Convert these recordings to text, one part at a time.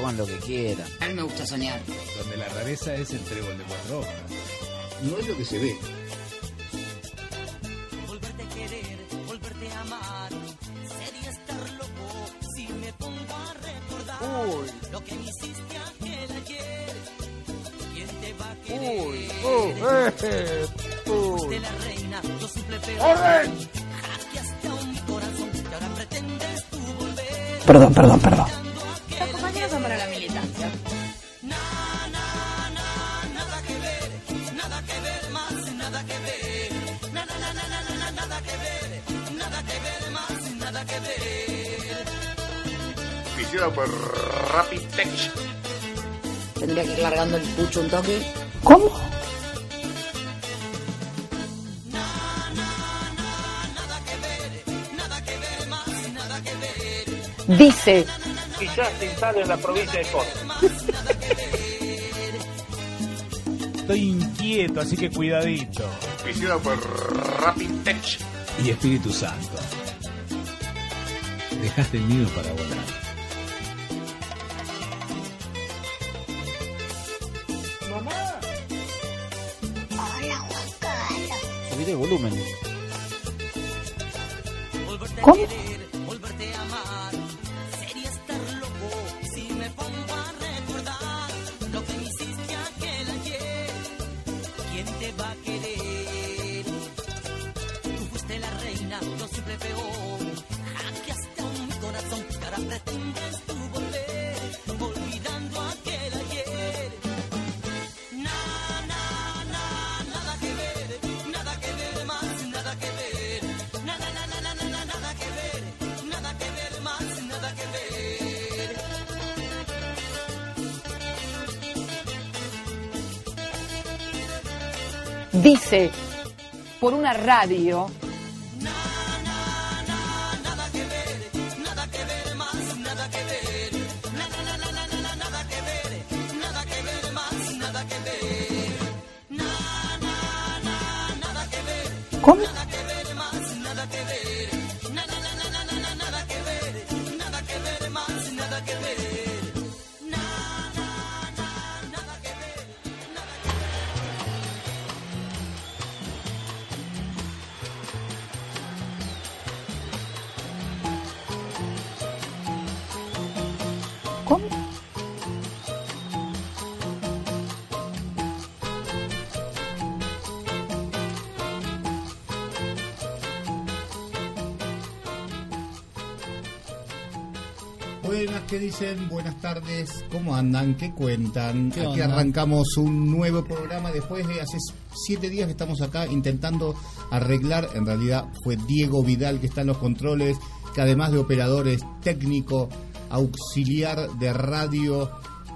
pongan lo que quieran. A mí me gusta soñar. Donde la rareza es el trébol de cuatro hojas. No es lo que se ve. Volverte a querer, volverte a amar. Sería estar loco si me pongo a recordar lo que me hiciste aquel ayer. ¿Quién te va a querer? eh, Fuiste la reina, yo simple peor. Hackeaste a un corazón que ahora pretendes tú volver. Perdón, perdón, perdón. Por Rapid Tech. Tendría que ir largando el pucho un toque. ¿Cómo? Dice, quizás se instale en la provincia de Córdoba. Estoy inquieto, así que cuidadito. Oficiado por Rapid Tech. Y Espíritu Santo. Dejaste el nido para volar. Volumen. ¿Cómo? Radio, ¿qué dicen? Buenas tardes, ¿cómo andan? ¿Qué cuentan? ¿Qué Aquí onda? arrancamos un nuevo programa después de hace siete días que estamos acá intentando arreglar, en realidad fue Diego Vidal que está en los controles, que además de operadores técnico, auxiliar de radio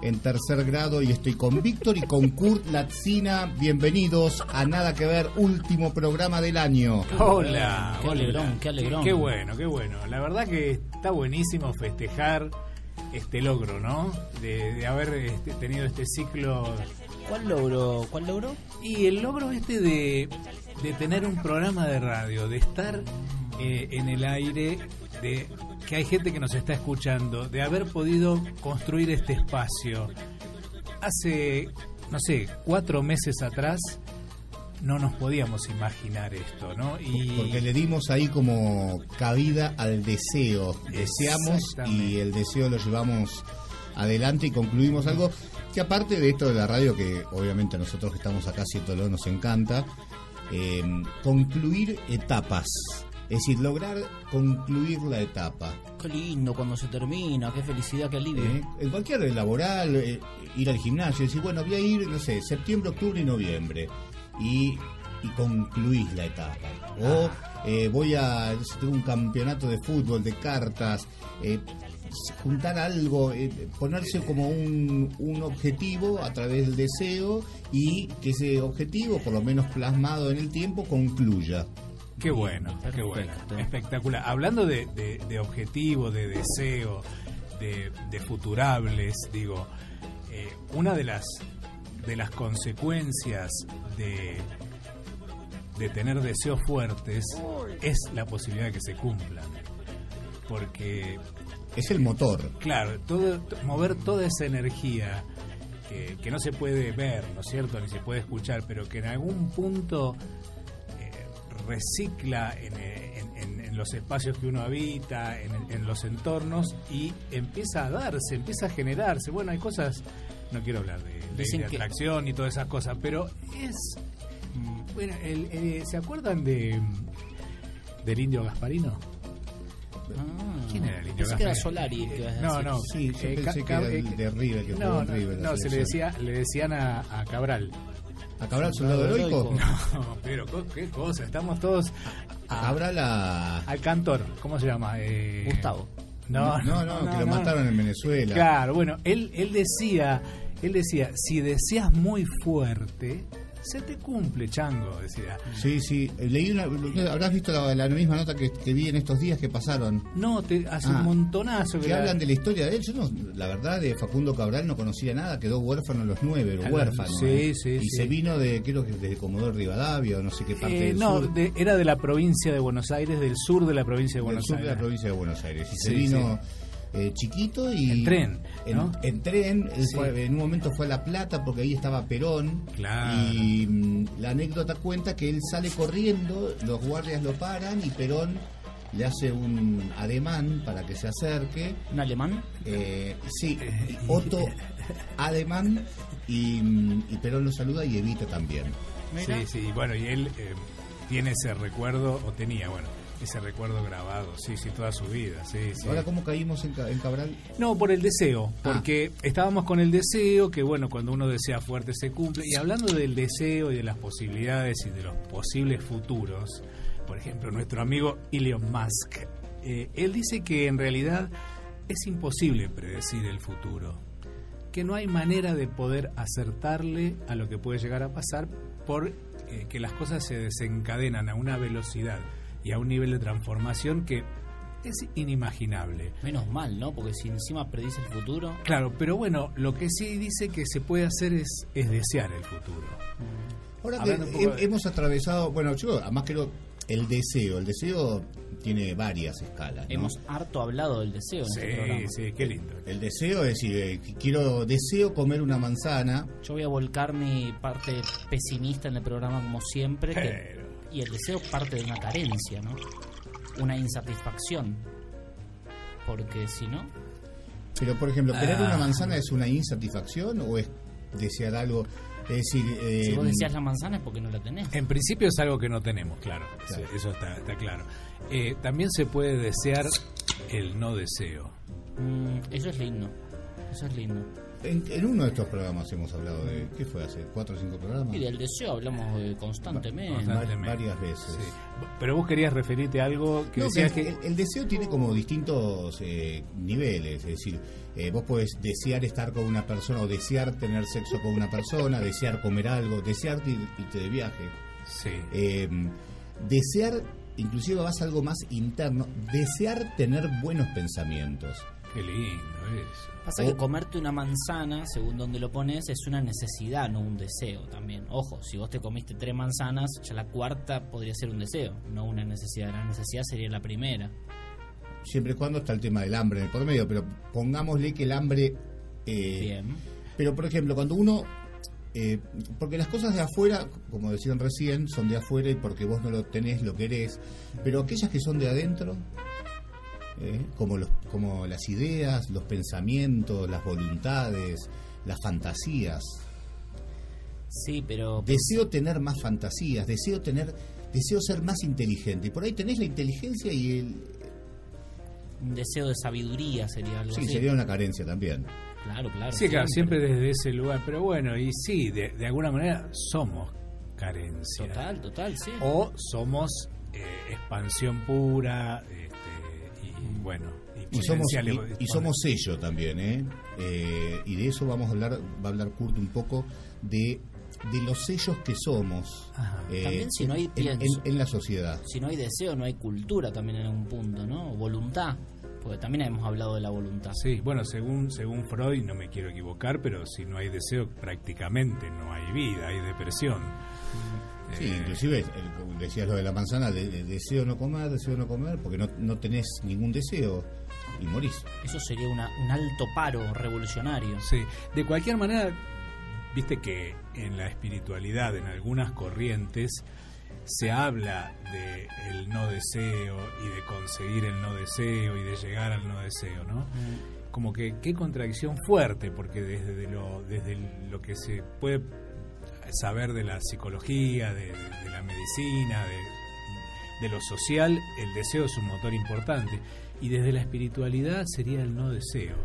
en tercer grado y estoy con Víctor y con Kurt Latzina, bienvenidos a Nada que Ver, último programa del año. Hola. Qué hola. alegrón, qué alegrón. Qué bueno, qué bueno. La verdad que está buenísimo festejar este logro, ¿no? De, de haber este, tenido este ciclo. ¿Cuál logro? ¿Cuál logro? Y el logro este de, de tener un programa de radio, de estar eh, en el aire, de que hay gente que nos está escuchando, de haber podido construir este espacio. Hace, no sé, cuatro meses atrás no nos podíamos imaginar esto, ¿no? Y Porque le dimos ahí como cabida al deseo. Deseamos y el deseo lo llevamos adelante y concluimos algo que aparte de esto de la radio, que obviamente a nosotros que estamos acá haciéndolo nos encanta, eh, concluir etapas. Es decir, lograr concluir la etapa. Qué lindo cuando se termina, qué felicidad, qué alivio. ¿eh? En cualquier laboral, eh, ir al gimnasio, decir, bueno, voy a ir, no sé, septiembre, octubre y noviembre. Y, y concluís la etapa. O eh, voy a, tengo un campeonato de fútbol, de cartas, eh, juntar algo, eh, ponerse como un, un objetivo a través del deseo y que ese objetivo, por lo menos plasmado en el tiempo, concluya. Qué bueno, qué bueno. Espectacular. Hablando de, de, de objetivo, de deseo, de, de futurables, digo, eh, una de las de las consecuencias de, de tener deseos fuertes es la posibilidad de que se cumplan. Porque es el motor. Claro, todo, mover toda esa energía que, que no se puede ver, ¿no es cierto? Ni se puede escuchar, pero que en algún punto eh, recicla en, eh, en- en- en los espacios que uno habita, en, en los entornos, y empieza a darse, empieza a generarse. Bueno, hay cosas, no quiero hablar de, de- Dicen de que- atracción y todas esas cosas, pero es... mm, Bueno, el- el- ¿se acuerdan de del indio Gasparino? Ah, ¿Quién era el indio Pensé que era Gasparino? Solari el que No, decir. no. Sí, yo Eh, pensé que era el de River que jugó No, en no, River. no, se le, decía, le decían a, a Cabral. ¿A Cabral Soldado Heroico? No, pero qué cosa, estamos todos A Cabral a... al cantor, ¿cómo se llama? Eh, Gustavo. No, no, no, que lo mataron en Venezuela. Claro, bueno, él, él decía, él decía, si deseas muy fuerte, se te cumple, chango, decía. Sí, sí. Eh, Leí una... Habrás visto la, la misma nota que, que vi en estos días que pasaron. No, te hace Ah, un montonazo Que la- hablan de la historia de él. Yo no, la verdad, de Facundo Cabral no conocía nada. Quedó huérfano a los nueve, A los los- huérfanos. sí, ¿eh? sí, Y sí. se vino de, creo que desde Comodoro Rivadavia o no sé qué parte Eh, del no, sur. de- era de la provincia de Buenos Aires, del sur de la provincia de del Buenos sur de Aires. la provincia de Buenos Aires. Y se vino eh, chiquito y... En tren, En, ¿no? en tren, él Sí. fue- en un momento fue a La Plata porque ahí estaba Perón. Claro. Y mm, la anécdota cuenta que él sale corriendo, los guardias lo paran y Perón le hace un ademán para que se acerque. ¿Un alemán? Eh, sí, Otto Ademán y, mm, y Perón lo saluda y Evita también. Sí, sí, bueno, y él eh, tiene ese recuerdo, o tenía, bueno, ese recuerdo grabado, sí, sí, toda su vida, sí, sí. Ahora, ¿cómo caímos en, Ca- en Cabral? No, por el deseo, Ah. porque estábamos con el deseo, que bueno, cuando uno desea fuerte se cumple, y hablando del deseo y de las posibilidades y de los posibles futuros, por ejemplo, nuestro amigo Elon Musk, eh, él dice que en realidad es imposible predecir el futuro, que no hay manera de poder acertarle a lo que puede llegar a pasar por eh, que las cosas se desencadenan a una velocidad y a un nivel de transformación que es inimaginable. Menos mal, ¿no? Porque si encima predice el futuro. Claro, pero bueno, lo que sí dice que se puede hacer es, es desear el futuro. Ahora que Hablando he- hemos atravesado, bueno, yo además creo el deseo, el deseo tiene varias escalas. ¿no? Hemos harto hablado del deseo en este programa. Sí, sí, qué lindo. El deseo es decir, eh, quiero, deseo comer una manzana, Yo voy a volcar mi parte pesimista en el programa como siempre. que- Pero- y el deseo parte de una carencia, ¿no? Una insatisfacción. Porque si no, pero por ejemplo, ¿querer Ah. una manzana es una insatisfacción o es desear algo? Es decir, eh, si vos deseas la manzana es porque no la tenés. En principio es algo que no tenemos, claro. Claro. Sí, Eso está, está claro. Eh, también se puede desear el no deseo. Mm, eso es lindo. Eso es lindo. En, en uno de estos programas hemos hablado de, ¿qué fue? ¿Hace cuatro o cinco programas? Y del deseo hablamos eh, constantemente. Constante. Va- constantemente. varias veces. Sí. Pero vos querías referirte a algo que No, decías que que... el, el deseo tiene como distintos eh, niveles, es decir, eh, vos podés desear estar con una persona o desear tener sexo con una persona, desear comer algo, desear ir- irte de viaje, Sí. eh, desear, inclusive vas a algo más interno, desear tener buenos pensamientos. Qué lindo eso. Pasa O- que comerte una manzana, según donde lo pones, es una necesidad, no un deseo también. Ojo, si vos te comiste tres manzanas, ya la cuarta podría ser un deseo, no una necesidad. La necesidad sería la primera. Siempre y cuando está el tema del hambre en el por medio, pero pongámosle que el hambre... eh, Bien. Pero, por ejemplo, cuando uno... eh, porque las cosas de afuera, como decían recién, son de afuera y porque vos no lo tenés, lo querés. Pero aquellas que son de adentro, eh, como, los, como las ideas, los pensamientos, las voluntades, las fantasías. Sí, pero Deseo tener más fantasías, deseo tener... Deseo ser más inteligente. Y por ahí tenés la inteligencia y el... un deseo de sabiduría sería algo Sí, así. sería una carencia también. Claro, claro. Sí, claro, siempre desde ese lugar. Pero bueno, y sí, de, de alguna manera somos carencia. Total, total, sí. O somos eh, expansión pura y bueno. Y somos, y, y somos sello también, ¿eh? Eh, Y de eso vamos a hablar, va a hablar Kurt un poco de, de los sellos que somos Ajá. eh, También si no hay en, en- pienso. en la sociedad. Si no hay deseo, no hay cultura también en un punto, ¿no? O Voluntad. Porque también hemos hablado de la voluntad. Sí, bueno, según, según Freud, no me quiero equivocar, pero si no hay deseo, prácticamente no hay vida, hay depresión. Sí, Eh, inclusive el- decías lo de la manzana, de, de deseo no comer, deseo no comer, porque no, no tenés ningún deseo. y morís. Eso sería una- un alto paro revolucionario. Sí, de cualquier manera, viste que en la espiritualidad, en algunas corrientes, se habla de el no deseo y de conseguir el no deseo y de llegar al no deseo, ¿no? Como que qué contradicción fuerte, porque desde lo, desde lo que se puede saber de la psicología, de, de la medicina, de, de lo social, el deseo es un motor importante. Y desde la espiritualidad sería el no deseo.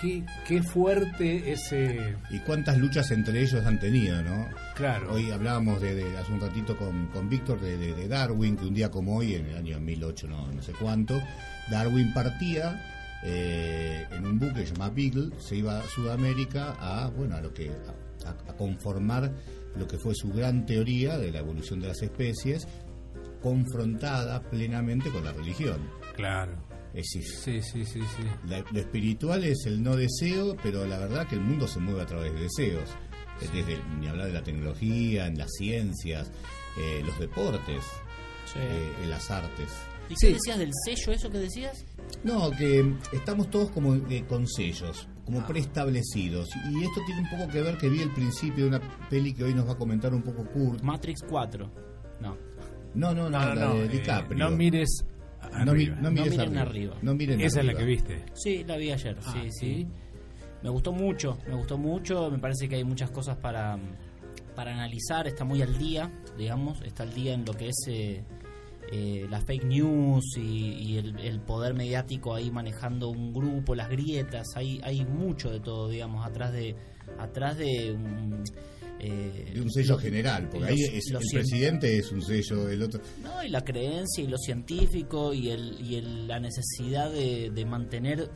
Qué, qué fuerte ese... Y cuántas luchas entre ellos han tenido, ¿no? Claro. Hoy hablábamos de, de- hace un ratito con, con Víctor de, Darwin, que un día como hoy, en el año 1008, no, no sé cuánto, Darwin partía eh, en un buque llamado Beagle, se iba a Sudamérica a, bueno, a lo que a, conformar lo que fue su gran teoría de la evolución de las especies, confrontada plenamente con la religión. Claro. Es decir, Sí, sí, sí, sí. la- lo espiritual es el no deseo, pero la verdad que el mundo se mueve a través de deseos. Desde, ni hablar de la tecnología, en las ciencias, eh, los deportes, Sí. eh, en las artes. ¿Y Sí. qué decías del sello, eso que decías? No, que estamos todos como eh, con sellos, como preestablecidos. Y esto tiene un poco que ver que vi el principio de una peli que hoy nos va a comentar un poco Kurt. Matrix 4. No. No, no, no, No, no, la no, de eh, DiCaprio. no mires No, mi- arriba. no mires miren arriba. arriba. No miren Esa es la que viste. Sí, la vi ayer, Ah, sí, sí, ¿sí? Me gustó mucho, me gustó mucho, me parece que hay muchas cosas para, para analizar, está muy al día, digamos, está al día en lo que es eh, eh, las fake news y, y el, el poder mediático ahí manejando un grupo, las grietas, hay, hay mucho de todo, digamos, atrás de, atrás de un... eh, De un sello lo- general, porque los- ahí es, el presidente es un sello, el otro. no, y la creencia y lo científico y, el, y el- la necesidad de, de mantener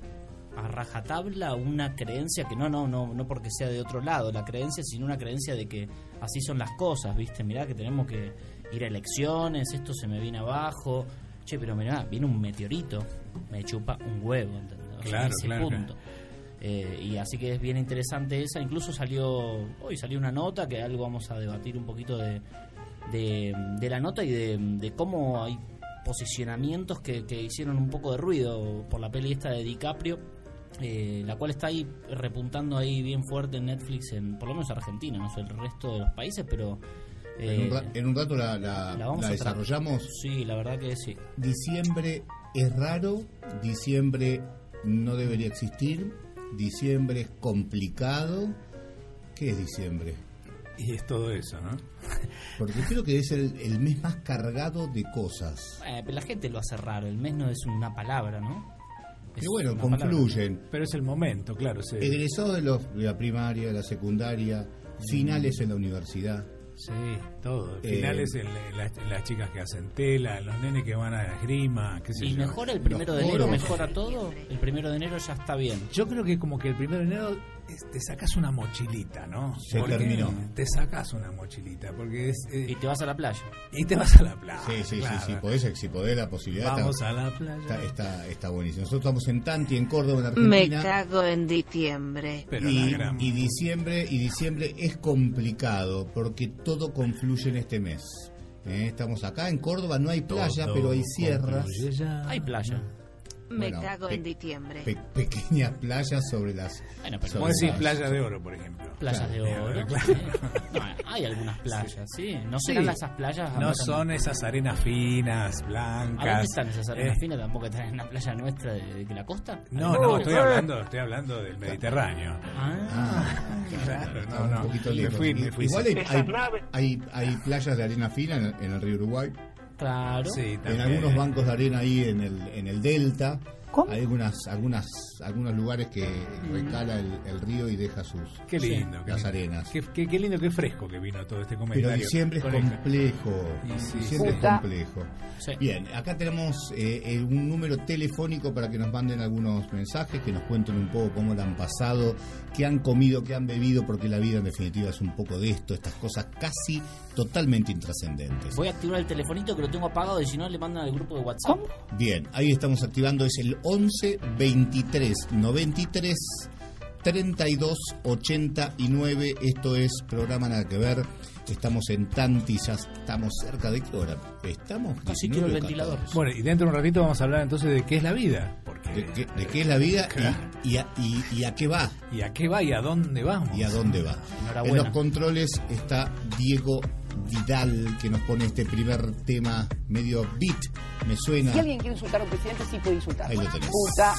a rajatabla una creencia que no, no, no, no porque sea de otro lado, la creencia, sino una creencia de que así son las cosas, ¿viste? Mirá que tenemos que ir a elecciones, esto se me viene abajo. Che, pero mirá, viene un meteorito, me chupa un huevo, ¿entendés? O sea, Claro, ese claro, punto. Eh, y así que es bien interesante esa. Incluso salió, hoy salió una nota que algo vamos a debatir un poquito de, de, de la nota y de, de cómo hay posicionamientos que, que hicieron un poco de ruido por la peli esta de DiCaprio, eh, la cual está ahí repuntando ahí bien fuerte en Netflix, en por lo menos Argentina, no sé el resto de los países, pero... En, un en un rato la, la- la vamos la desarrollamos. Sí, la verdad que sí. Diciembre es raro, diciembre no debería existir, diciembre es complicado. ¿Qué es diciembre? Y es todo eso, ¿no? Porque creo que es el, el mes más cargado de cosas. Eh, pero la gente lo hace raro, el mes no es una palabra, ¿no? Es Que bueno, una palabra. confluyen. Pero es el momento, claro. sí. Egresados de, los, de la primaria, de la secundaria, finales en la universidad. Sí, todo. Eh, Finales, en la- las, las chicas que hacen tela, los nenes que van a la esgrima, qué sé ¿Y yo. mejora el primero de enero? ¿Mejora todo? El primero de enero ya está bien. Yo creo que como que el primero de enero es- te sacas una mochilita, ¿no? Se Porque terminó. Te sacas una mochilita, porque es... eh, Y te vas a la playa. y te vas a la playa. Sí, sí, claro. sí, sí, podés, si podés la posibilidad. Vamos está, a la playa. está, está, está buenísimo. Nosotros estamos en Tanti, en Córdoba, en Me Argentina. cago en diciembre. Pero y, y diciembre y diciembre es complicado porque todo confluye en este mes. ¿eh? Estamos acá en Córdoba, no hay playa, Todo pero hay sierras. Hay playa. Me Bueno, cago pe- en diciembre. pe- pequeñas playas sobre las. Bueno, pero sobre Vos decís las- playa de oro, por ejemplo. Playas Claro, de oro. claro. sí. No, hay algunas playas, sí. No serán Sí. esas playas. No son también. esas arenas finas, ¿A blancas. dónde están esas arenas Eh, finas? ¿Tampoco están en la playa nuestra de, de la costa? No, no, estoy hablando, estoy hablando del Mediterráneo. Ah, Claro, Está no, un no. poquito Me lejos. fui, me fui. Igual hay, hay, hay, hay playas de arena fina en el, en el río Uruguay, claro. Sí, en algunos bancos de arena ahí en el, en el delta. ¿Cómo? Hay algunas, algunas, algunos lugares que recala el, el río y deja sus Qué lindo. qué las lindo. arenas. Qué, qué- qué lindo, qué fresco que vino todo este comentario. Pero diciembre es complejo. Sí, diciembre es complejo. Sí. Bien, acá tenemos eh, eh, un número telefónico para que nos manden algunos mensajes, que nos cuenten un poco cómo la han pasado, qué han comido, qué han bebido, porque la vida en definitiva es un poco de esto, estas cosas casi totalmente intrascendentes. Voy a activar el telefonito que lo tengo apagado y si no le mandan al grupo de WhatsApp. Bien, ahí estamos activando, es el 11 23 93 32 89. Esto es programa Nada que Ver. Estamos en Tanti, ya estamos cerca de qué hora? Estamos Casi 19 quiero el ventilador. 14. Bueno, y dentro de un ratito vamos a hablar entonces de qué es la vida. Porque, ¿De, qué, de qué es la vida y, y a, y- y a qué va? ¿Y a qué va y a dónde vamos? ¿Y a dónde va? Enhorabuena. En los controles está Diego Vidal, que nos pone este primer tema medio beat. Me suena. Si alguien quiere insultar a un presidente, sí puede insultar. Ahí lo tenés. Puta.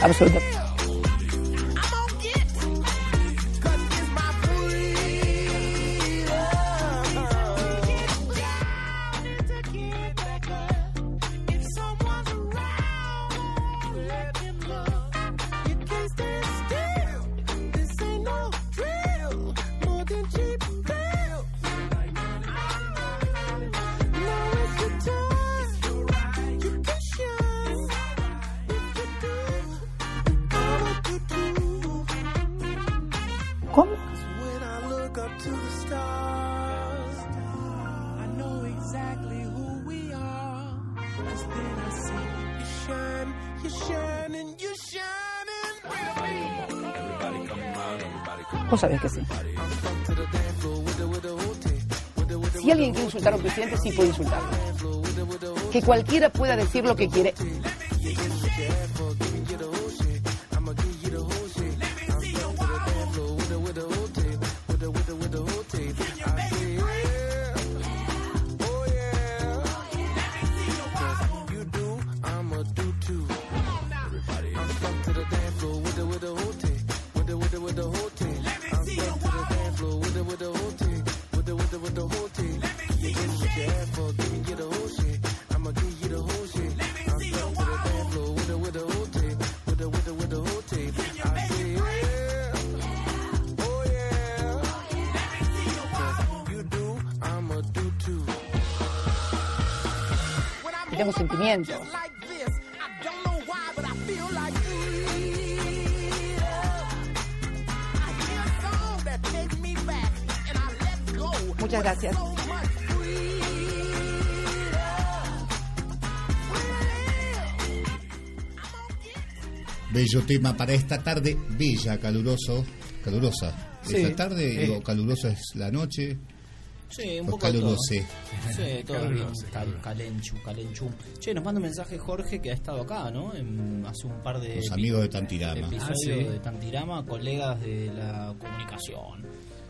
Sí, Vos sabés que sí. Si alguien quiere insultar a un presidente, sí puede insultarlo. Que cualquiera pueda decir lo que quiere. Bello tema para esta tarde, bella, caluroso, calurosa. Sí, Esta tarde, eh. digo, calurosa es la noche, Sí, un poco todo. calurose. Sí, todo bien. Cal- calenchu, calenchum. Che, nos manda un mensaje Jorge que ha estado acá, ¿no? En- hace un par de Los amigos de Tantirama. episodios Ah, sí. de Tantirama, colegas de la comunicación.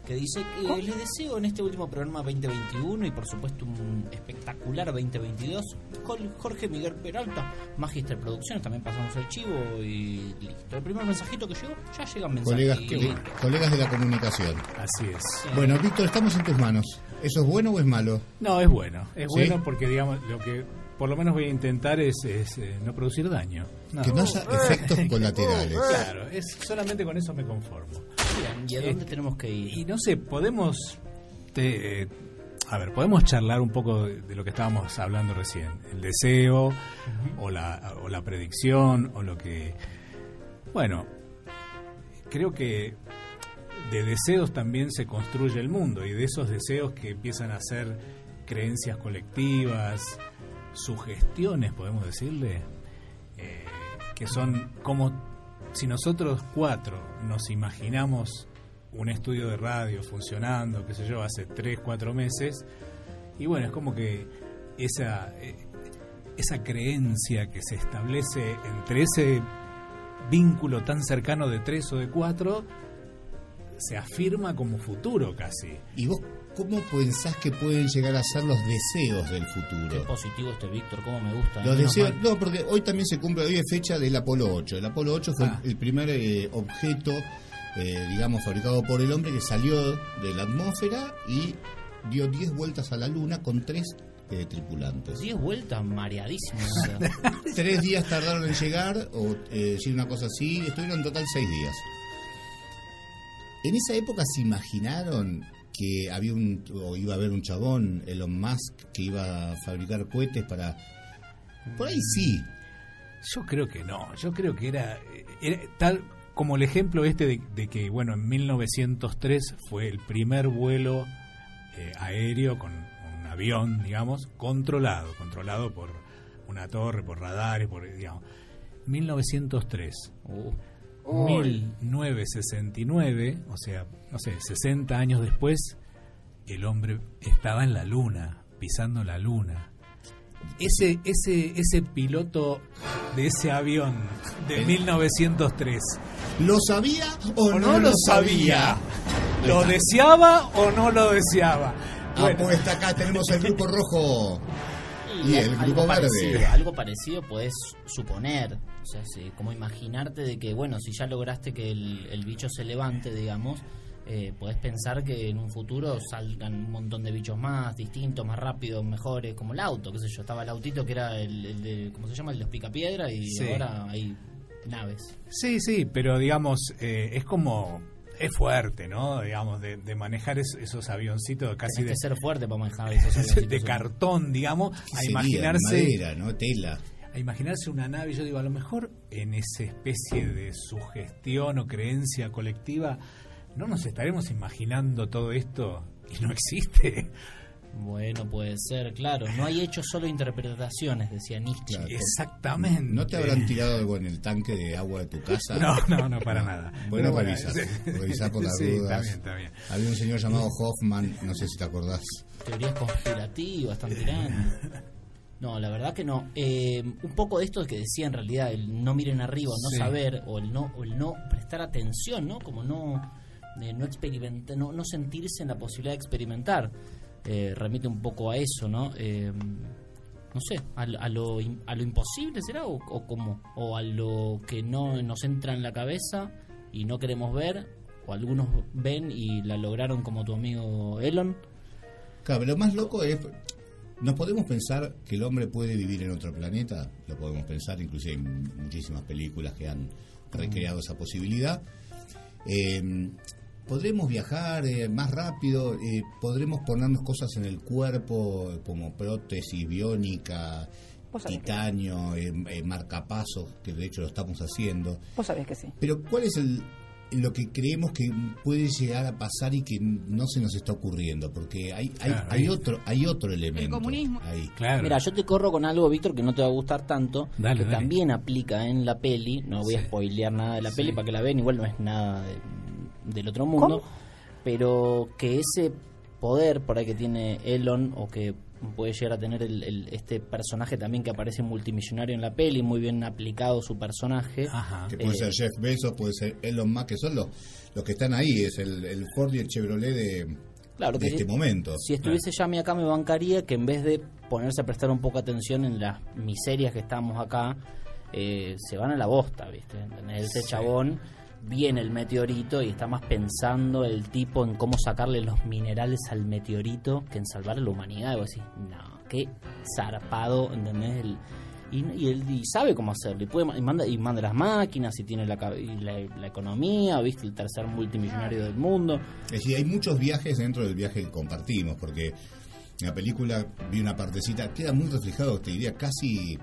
Que dice que les deseo en este último programa 2021 y por supuesto un espectacular 2022. Jol- Jorge Miguel Peralta, Magister Producciones, también pasamos el chivo y listo. El primer mensajito que llegó, ya llegan mensajes. Colegas, de, colegas de la comunicación. Así es. Bueno, Víctor, estamos en tus manos. ¿Eso es bueno o es malo? No, es bueno. Es ¿Sí? bueno porque, digamos, lo que por lo menos voy a intentar es, es, eh, no producir daño. No. Que no haya efectos colaterales. Claro, es, solamente con eso me conformo. ¿Y a dónde tenemos que ir? Y no sé, podemos. te- eh, a ver, podemos charlar un poco de, lo que estábamos hablando recién. El deseo, o, la, o la predicción, o lo que. Bueno, creo que de deseos también se construye el mundo, y de esos deseos que empiezan a ser creencias colectivas, sugestiones, podemos decirle, eh, que son como si nosotros cuatro nos imaginamos un estudio de radio funcionando, qué sé yo, hace tres, cuatro meses, y bueno, es como que esa, eh, esa creencia que se establece entre ese vínculo tan cercano de tres o de cuatro se afirma como futuro casi. ¿Y vos cómo pensás que pueden llegar a ser los deseos del Qué futuro? positivo este Víctor, cómo me gusta. Los deseos, mal. no, porque hoy también se cumple, hoy es fecha del Apolo 8. El Apolo 8 fue Ah. el primer eh, objeto, eh, digamos, fabricado por el hombre que salió de la atmósfera y dio 10 vueltas a la Luna con tres eh, tripulantes. Diez vueltas mareadísimo. o sea. Tres días tardaron en llegar, o decir una cosa así, estuvieron en total seis días. En esa época se imaginaron que había un, o iba a haber un chabón, Elon Musk, que iba a fabricar cohetes para... Por ahí sí, Yo creo que no, yo creo que era, era tal como el ejemplo este de, de que, bueno, en 1903 fue el primer vuelo eh, aéreo con un avión, digamos, controlado, controlado por una torre, por radares, por, digamos, 1903. Uh, 1969, o sea, no sé, 60 años después, el hombre estaba en la luna, pisando la luna. Ese, ese, ese piloto de ese avión de 1903, ¿lo sabía o, no, lo sabía? ¿Lo deseaba o no lo deseaba? Ah, Bueno, pues está acá, tenemos el grupo rojo y el algo grupo parecido, verde. algo parecido podés suponer. O sea, sí, como imaginarte de que, bueno, si ya lograste que el, el bicho se levante, digamos, eh, podés pensar que en un futuro salgan un montón de bichos más, distintos, más rápidos, mejores, como el auto, qué sé yo. Estaba el autito que era el, el de, ¿cómo se llama? El de los picapiedra y Sí. ahora hay naves. Sí, sí, pero digamos, eh, es como, es fuerte, ¿no? Digamos, de, de manejar es- esos avioncitos casi Tenés de, que ser fuerte para manejar esos de avioncitos. cartón, digamos, a Sería imaginarse... madera, ¿no? Tela. A imaginarse una nave, yo digo, a lo mejor en esa especie de sugestión o creencia colectiva, no nos estaremos imaginando todo esto y no existe. Bueno, puede ser, claro. No hay hechos, solo interpretaciones, decía Nietzsche. Claro. Exactamente. ¿No te habrán tirado algo en el tanque de agua de tu casa? No, no, no, para nada. Bueno, Pero revisar. Revisar por las Sí, dudas. está bien, está bien. Había un señor llamado Hoffman, no sé si te acordás. Teorías conspirativas, están tirando. No, la verdad que no. Eh, un poco de esto que decía en realidad, el no miren arriba, el no Sí. saber, o el no, o el no prestar atención, ¿no? Como no, eh, no experimentar, no, no sentirse en la posibilidad de experimentar. Eh, remite un poco a eso, ¿no? Eh, no sé, a, lo- a lo, a lo imposible será o, o cómo, o a lo que no nos entra en la cabeza y no queremos ver, o algunos ven y la lograron como tu amigo Elon. Claro, lo más loco es. ¿Nos podemos pensar que el hombre puede vivir en otro planeta? Lo podemos pensar, inclusive hay muchísimas películas que han recreado esa posibilidad. Eh, ¿Podremos viajar eh, más rápido? Eh, ¿Podremos ponernos cosas en el cuerpo como prótesis biónica, titanio, marcapasos, que de hecho lo estamos haciendo? Vos sabés que sí. Pero ¿cuál es el, lo que creemos que puede llegar a pasar y que no se nos está ocurriendo? Porque hay, hay, Claro, hay otro hay otro elemento comunismo. ahí. Claro. Mira, yo te corro con algo, Víctor, que no te va a gustar tanto, Dale, que dale. también aplica en la peli, no voy a spoilear nada de la Sí. peli para que la vean, igual no es nada de- del otro mundo, pero que ese poder por ahí que tiene Elon o que puede llegar a tener el, el- este personaje también que aparece multimillonario en la peli, muy bien aplicado su personaje. Ajá. Que puede Eh, ser Jeff Bezos, puede ser Elon Musk, que son los, los que están ahí, es el, el Ford y el Chevrolet de, Claro, de este si- momento. Si estuviese Yami acá me bancaría que en vez de ponerse a prestar un poco atención en las miserias que estamos acá, eh, se van a la bosta, ¿viste? Ese Sí. chabón viene el meteorito y está más pensando el tipo en cómo sacarle los minerales al meteorito que en salvar a la humanidad. Y vos decís, no, qué zarpado, ¿entendés? El- y, y él sabe cómo hacerlo y puede y manda y manda las máquinas y tiene la, y la, economía viste el tercer multimillonario del mundo Es decir, hay muchos viajes dentro del viaje que compartimos, porque la película vi una partecita, queda muy reflejado, te diría, casi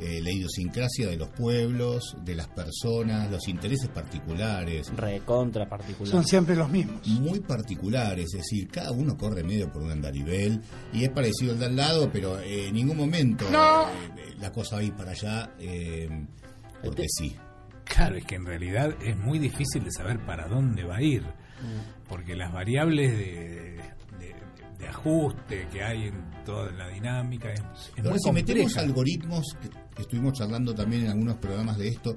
eh, la idiosincrasia de los pueblos, de las personas, los intereses particulares. recontra particular Son siempre los mismos. muy particulares, es decir, cada uno corre medio por un andarivel y es parecido al de al lado, pero eh, en ningún momento eh, la cosa va a ir para allá eh, porque sí. Claro, es que en realidad es muy difícil de saber para dónde va a ir, porque las variables de, de- de ajuste que hay en toda la dinámica. Es, es Ahora, muy si metemos algoritmos, que, que estuvimos charlando también en algunos programas de esto,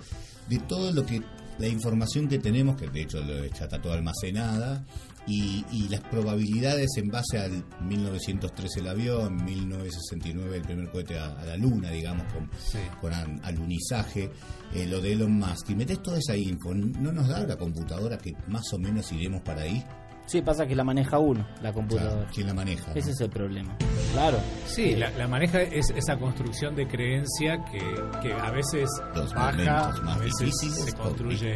de todo lo que, la información que tenemos, que de hecho lo- ya está toda almacenada, y, y las probabilidades en base al 1913 el avión, 1969 el primer cohete a, a la luna, digamos, con, Sí. con al- alunizaje, eh, lo de Elon Musk, y metes toda esa info, ¿no nos da la computadora que más o menos iremos para ahí? Sí, pasa que la maneja uno, la computadora. Claro, ¿Quién la maneja? no? Ese es el problema. Claro. Sí, la, la maneja es esa construcción de creencia que, que a veces Los baja, a veces se construye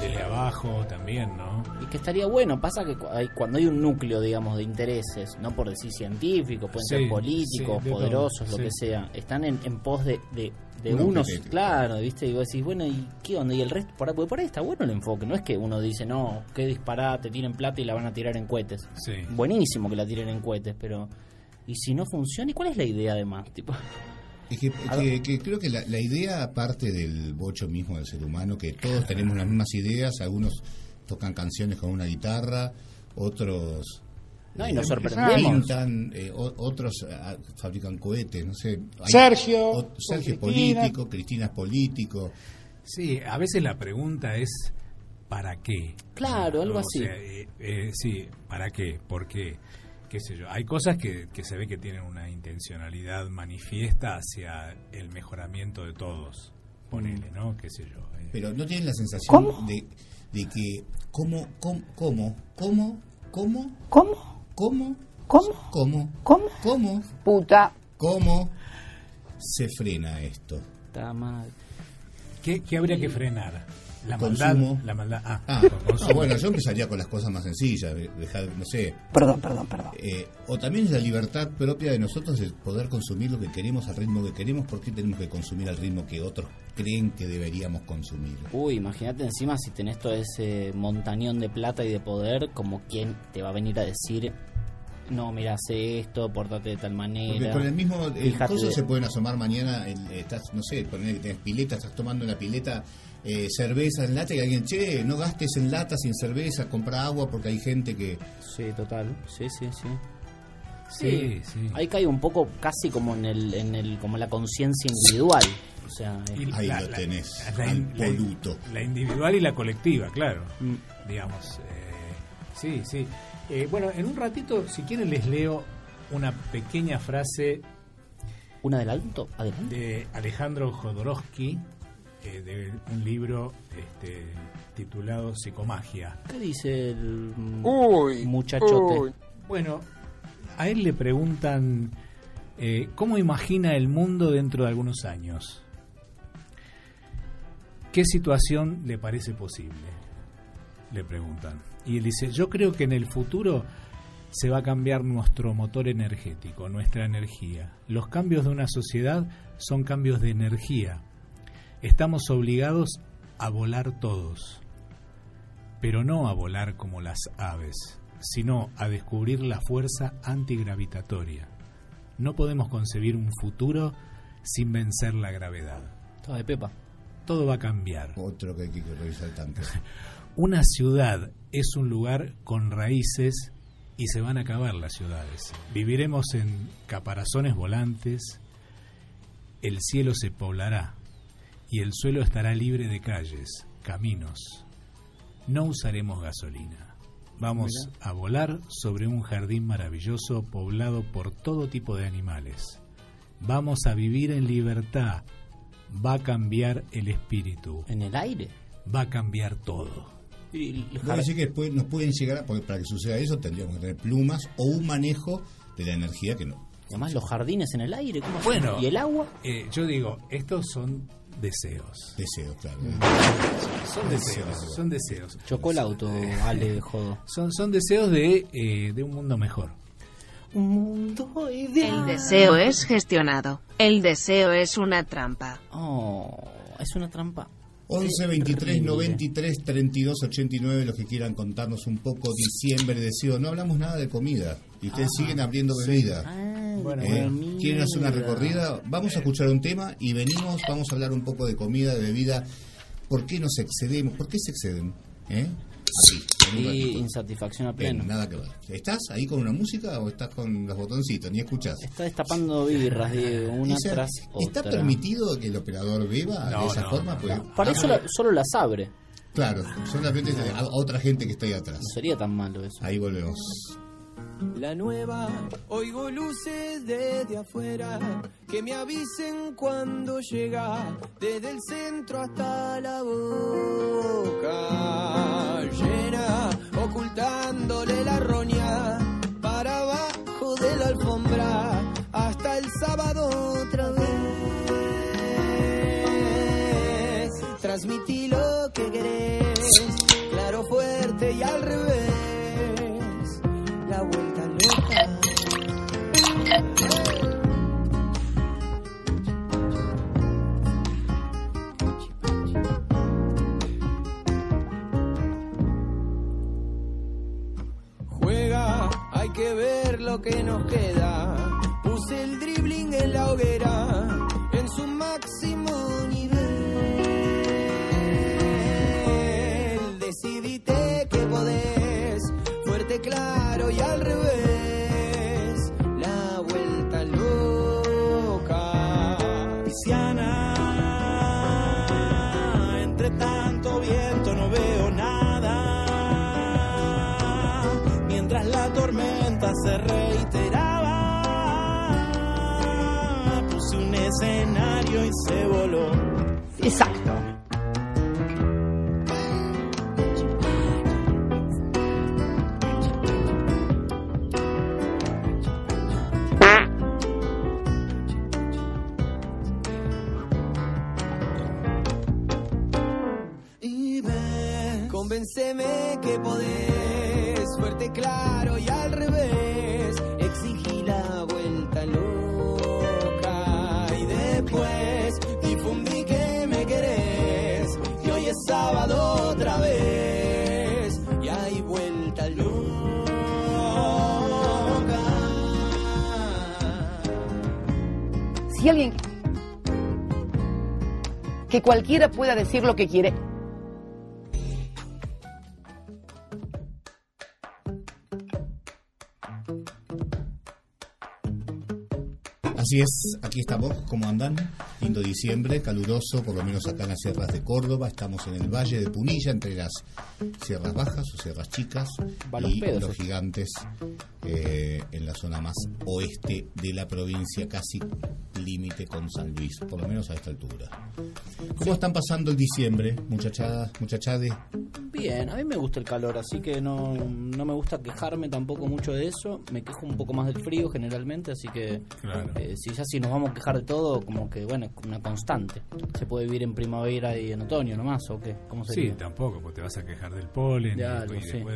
desde abajo también, ¿no? Y que estaría bueno, pasa que hay- cuando hay un núcleo, digamos, de intereses, no por decir científicos, pueden Sí, ser políticos, sí, de poderosos, todo, lo sí. que sea, están en, en pos de, de, de Un unos, claro, ¿viste? Y vos decís, bueno, ¿y qué onda? Y el resto, por ahí, porque por ahí está bueno el enfoque, no es que uno dice, no, qué disparate, tienen plata y la van a tirar en cohetes. Sí. Buenísimo que la tiren en cohetes, pero... ¿Y si no funciona? ¿Y cuál es la idea además? Tipo, Es que, que- que creo que la, la idea, aparte del bocho mismo del ser humano, que todos tenemos las mismas ideas, algunos tocan canciones con una guitarra, otros No, y nos sorprendemos. pintan, eh, otros ah, fabrican cohetes, no sé. Hay- Sergio, o- Sergio es Cristina. político, Cristina es político. Sí, a veces la pregunta es ¿para qué? Claro, algo O así. sea, eh, eh, sí, ¿para qué? ¿Por qué? ¿Qué sé yo? Hay cosas que, que se ve que tienen una intencionalidad manifiesta hacia el mejoramiento de todos. Ponele, ¿no? ¿Qué sé yo? eh. Pero no tienen la sensación de, de que, ¿cómo, cómo, cómo, cómo, cómo, ¿Cómo? Cómo, ¿Cómo? cómo, ¿Cómo? cómo, Puta. cómo se frena esto? está mal. ¿Qué, qué habría que frenar? La Consumo. maldad. La maldad. Ah, Ah, consumo. ah, bueno, yo empezaría con las cosas más sencillas, de- dejar, no sé, Perdón, perdón, perdón. eh, o también es la libertad propia de nosotros de poder consumir lo que queremos al ritmo que queremos, ¿por qué tenemos que consumir al ritmo que otros creen que deberíamos consumir? Uy, imagínate encima si tenés todo ese montañón de plata y de poder, como quien te va a venir a decir, no, mira, hace esto, portate de tal Porque manera. con el mismo el coso se pueden asomar mañana, el- estás, no sé, poner que tenés pileta, estás tomando en la pileta eh, cerveza en lata y alguien, che, no gastes en lata sin cerveza, compra agua porque hay gente que... Sí, total. Sí, sí, sí. Sí, sí. Ahí cae un poco casi como en el, en el como la conciencia individual. O sea, Y Ahí la- lo tenés, la- al la- poluto. La individual y la colectiva, claro. Mm. Digamos. eh, sí, sí. Eh, bueno, en un ratito, si quieren, les leo una pequeña frase un adelanto, adelante. de Alejandro Jodorowsky, eh, de un libro este, titulado Psicomagia. ¿Qué dice el Uy, muchachote? uy. Bueno, a él le preguntan eh, cómo imagina el mundo dentro de algunos años. ¿Qué situación le parece posible? Le preguntan. Y él dice, yo creo que en el futuro se va a cambiar nuestro motor energético, nuestra energía. Los cambios de una sociedad son cambios de energía. Estamos obligados a volar todos, pero no a volar como las aves, sino a descubrir la fuerza antigravitatoria. No podemos concebir un futuro sin vencer la gravedad. Todo de Pepa. Todo va a cambiar. Otro que hay que revisar tanto. Una ciudad es un lugar con raíces y se van a acabar las ciudades. Viviremos en caparazones volantes, el cielo se poblará y el suelo estará libre de calles, caminos. No usaremos gasolina. Vamos a volar sobre un jardín maravilloso poblado por todo tipo de animales. Vamos a vivir en libertad. Va a cambiar el espíritu. En el aire. Va a cambiar todo. Y, que después nos pueden llegar, a- porque para que suceda eso tendríamos que tener plumas o un manejo de la energía que no. y además los jardines en el aire. ¿cómo Bueno. ¿Y el agua? Eh, yo digo, estos son deseos. Deseo, claro. Son deseos, son deseos. Chocó el auto, Ale Jodo. Son, son deseos de, eh, de un mundo mejor. Un mundo El ideal. deseo es gestionado. El deseo es una trampa. Oh, es una trampa. 11 23 Terrible. 93 32 89 los que quieran contarnos un poco diciembre deseo no hablamos nada de comida y ustedes siguen abriendo bebida Ah, Bueno, ¿eh? quieren hacer una recorrida vamos a escuchar un tema y venimos vamos a hablar un poco de comida de bebida por qué nos excedemos por qué se exceden ¿Eh? Así, Y insatisfacción a pleno. nada que ver. ¿Estás ahí con una música o estás con los botoncitos? Ni escuchás. Está destapando birras, Diego, una O sea, tras ¿Está permitido que el operador beba No, de esa no, forma? no, Pues. Para eso la- solo las abre. Claro, solamente a otra gente que está ahí atrás. No sería tan malo eso. Ahí volvemos. La nueva, oigo luces desde afuera que me avisen cuando llega desde el centro hasta la boca llena, ocultándole la roña para abajo de la alfombra hasta el sábado otra vez. Transmití lo que querés, que ver lo que nos queda. Puse el dribbling en la hoguera, en su máximo nivel. Decidite que podés, fuerte, claro y al revés. La vuelta loca. Tiziana, entre tanto viento se reiteraba, puse un escenario y se voló. Exacto. Alguien... Que cualquiera pueda decir lo que quiere. Así es, aquí estamos, ¿cómo andan? Lindo diciembre, caluroso, por lo menos acá en las sierras de Córdoba. Estamos en el Valle de Punilla, entre las sierras bajas o sierras chicas los y pedos, los gigantes eh, en la zona más oeste de la provincia, casi límite con San Luis, por lo menos a esta altura. ¿Cómo están pasando el diciembre, muchachadas, muchachades? Bien, a mí me gusta el calor, así que no, no me gusta quejarme tampoco mucho de eso. Me quejo un poco más del frío generalmente, así que Claro. eh, si ya si nos vamos a quejar de todo, como que bueno, una constante. Se puede vivir en primavera y en otoño nomás, ¿o qué? ¿Cómo Sí, sería? tampoco, porque te vas a quejar del polen y de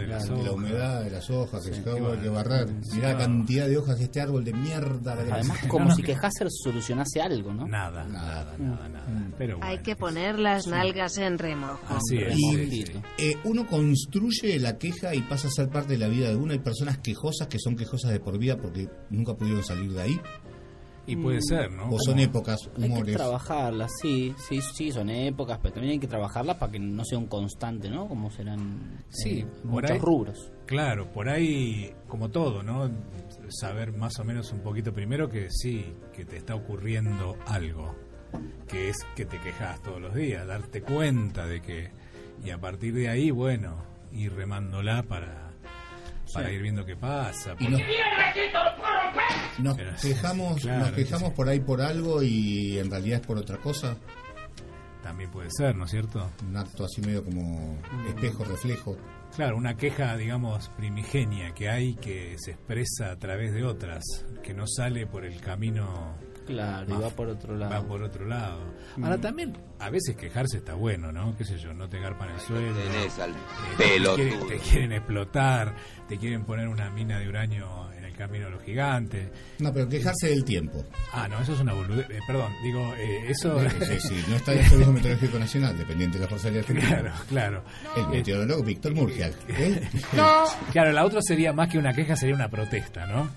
las claro. De la humedad, de las hojas, que Sí, se qué acabó, hay que bueno. barrer. Mirá la Claro. cantidad de hojas de este árbol de mierda. que- Además, como si quejarse solucionase algo, ¿no? Nada, nada, nada, nada. Pero Hay que poner las nalgas en remojo. así es. Y sí, sí. eh, uno construye la queja y pasa a ser parte de la vida de uno. Hay personas quejosas que son quejosas de por vida porque nunca pudieron salir de ahí. Y puede ser, ¿no? O son épocas, Hay que humores. trabajarlas, sí, sí, sí, son épocas, pero también hay que trabajarlas para que no sea un constante, ¿no? Como serán Sí, eh, por muchos ahí- rubros. Claro, por ahí, como todo, ¿no? Saber más o menos un poquito primero que sí, que te está ocurriendo algo, que es que te quejas todos los días, darte cuenta de que, y a partir de ahí, bueno, ir remándola para, para Sí. ir viendo qué pasa. Y nos, nos quejamos, claro, nos quejamos sí. por ahí por algo y en realidad es por otra cosa. También puede ser, ¿no es cierto? Un acto así medio como espejo, reflejo. Claro, una queja, digamos, primigenia que hay que se expresa a través de otras, que no sale por el camino Claro, y Ah, va por otro lado. va por otro lado. Ahora Mm. también, a veces quejarse está bueno, ¿no? Qué sé yo, no te garpan el suelo. tenés al eh, te, pelotudo. quieren, te quieren explotar, te quieren poner una mina de uranio en el camino de los gigantes. No, pero quejarse del tiempo. Ah, no, eso es una boludez. Eh, perdón, digo, eh, eso... Sí, sí, no está el Servicio Meteorológico Nacional, dependiente de la Fuerza Aérea. Claro, claro. El Eh, meteorólogo Víctor Murgia. ¿eh? Claro, la otra sería más que una queja, sería una protesta, ¿no?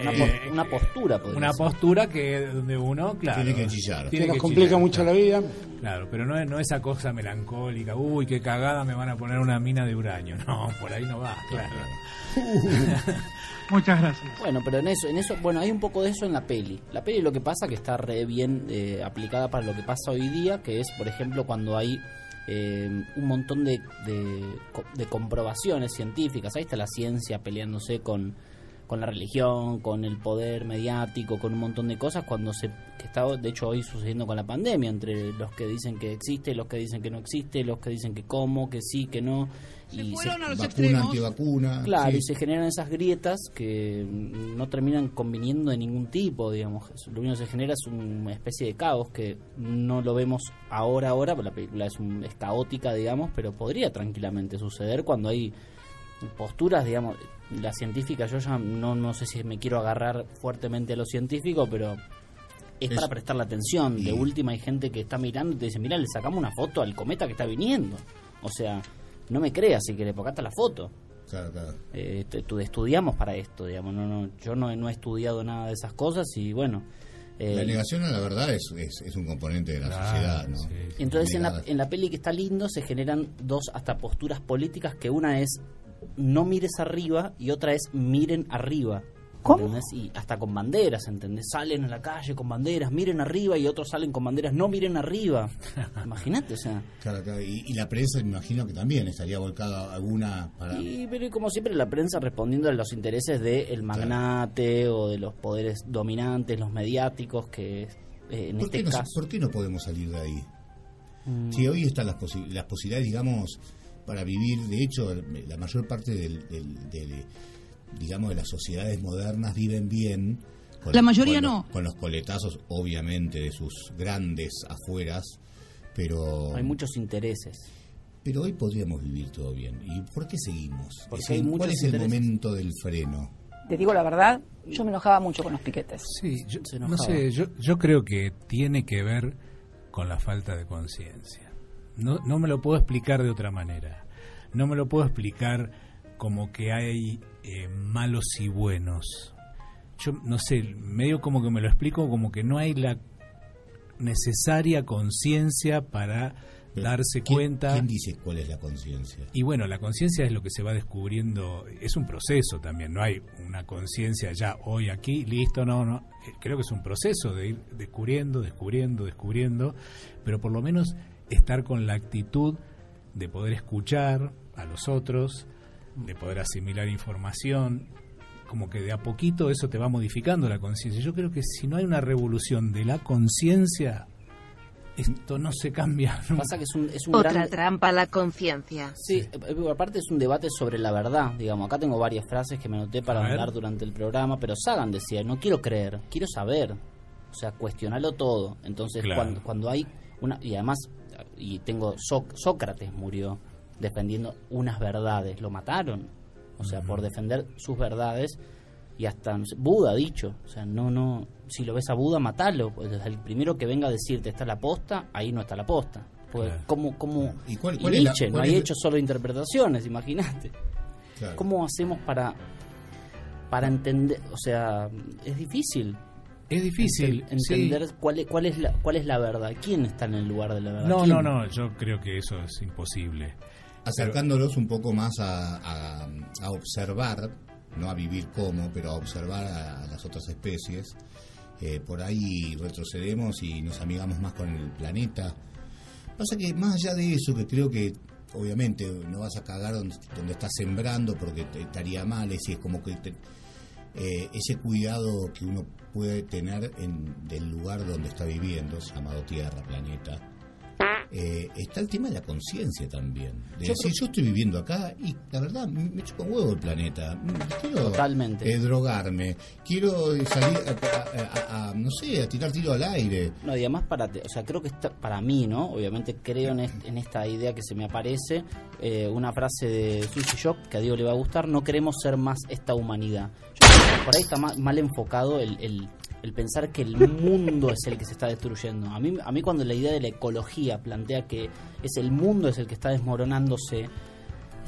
Una, Eh, una postura, podría Una postura que donde uno, claro. Tiene que chillar. tiene Que nos complica chillar, mucho claro. la vida. Claro, pero no, es- no esa cosa melancólica, uy, qué cagada me van a poner una mina de uranio. No, por ahí no va, claro. Muchas gracias. Bueno, pero en eso, en eso, bueno, hay un poco de eso en la peli. La peli lo que pasa que está re bien eh, aplicada para lo que pasa hoy día, que es, por ejemplo, cuando hay eh, un montón de, de, co- de comprobaciones científicas. Ahí está la ciencia peleándose con, con la religión, con el poder mediático, con un montón de cosas, cuando se que está de hecho hoy sucediendo con la pandemia, entre los que dicen que existe, los que dicen que no existe, los que dicen que cómo, que sí, que no. Y se- Vacuna, antivacuna. Claro, sí. y se generan esas grietas que no terminan conviniendo de ningún tipo, digamos. Lo único que se genera es una especie de caos que no lo vemos ahora, ahora, porque la película es, un- es caótica, digamos, pero podría tranquilamente suceder cuando hay posturas, digamos, la científica, yo ya no, no sé si me quiero agarrar fuertemente a lo científico, pero es, Es- para prestarle atención. De última hay gente que está mirando y te dice, mira, le sacamos una foto al cometa que está viniendo. O sea, no me creas si querés, porque acá está la foto Claro, claro. eh, estudiamos para esto, digamos, no, no, yo no, he- no he estudiado nada de esas cosas y bueno. eh, La negación a la verdad es, es, es un componente de la Claro, sociedad, ¿no? sí, sí. entonces en la, en la peli que está lindo se generan dos hasta posturas políticas que una es no mires arriba y otra es miren arriba. ¿Cómo? ¿entendés? Y hasta con banderas, ¿entendés? Salen a la calle con banderas, miren arriba y otros salen con banderas, no miren arriba. Imagínate, o sea. Claro, claro. Y, y la prensa, me imagino que también estaría volcada alguna para... Y, pero como siempre la prensa respondiendo a los intereses del magnate o de los poderes dominantes, los mediáticos, que eh, en ¿Por, este qué no, caso... ¿Por qué no podemos salir de ahí? Mm. Si hoy están las, posi- las posibilidades, digamos, para vivir, de hecho, la mayor parte del, del- del- digamos, de las sociedades modernas viven bien. con- La mayoría con los- no. Con los coletazos, obviamente, de sus grandes afueras, pero... Hay muchos intereses. Pero hoy podríamos vivir todo bien. ¿Y por qué seguimos? Porque Es hay decir, muchos ¿Cuál es el momento del freno? Te digo la verdad, yo me enojaba mucho con los piquetes. Sí, yo, Se no sé, yo, yo creo que tiene que ver con la falta de conciencia. No, no me lo puedo explicar de otra manera. No me lo puedo explicar como que hay eh, malos y buenos. Yo no sé, medio como que me lo explico como que no hay la necesaria conciencia para Pero, darse ¿quién- cuenta. ¿Quién dice cuál es la conciencia? Y bueno, la conciencia es lo que se va descubriendo, es un proceso también, no hay una conciencia ya hoy aquí, listo, no, no, Eh, creo que es un proceso de ir descubriendo, descubriendo, descubriendo, pero por lo menos estar con la actitud de poder escuchar a los otros, de poder asimilar información, como que de a poquito eso te va modificando la conciencia. Yo creo que si no hay una revolución de la conciencia, esto no se cambia. nunca. Pasa que es un, es un Otra gran... trampa la conciencia. Sí, eh, aparte es un debate sobre la verdad, digamos. Acá tengo varias frases que me anoté para hablar durante el programa, pero Sagan decía, no quiero creer, quiero saber. O sea, cuestionarlo todo. Entonces, Claro. cuando, cuando hay una... Y además, y tengo... Sócrates murió defendiendo unas verdades, lo mataron. O sea, por defender sus verdades y hasta no sé, Buda ha dicho, o sea, no, no, si lo ves a Buda, matalo, pues el primero que venga a decirte está la posta, ahí no está la posta. Porque Claro. ¿cómo, cómo, ¿Y cuál- y la- Nietzsche no hay hecho solo interpretaciones, imagínate. Claro. ¿Cómo hacemos para para entender, o sea, es difícil Es difícil sí. entender cuál es, cuál es la cuál es la verdad, quién está en el lugar de la verdad. No, ¿Quién? no, no, yo creo que eso es imposible. acercándolos un poco más a, a- a observar, no a vivir como, pero a observar a, a las otras especies. Eh, por ahí retrocedemos y nos amigamos más con el planeta. Pasa que más allá de eso, que creo que obviamente no vas a cagar donde, donde estás sembrando porque te estaría mal, es, es como que te- eh, ese cuidado que uno puede tener en, del lugar donde está viviendo, llamado Tierra, planeta. Eh, está el tema de la conciencia también. De Yo decir, yo estoy viviendo acá y la verdad me me chupa un huevo el planeta. Quiero Totalmente. eh, drogarme, quiero salir a, a- a- a, no sé, a tirar tiro al aire. No, y además para, te- o sea, creo que está, para mí, ¿no? Obviamente creo en, est- en esta idea que se me aparece, eh, una frase de Sushi Shock que a Diego le va a gustar, no queremos ser más esta humanidad. Yo creo que por ahí está ma- mal, enfocado el, el- el pensar que el mundo es el que se está destruyendo. A mí, a mí cuando la idea de la ecología plantea que es el mundo es el que está desmoronándose,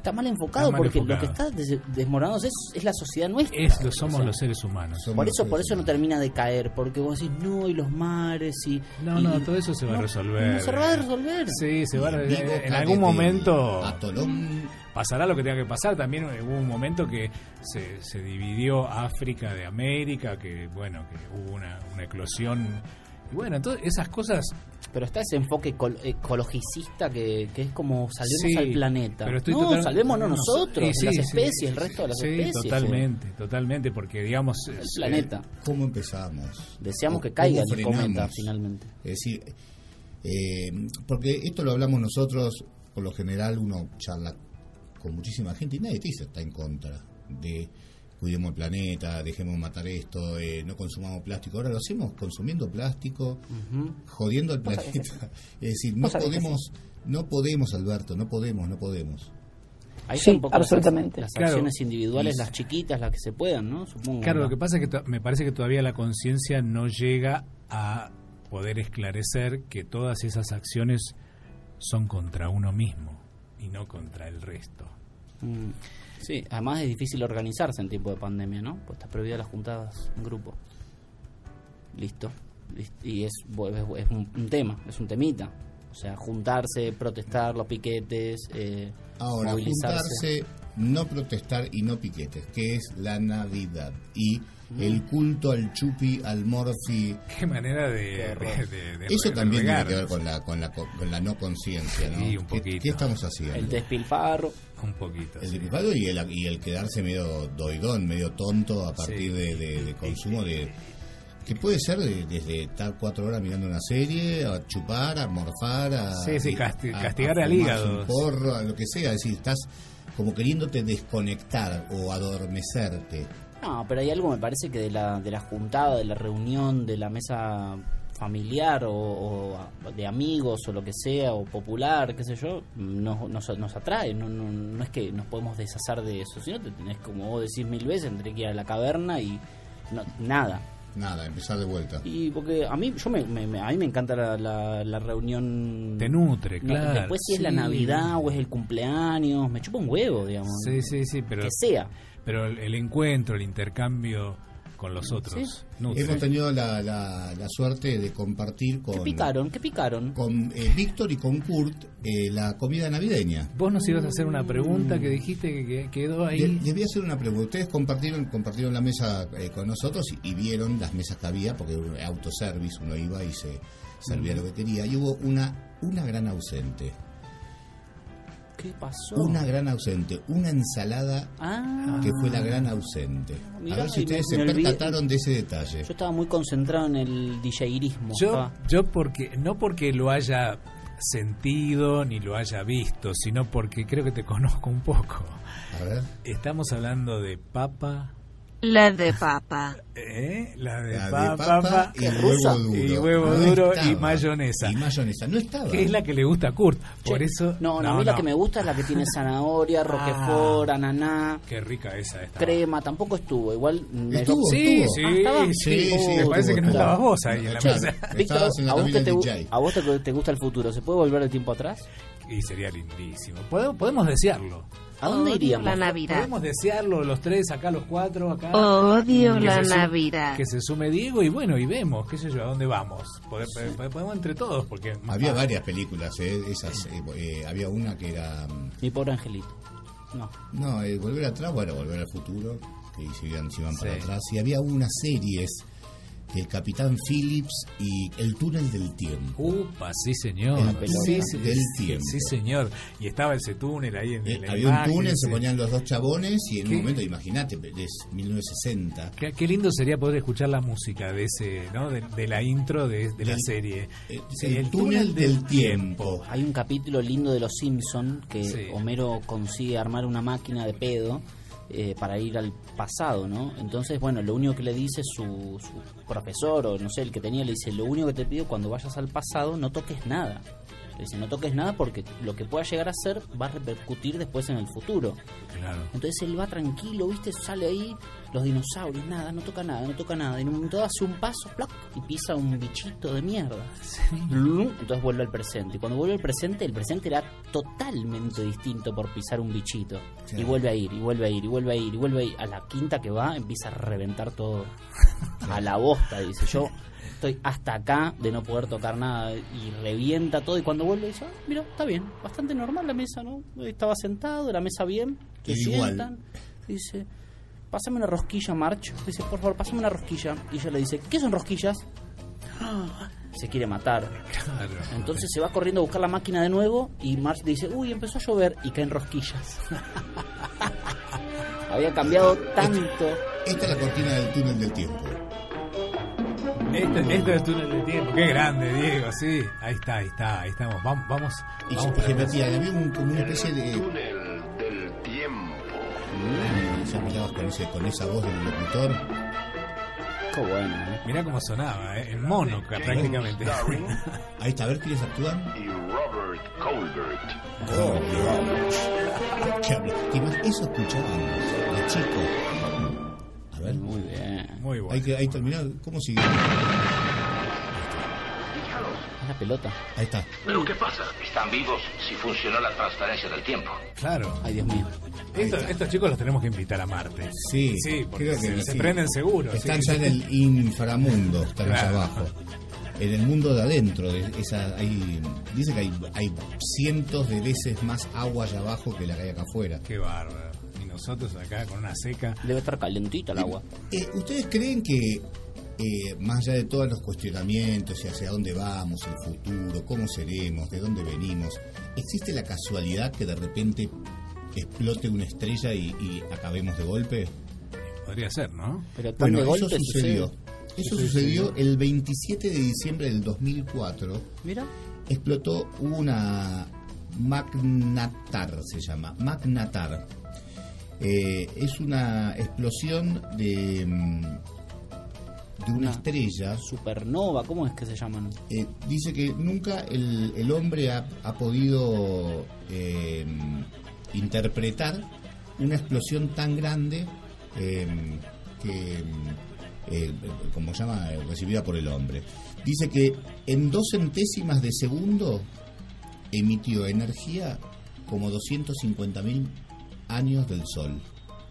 está mal enfocado Está mal porque lo enfocado. que está des- desmoronándose es, es la sociedad nuestra. Es, lo somos O sea, los seres humanos. Somos Por eso, por eso no termina de caer, porque vos decís, no, y los mares, y... No, y- no, todo eso se va a resolver. No se va a resolver. Sí, se va a En algún momento Atolón. pasará lo que tenga que pasar. También hubo un momento que se, se dividió África de América, que bueno, que hubo una, una eclosión. Y bueno, entonces esas cosas Pero está ese enfoque ecol- ecologicista que, que es como salvemos Sí, al planeta. pero estoy no, total- salvémonos no, nosotros, sí, las sí, especies, el resto de las sí, especies. eh. totalmente, totalmente, porque digamos... El es- planeta. ¿Cómo empezamos? Deseamos que ¿Cómo caiga el cometa finalmente. Es decir, eh, porque esto lo hablamos nosotros, por lo general uno charla con muchísima gente y nadie te dice está en contra de cuidemos el planeta, dejemos matar esto, eh, no consumamos plástico. Ahora lo hacemos consumiendo plástico, jodiendo al planeta. Es decir, no podemos, no podemos, Alberto, no podemos, no podemos. Ahí Sí, están un poco las- absolutamente. Las, Claro. acciones individuales, las chiquitas, las que se puedan, ¿no? Supongo. Claro, ¿no? lo que pasa es que to- me parece que todavía la conciencia no llega a poder esclarecer que todas esas acciones son contra uno mismo y no contra el resto. Mm, Sí, además es difícil organizarse en tiempo de pandemia, ¿no? Pues está prohibida las juntadas en grupo. Listo. List- Y es, es, es un, un tema, es un temita. O sea, juntarse, protestar, los piquetes, eh, Ahora, movilizarse. juntarse, no protestar y no piquetes, que es la Navidad. Y el culto al chupi, al morfi, Qué manera de... Qué horror. de- de- de- Eso también tiene que ver con la, con la, con la no conciencia, ¿no? Sí, un ¿Qué- poquito. ¿Qué, estamos haciendo? El despilfarro. Un poquito. El sí. y el, y el quedarse medio doidón, medio tonto a partir Sí. de, de- de consumo de... Que puede ser de- desde estar cuatro horas mirando una serie, a chupar, a morfar, a... Sí, sí, a- casti- a- castigar a al hígado. Un porro, a lo que sea. Es decir, estás como queriéndote desconectar o adormecerte. No, pero hay algo, me parece que de la, de la juntada, de la reunión, de la mesa familiar o, o de amigos o lo que sea, o popular, qué sé yo, nos, nos, nos atrae. No, no, no es que nos podemos deshacer de eso, sino te tenés, como vos decís mil veces, tendré que ir a la caverna y no, nada. Nada, empezar de vuelta. Y porque a mí, yo me, me- me- a mí me encanta la, la, la reunión. Te nutre, claro. Después si es la. Navidad o es el cumpleaños, me chupa un huevo, digamos. Sí, sí, sí, pero, Que sea. pero el, el encuentro, el intercambio con los otros. Hemos tenido la, la, la suerte de compartir ¿Qué con, picaron? ¿Qué picaron? con eh, Víctor y con Kurt eh, la comida navideña. Vos nos ibas a hacer una pregunta que dijiste que, que quedó ahí. Le- Les voy a hacer una pregunta. Ustedes compartieron compartieron la mesa eh, con nosotros y, y vieron las mesas que había, porque era un autoservice, uno iba y se servía lo que quería. Y hubo una, una gran ausente. ¿Qué pasó? Una gran ausente. Una ensalada Ah, que fue la gran ausente. Mirá, a ver si ustedes me- se me olvidé. percataron de ese detalle. yo estaba muy concentrado en el DJismo. Yo, yo porque no porque lo haya sentido ni lo haya visto, sino porque creo que te conozco un poco. A ver. Estamos hablando de papa, La de papa. ¿eh? La de La de papa, papa y ¿Qué huevo duro. y huevo No duro y estaba. mayonesa. Y mayonesa. No estaba. que es la que le gusta a Kurt. Por Che, eso. No, no, a mí la que me gusta es la que tiene zanahoria, roquefort, ananá, Qué rica esa esta. crema. Tampoco estuvo. Igual. me- Estuvo, Sí, estuvo. sí, Ah, sí, Sí, sí, Me parece que no estabas vos ahí en la Che, mesa. Víctor, Estabas en la ¿a vos, te. ¿a vos te, te gusta el futuro? ¿Se puede volver el tiempo atrás? Y sería lindísimo. Podemos, podemos desearlo. ¿A dónde Odio iríamos? La Navidad. Podemos desearlo los tres, acá los cuatro, acá. Odio la Navidad. Que se sume Diego y bueno, y vemos, qué sé yo, a dónde vamos. Pode- pode- Podemos entre todos, porque... Había varias películas, eh, esas, eh, eh, había una que era, mm, Mi pobre angelito. No. no, eh, Volver atrás, bueno, Volver al futuro, que se iban, se iban para atrás, y había unas series, El Capitán Phillips y El Túnel del Tiempo. Upa, sí señor. El Sí, sí, del sí, tiempo. Sí, señor. Y estaba ese túnel ahí en Eh, la había un imagen, túnel, se ese. ponían los dos chabones y en ¿Qué? un momento, imagínate, es 1960. Qué, qué lindo sería poder escuchar la música de ese, ¿no? De, de la intro de, de la Del- serie. eh, Sí, el túnel del tiempo. Hay un capítulo lindo de Los Simpson que Sí. Homero consigue armar una máquina de pedo eh, para ir al pasado, ¿no? Entonces, bueno, lo único que le dice su, su profesor o no sé, el que tenía, le dice, lo único que te pido cuando vayas al pasado no toques nada. Dice, no toques nada porque lo que pueda llegar a ser va a repercutir después en el futuro. Claro. Entonces él va tranquilo, ¿viste? Sale ahí, los dinosaurios, nada, no toca nada, no toca nada. Y en un momento hace un paso, ¡plac! y pisa un bichito de mierda. Blum, Entonces vuelve al presente. Y cuando vuelve al presente, el presente era totalmente distinto por pisar un bichito. Y vuelve a ir, y vuelve a ir, y vuelve a ir, y vuelve a ir. A la quinta que va, empieza a reventar todo. A la bosta, dice. Yo estoy hasta acá de no poder tocar nada y revienta todo y cuando vuelve dice, ah, mira, está bien, bastante normal la mesa, ¿no? Estaba sentado, la mesa bien, que sientan. Dice, pásame una rosquilla, March. Dice, por favor, pásame una rosquilla. Y ella le dice, ¿qué son rosquillas? "Ah", Se quiere matar. Claro. Entonces se va corriendo a buscar la máquina de nuevo y March dice, uy, empezó a llover y caen rosquillas. Había cambiado tanto. Esta es la cortina del túnel del tiempo. Esto, esto es el túnel del tiempo. Qué grande, Diego, sí. Ahí está, ahí está, ahí estamos. Vamos, vamos. Y vamos se, metían, había un, como una especie de. Túnel del tiempo. Ya mirabas con, ese, con esa voz del locutor. Qué bueno, ¿eh? Mirá cómo sonaba, ¿eh? en mono ca- prácticamente. Ahí está, a ver quiénes actúan. Y Robert Colbert. ¿Qué habla? ¿Te imaginas? Eso escuchábamos de chico. A ver. Muy bien. Muy bueno. Hay que ahí terminar. ¿Cómo sigue? La pelota. Ahí está. ¿Pero qué pasa? Están vivos si funcionó la transferencia del tiempo. Claro. Ay, Dios mío. Estos, estos chicos los tenemos que invitar a Marte. Sí, Sí, porque creo que se, se sí. prenden seguro. Están sí. ya en el inframundo, están allá Claro. abajo. En el mundo de adentro, de esa, hay, dice que hay, hay cientos de veces más agua allá abajo que la que hay acá afuera. Qué bárbaro. Nosotros acá con una seca. Debe estar calentita el agua. Eh, ¿Ustedes creen que, eh, más allá de todos los cuestionamientos y hacia dónde vamos, el futuro, cómo seremos, de dónde venimos, existe la casualidad que de repente explote una estrella y, y acabemos de golpe? Podría ser, ¿no? Pero tan Bueno, de eso sucedió. sucede. Eso sucedió el 27 de diciembre del 2004. Mira. Explotó una Magnatar, se llama. Magnatar. Eh, es una explosión de, mm, de una Una estrella. Supernova, ¿cómo es que se llaman? Eh, dice que nunca el, el hombre ha, ha podido eh, interpretar una explosión tan grande eh, que, como se llama, recibida por el hombre. Dice que en dos centésimas de segundo emitió energía como 250.000 años del Sol.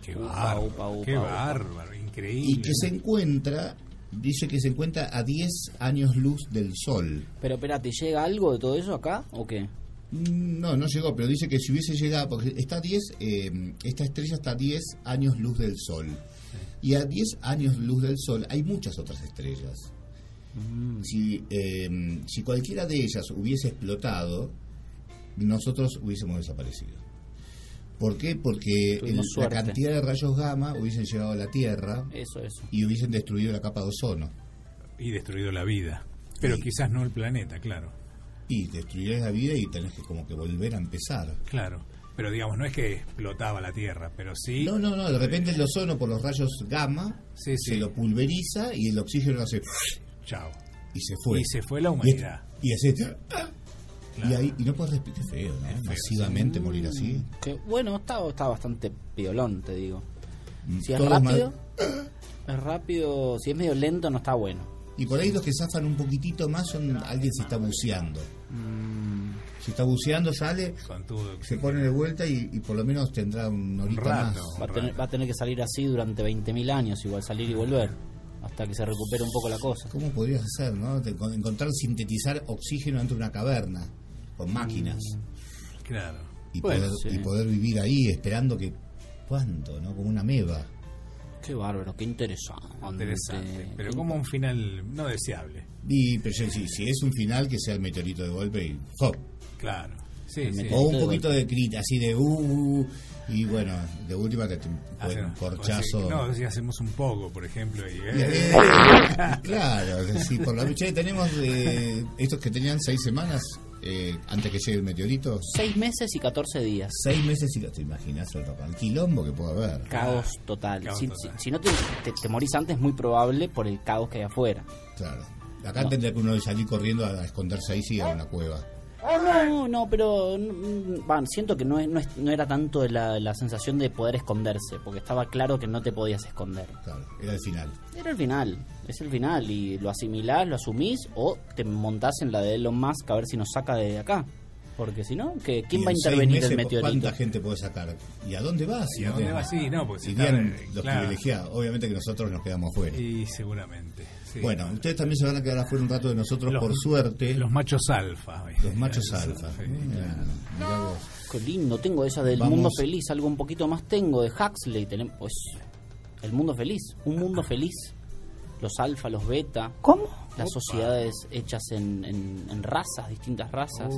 Qué Upa, bárbaro. upa, upa, qué upa. bárbaro, increíble. Y que se encuentra, dice que se encuentra a 10 años luz del Sol. Pero espérate, ¿llega algo de todo eso acá o qué? Mm, No, no llegó, pero dice que si hubiese llegado, porque está a 10, eh, esta estrella está a 10 años luz del Sol. Y a 10 años luz del Sol hay muchas otras estrellas. Si, eh, si cualquiera de ellas hubiese explotado, nosotros hubiésemos desaparecido. ¿Por qué? Porque el- la cantidad de rayos gamma hubiesen llegado a la Tierra Eso, eso. y hubiesen destruido la capa de ozono. Y destruido la vida. Pero Sí. quizás no el planeta, claro. Y destruirás la vida y tenés que como que volver a empezar. Claro. Pero digamos, no es que explotaba la Tierra, pero sí. No, no, no, de repente el ozono por los rayos gamma Sí, se lo pulveriza y el oxígeno hace Chao. y se fue. Y se fue la humanidad. y así, y Claro. ahí y no puedes respirar Qué feo, ¿no? Es feo, Masivamente morir así. Que, bueno, está, está bastante piolón, te digo. Si es rápido, mal. es rápido. Si es medio lento, no está bueno. Y por ahí los que zafan un poquitito más son alguien se está buceando. Si está buceando sale, se pone de vuelta y, y por lo menos tendrá una horita rato. más. Va a, tener, va a tener que salir así durante 20.000 años, igual salir y volver. Hasta que se recupere un poco la cosa. ¿Cómo podrías hacer, no? Encontrar sintetizar oxígeno dentro de una caverna con máquinas. Claro. y, Bueno, poder, sí. y poder vivir ahí esperando que cuánto no como una meba Qué bárbaro, qué interesante. interesante. Pero como un final no deseable. y pero si, si es un final que sea el meteorito de golpe y ¡hop! Claro. Sí, o un de poquito de crit así de uh, uh, y bueno de última que te un Hacemos- corchazo No, si hacemos un poco, por ejemplo. Y, eh, eh, claro sí por la che, tenemos eh, estos que tenían seis semanas eh, antes que llegue el meteorito 6 meses y 14 días. seis meses y te imaginas el, el quilombo que puede haber Caos total. Caos si, total. si- si no te, te, te morís antes, es muy probable por el caos que hay afuera. claro acá No. tendría que uno salir corriendo a, a esconderse ahí sí a una cueva no, no, pero mm, siento que no, es- no, es- no era tanto la, la sensación de poder esconderse, porque estaba claro que no te podías esconder. Claro, era el final. Era el final, es el final, y lo asimilás, lo asumís, o te montás en la de Elon Musk a ver si nos saca de acá. Porque si no, ¿qué- ¿quién va a intervenir meses, el meteorito? ¿Cuánta gente puede sacar? ¿Y a dónde vas? ¿Y a dónde vas? Sí, no, pues si los claro. privilegiados. Obviamente que nosotros nos quedamos afuera. Y seguramente. Sí. bueno, ustedes también se van a quedar afuera un rato de nosotros, Los- por suerte. Los machos alfa. Los machos Sí, alfa. sí. Vos. Qué lindo, tengo esa del Vamos. mundo feliz, algo un poquito más tengo de Huxley, tenemos pues el mundo feliz, un mundo feliz, los alfa, los beta, ¿Cómo? las sociedades hechas en, en- en razas, distintas razas,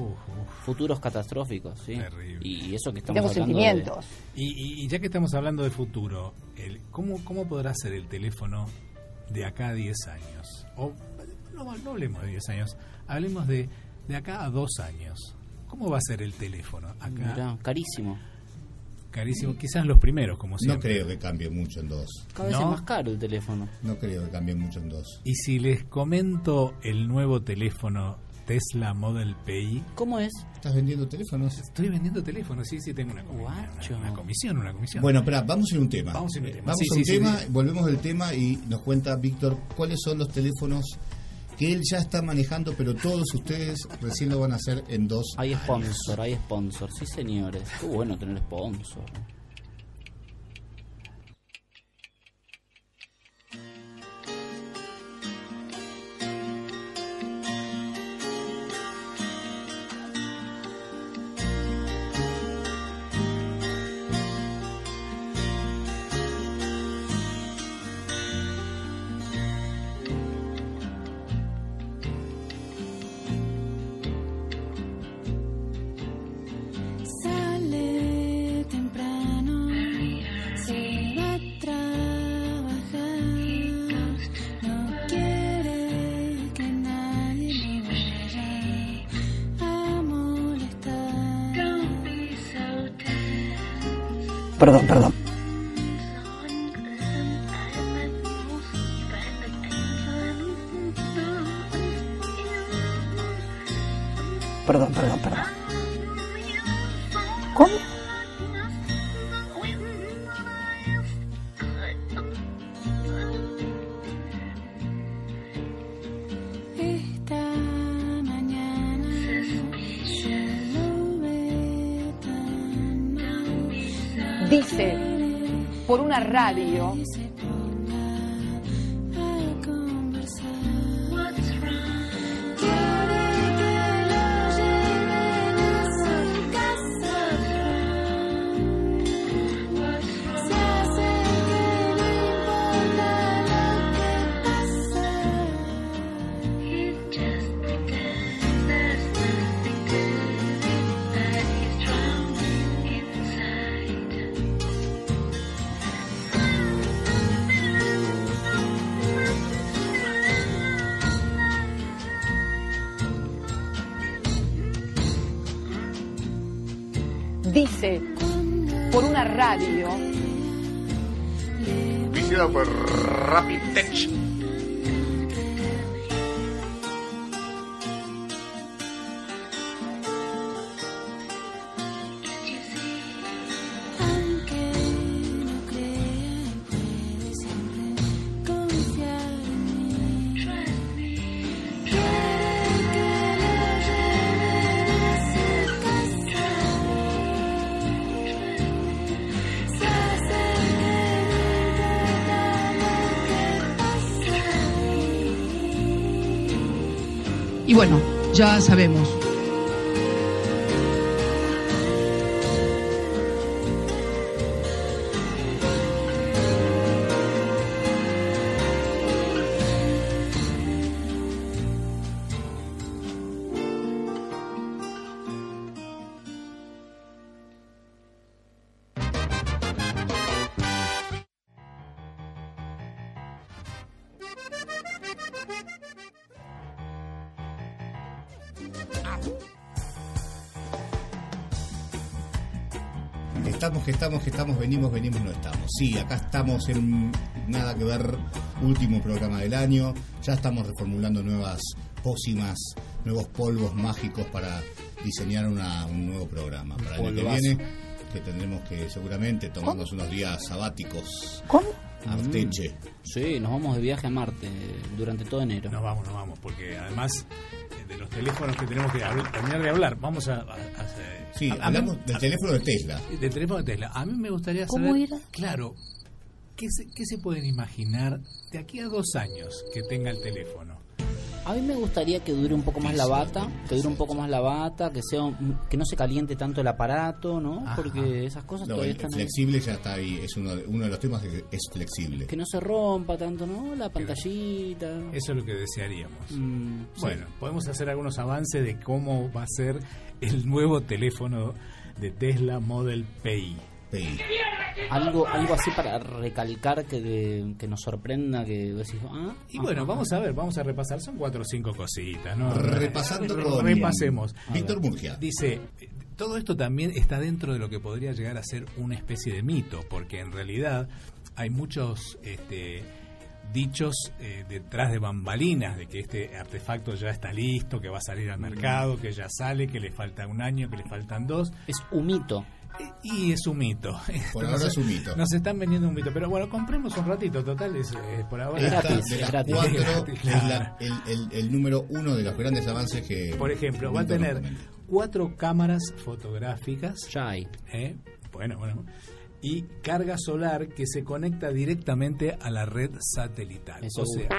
futuros catastróficos, sí, Terrible. y eso que estamos hablando de- sentimientos. Y, y- y ya que estamos hablando de futuro, el, ¿cómo, ¿cómo podrá ser el teléfono de acá a 10 años? O no, no hablemos de 10 años, hablemos de, de acá a 2 años. ¿Cómo va a ser el teléfono? Acá, Mirá, carísimo, carísimo, quizás los primeros, como No siempre. creo que cambie mucho en dos. cada vez ¿No? es más caro el teléfono. No creo que cambie mucho en dos. Y si les comento el nuevo teléfono Tesla Model Pay, ¿Cómo es? ¿Estás vendiendo teléfonos? estoy vendiendo teléfonos, sí, sí, tengo una, comi- Guacho. una, una comisión, una comisión. Bueno, espera, vamos a ir a un tema. Vamos a ir a un tema. Vamos Sí, a un sí, tema, sí. volvemos del tema y nos cuenta Víctor cuáles son los teléfonos que él ya está manejando, pero todos ustedes recién lo van a hacer en dos. Hay sponsor, hay sponsor, sí señores, qué bueno tener sponsor. Perdón, perdón. Radio ya sabemos. Estamos, que estamos, venimos, venimos, no estamos. Sí, acá estamos en nada que ver, último programa del año. Ya estamos reformulando nuevas pócimas, nuevos polvos mágicos para diseñar una- un nuevo programa para el año que viene, que tendremos que seguramente tomarnos unos días sabáticos. ¿Cómo? Arteche. Sí, nos vamos de viaje a Marte durante todo enero. Nos vamos, nos vamos, porque además eh, de los teléfonos que tenemos que terminar de hablar, vamos a... a- a- Sí, a- a hablamos mí- del a- teléfono de Tesla. Del teléfono de Tesla. A mí me gustaría ¿Cómo saber... era? Claro, ¿qué se, ¿qué se pueden imaginar de aquí a dos años que tenga el teléfono? A mí me gustaría que dure un poco más la bata, que dure un poco más la bata, que sea un- que no se caliente tanto el aparato, ¿no? Ajá. Porque esas cosas No, todavía el están ahí. flexible ya está ahí, es uno de, uno de los temas que es flexible. Que no se rompa tanto, ¿no? La pantallita. Eso es lo que desearíamos. Mm, Bueno, podemos hacer algunos avances de cómo va a ser el nuevo teléfono de Tesla Model Pay. PI. algo algo así para recalcar que, de- que nos sorprenda, que decís, ah, Y ah, bueno, ah, vamos a ver, vamos a repasar. Son cuatro o cinco cositas, ¿no? Repasando con Repasemos. Víctor Murgia. Dice, todo esto también está dentro de lo que podría llegar a ser una especie de mito, porque en realidad hay muchos este, dichos eh, detrás de bambalinas de que este artefacto ya está listo, que va a salir al mercado, que ya sale, que le falta un año, que le faltan dos. Es un mito. Y es un mito. Por Nos- ahora es un mito. Nos están vendiendo un mito. Pero bueno, compremos un ratito, total, es, eh, por ahora. Es Esta, gratis, de es las gratis. cuatro, Es gratis, es claro. la- el, el- el número uno de los grandes avances que... Por ejemplo, va a tener cuatro cámaras fotográficas. Ya hay. ¿eh? Bueno, bueno. Y carga solar que se conecta directamente a la red satelital. Eso o sea,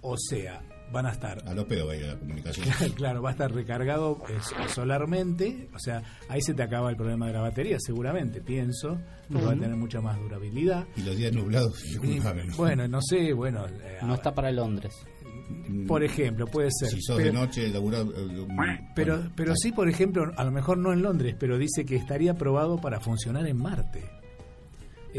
o sea, van a estar A lo pedo va a ir la comunicación. Claro, va a estar recargado eh, solarmente, o sea, ahí se te acaba el problema de la batería, seguramente, pienso, porque va a tener mucha más durabilidad. Y los días nublados, bueno, no sé, bueno, eh, No está para Londres. por ejemplo, puede ser. Si sos pero, de noche, laburá, eh, pero, bueno, pero sí, por ejemplo, a lo mejor no en Londres, pero dice que estaría probado para funcionar en Marte.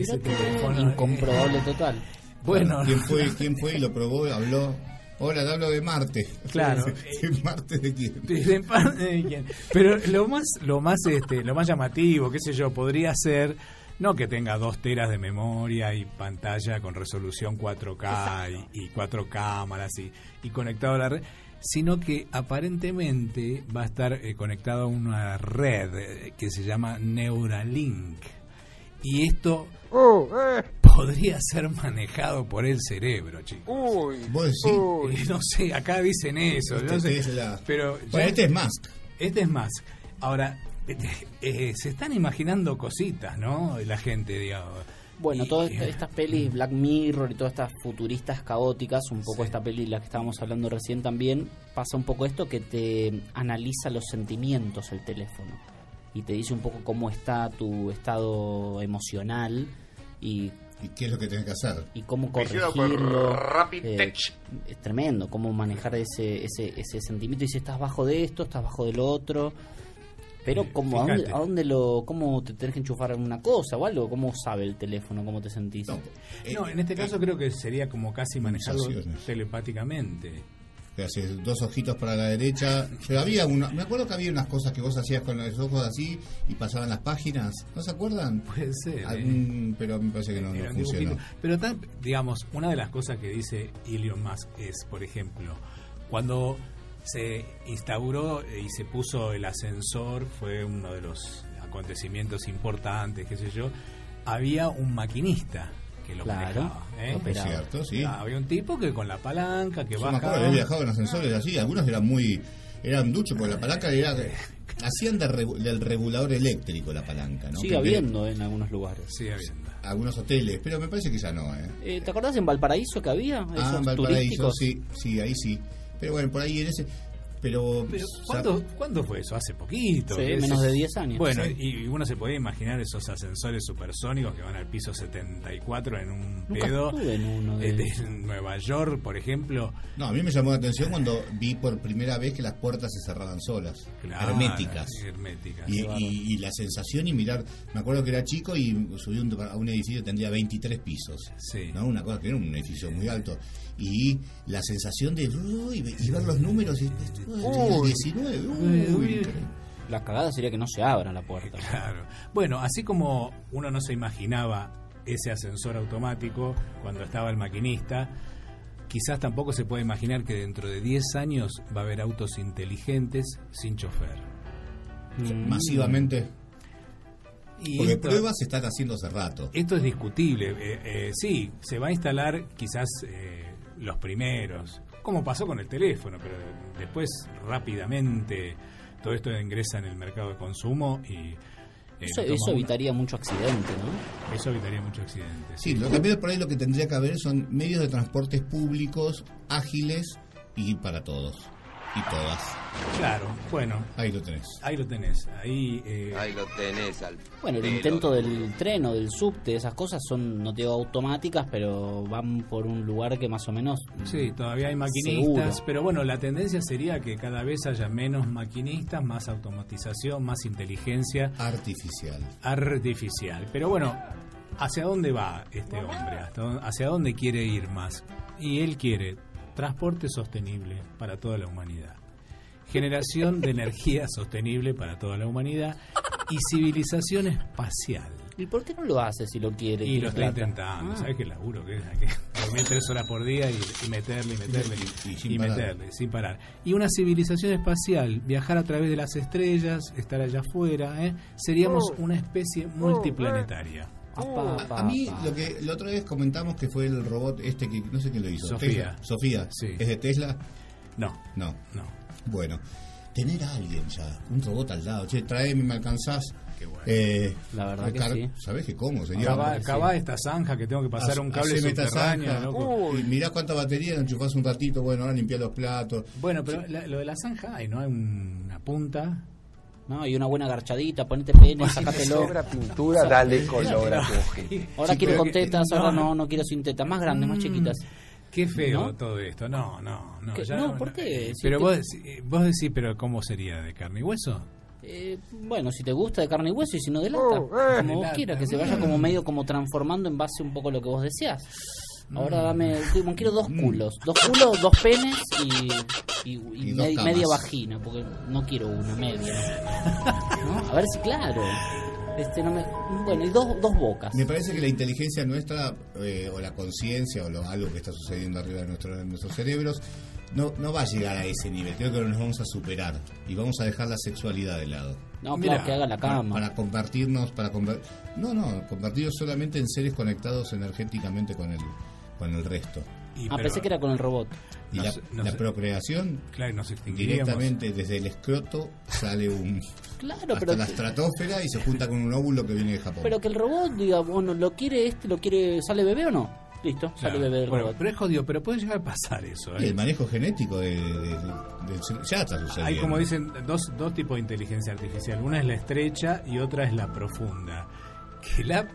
Ese teléfono, incomprobable total. Bueno, ¿Quién fue, ¿Quién fue y lo probó? Habló. Hola, te hablo de Marte. Claro. ¿De Marte de quién? De parte de quién. Pero lo más, lo más, este, lo más llamativo, qué sé yo, podría ser no que tenga dos teras de memoria y pantalla con resolución 4K y, y cuatro cámaras y, y conectado a la red, sino que aparentemente va a estar eh, conectado a una red eh, que se llama Neuralink. Y esto podría ser manejado por el cerebro, chicos. ¿Vos decís? Eh, No sé, acá dicen eso. Este no sé, es la- pero Bueno, ya- este es Musk. este es más. Ahora, este, eh, se están imaginando cositas, ¿no? La gente, digamos. Bueno, todas esta- estas pelis, Black Mirror y todas estas futuristas caóticas, un poco esta peli la que estábamos hablando recién también, pasa un poco esto que te analiza los sentimientos el teléfono y te dice un poco cómo está tu estado emocional y, ¿Y qué es lo que tenés que hacer? y cómo corregirlo. Rapid Eh, es tremendo cómo manejar ese, ese, ese sentimiento y si estás bajo de esto, estás bajo del otro. Pero Eh, como, ¿a dónde, a dónde lo, cómo te tenés que enchufar una cosa o algo? ¿Cómo sabe el teléfono? ¿Cómo te sentís? No, eh, No, en este caso eh, creo que sería como casi manejarlo telepáticamente. Que haces dos ojitos para la derecha. Pero había una, me acuerdo que había unas cosas que vos hacías con los ojos así y pasaban las páginas. ¿No se acuerdan? Puede ser. ¿eh? pero me parece que no, funcionó. Pero tan- digamos, una de las cosas que dice Elon Musk es, por ejemplo, cuando se instauró y se puso el ascensor, fue uno de los acontecimientos importantes, qué sé yo, había un maquinista que lo Claro, manejaba. ¿eh? lo Es cierto, sí. Ah, Había un tipo que con la palanca, que Yo me acuerdo de bajaba. haber viajado en ascensores así, algunos eran muy eran duchos porque la palanca era hacían de del regulador eléctrico la palanca, ¿no? Sigue habiendo en algunos lugares. Sigue habiendo. algunos hoteles, pero me parece que ya no, ¿eh? Eh, ¿Te acordás en Valparaíso que había? Esos Ah, en Valparaíso, turísticos. sí, sí, ahí sí. Pero bueno, por ahí en ese pero, Pero, ¿cuándo, cuándo fue eso? Hace poquito. Sí, menos de 10 años. Bueno, Sí. y uno se podía imaginar esos ascensores supersónicos que van al piso 74 en un Nunca pedo. en uno de eh, de. Nueva York, por ejemplo. No, a mí me llamó la atención cuando vi por primera vez que las puertas se cerraban solas, Claro, herméticas. herméticas. Y, y- y la sensación y mirar, me acuerdo que era chico y subí un- a un edificio que tendría 23 pisos, Sí. ¿no? Una cosa que era un edificio muy alto. Y la sensación de uy, y ver los números y esto, uy, el 19, uy, Uy. La cagada sería que no se abra la puerta. Claro. Bueno, así como uno no se imaginaba ese ascensor automático cuando estaba el maquinista, quizás tampoco se puede imaginar que dentro de 10 años va a haber autos inteligentes sin chofer. Mm. masivamente. Y Porque esto- pruebas se están haciendo hace rato. Esto es discutible. Eh, eh, sí, se va a instalar quizás eh, los primeros, como pasó con el teléfono, pero después rápidamente todo esto ingresa en el mercado de consumo y... eh, Eso, una- evitaría mucho accidente, ¿no? Eso evitaría muchos accidentes. Sí, lo también por ahí lo que tendría que haber son medios de transportes públicos ágiles y para todos y todas. Claro, bueno. Ahí lo tenés. Ahí lo tenés. Ahí, eh, Ahí lo tenés al Bueno, el pelo. intento del tren o del subte, esas cosas son, no te digo automáticas, pero van por un lugar que más o menos... Sí, todavía hay maquinistas, Seguro. pero bueno, la tendencia sería que cada vez haya menos maquinistas, más automatización, más inteligencia Artificial. artificial. Pero bueno, ¿hacia dónde va este hombre? ¿Hasta dónde- ¿Hacia dónde quiere ir más? Y él quiere transporte sostenible para toda la humanidad, generación de energía sostenible para toda la humanidad y civilización espacial. ¿Y por qué no lo hace si lo quiere? Y lo está plata? intentando, Ah. ¿sabes qué laburo que es? Que dormir tres horas por día y, y meterle, y meterle, Y- y y, sin parar. meterle, sin parar. Y una civilización espacial, viajar a través de las estrellas, estar allá afuera, ¿eh? seríamos una especie multiplanetaria. Apá, A, mí lo que la otra vez comentamos que fue el robot este que no sé quién lo hizo. Sofía. Tesla. Sofía. Sí. ¿Es de Tesla? No, No. no. Bueno, tener a alguien ya, un robot al lado. Che, traeme, me alcanzás. Qué bueno. Eh, La verdad que car- sí. ¿Sabés que cómo, señor? Cavá, sí. cavá esta zanja que tengo que pasar un cable subterráneo. loco. Y mirá cuánta batería, enchufás un ratito, bueno, ahora limpiar los platos. Bueno, pero la- lo de la zanja hay, ¿no? Hay una punta. No, y una buena garchadita, ponete pene, sácatelo. pintura, dale color a. Ahora Sí, quiero con tetas, ahora no. no, quiero sin tetas, más grandes, más Mm, chiquitas. Qué feo ¿No? todo esto. No, no, no. No, ¿por qué? Si Pero te- vos, decí- vos decís, pero ¿cómo sería? ¿De carne y hueso? Eh, bueno, si te gusta de carne y hueso y si no de lata, Oh, eh, como de vos lata, quieras, que se vaya como medio como transformando en base un poco a lo que vos deseas. Ahora Mm. dame, como quiero dos culos, dos culos, dos penes y, y- y me- media vagina, porque no quiero una media. ¿no? A ver si claro. Este, no me, bueno, y dos, dos bocas. Me parece que la inteligencia nuestra, eh, o la conciencia, o lo- algo que está sucediendo arriba de, nuestro- de nuestros cerebros, no, no va a llegar a ese nivel. Creo que nos vamos a superar y vamos a dejar la sexualidad de lado. No, Mirá, claro, que haga la Para, cama. para compartirnos, para conver- no, no, convertirnos solamente en seres conectados energéticamente con el, con el resto. Y, Ah, pero- pensé que era con el robot. Y la, procreación, Claro, nos extinguiríamos. directamente desde el escroto, sale un Claro, hasta pero la que- estratosfera y se junta con un óvulo que viene de Japón. Pero que el robot diga, bueno, ¿lo quiere este? ¿Lo quiere? ¿Sale bebé o no? Listo, sale bebé del Bueno, robot. pero es jodido, pero puede llegar a pasar eso. Y ¿eh? el manejo genético de, de- de- ya está sucediendo. Hay, como dicen, dos, dos tipos de inteligencia artificial. Una es la estrecha y otra es la profunda. Que la.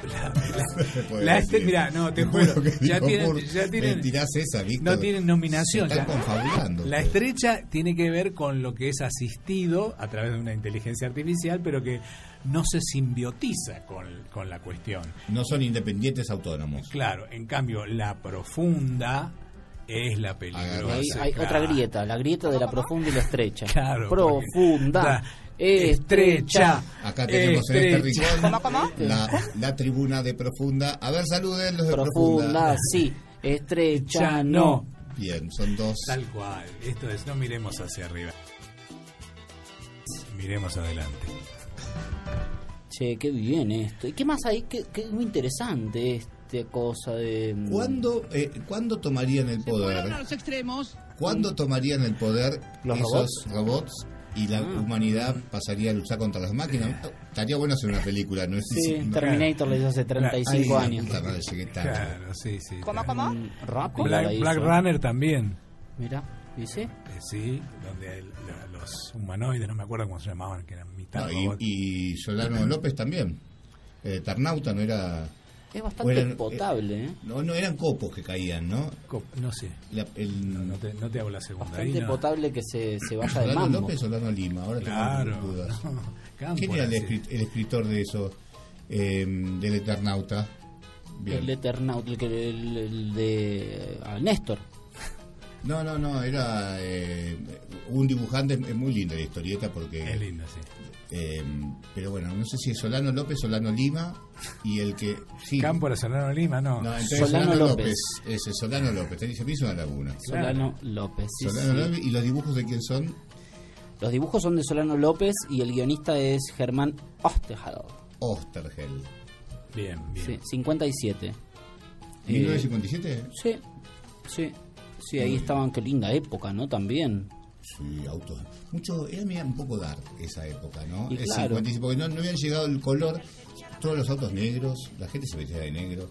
la, la- mirá, no, te juro. Ya tienen, ya tienen, esa, Víctor. no tienen nominación. Se están ya. confabulando. La ustedes. estrecha tiene que ver con lo que es asistido a través de una inteligencia artificial, pero que no se simbiotiza con, con la cuestión. No son independientes autónomos. Claro, en cambio, la profunda es la peligrosa. hay otra grieta, la grieta de la profunda y la estrecha. Claro, Profunda, porque- estrecha. Acá tenemos en este rincón la, la tribuna de profunda. A ver, saluden los de Profunda, profunda. sí. Estrecha, no. Bien, son dos. Tal cual. Esto es, no miremos hacia arriba. Miremos adelante. Che, qué bien esto. ¿Y qué más hay? Qué, qué muy interesante esta cosa de... mm, ¿Cuándo, eh, ¿Cuándo tomarían el poder? los extremos. ¿Cuándo tomarían el poder ¿Los esos robots? Y la Ah. humanidad pasaría a luchar contra las máquinas? Estaría bueno hacer una película, ¿no es? Sí, no- Terminator lo hizo hace 35 Ay, años. puta madre, llegué tarde. Claro, sí, sí. Mm, Rápido Black, Runner también. Mira, ¿dice? Eh, sí, donde el- lo- los humanoides, no me acuerdo cómo se llamaban, que eran mitad No, y, y Solano López también. Eh, Eternauta no era. Es bastante eran- potable, ¿eh? No, no eran copos que caían, ¿no? No sé, La- el, no, no te, no te hago la segunda. Ahí Bastante no. potable que se, se vaya de mambo. López o Solano Lima, ahora Claro. tengo dudas. no, Cámpora, ¿Quién era el, sí. escrit- el escritor de eso? Eh, del Eternauta. Bien. El Eternaut, el, que- el, el de ah, Néstor. No, no, no, era eh, un dibujante, es muy linda la historieta porque... Es linda, sí. Eh, pero bueno, no sé si es Solano López, Solano Lima y el que... Sí, Cámpora, Solano Lima, no. no, entonces Solano Solano, López. López. Ese, Solano López, te dice, me hizo una laguna. Claro. Solano López. sí, Solano sí. López, ¿Y los dibujos de quién son? Los dibujos son de Solano López y el guionista es Germán Osterheld. Ostergel. Bien, bien. Sí, 57. Eh, ¿1957? sí, sí. Sí, ahí estaban, qué linda época, ¿no? También. Sí, autos. Mucho, era media un poco dark esa época, ¿no? Y El claro. 55, porque no, no habían llegado el color, todos los autos negros, la gente se vestía de negro,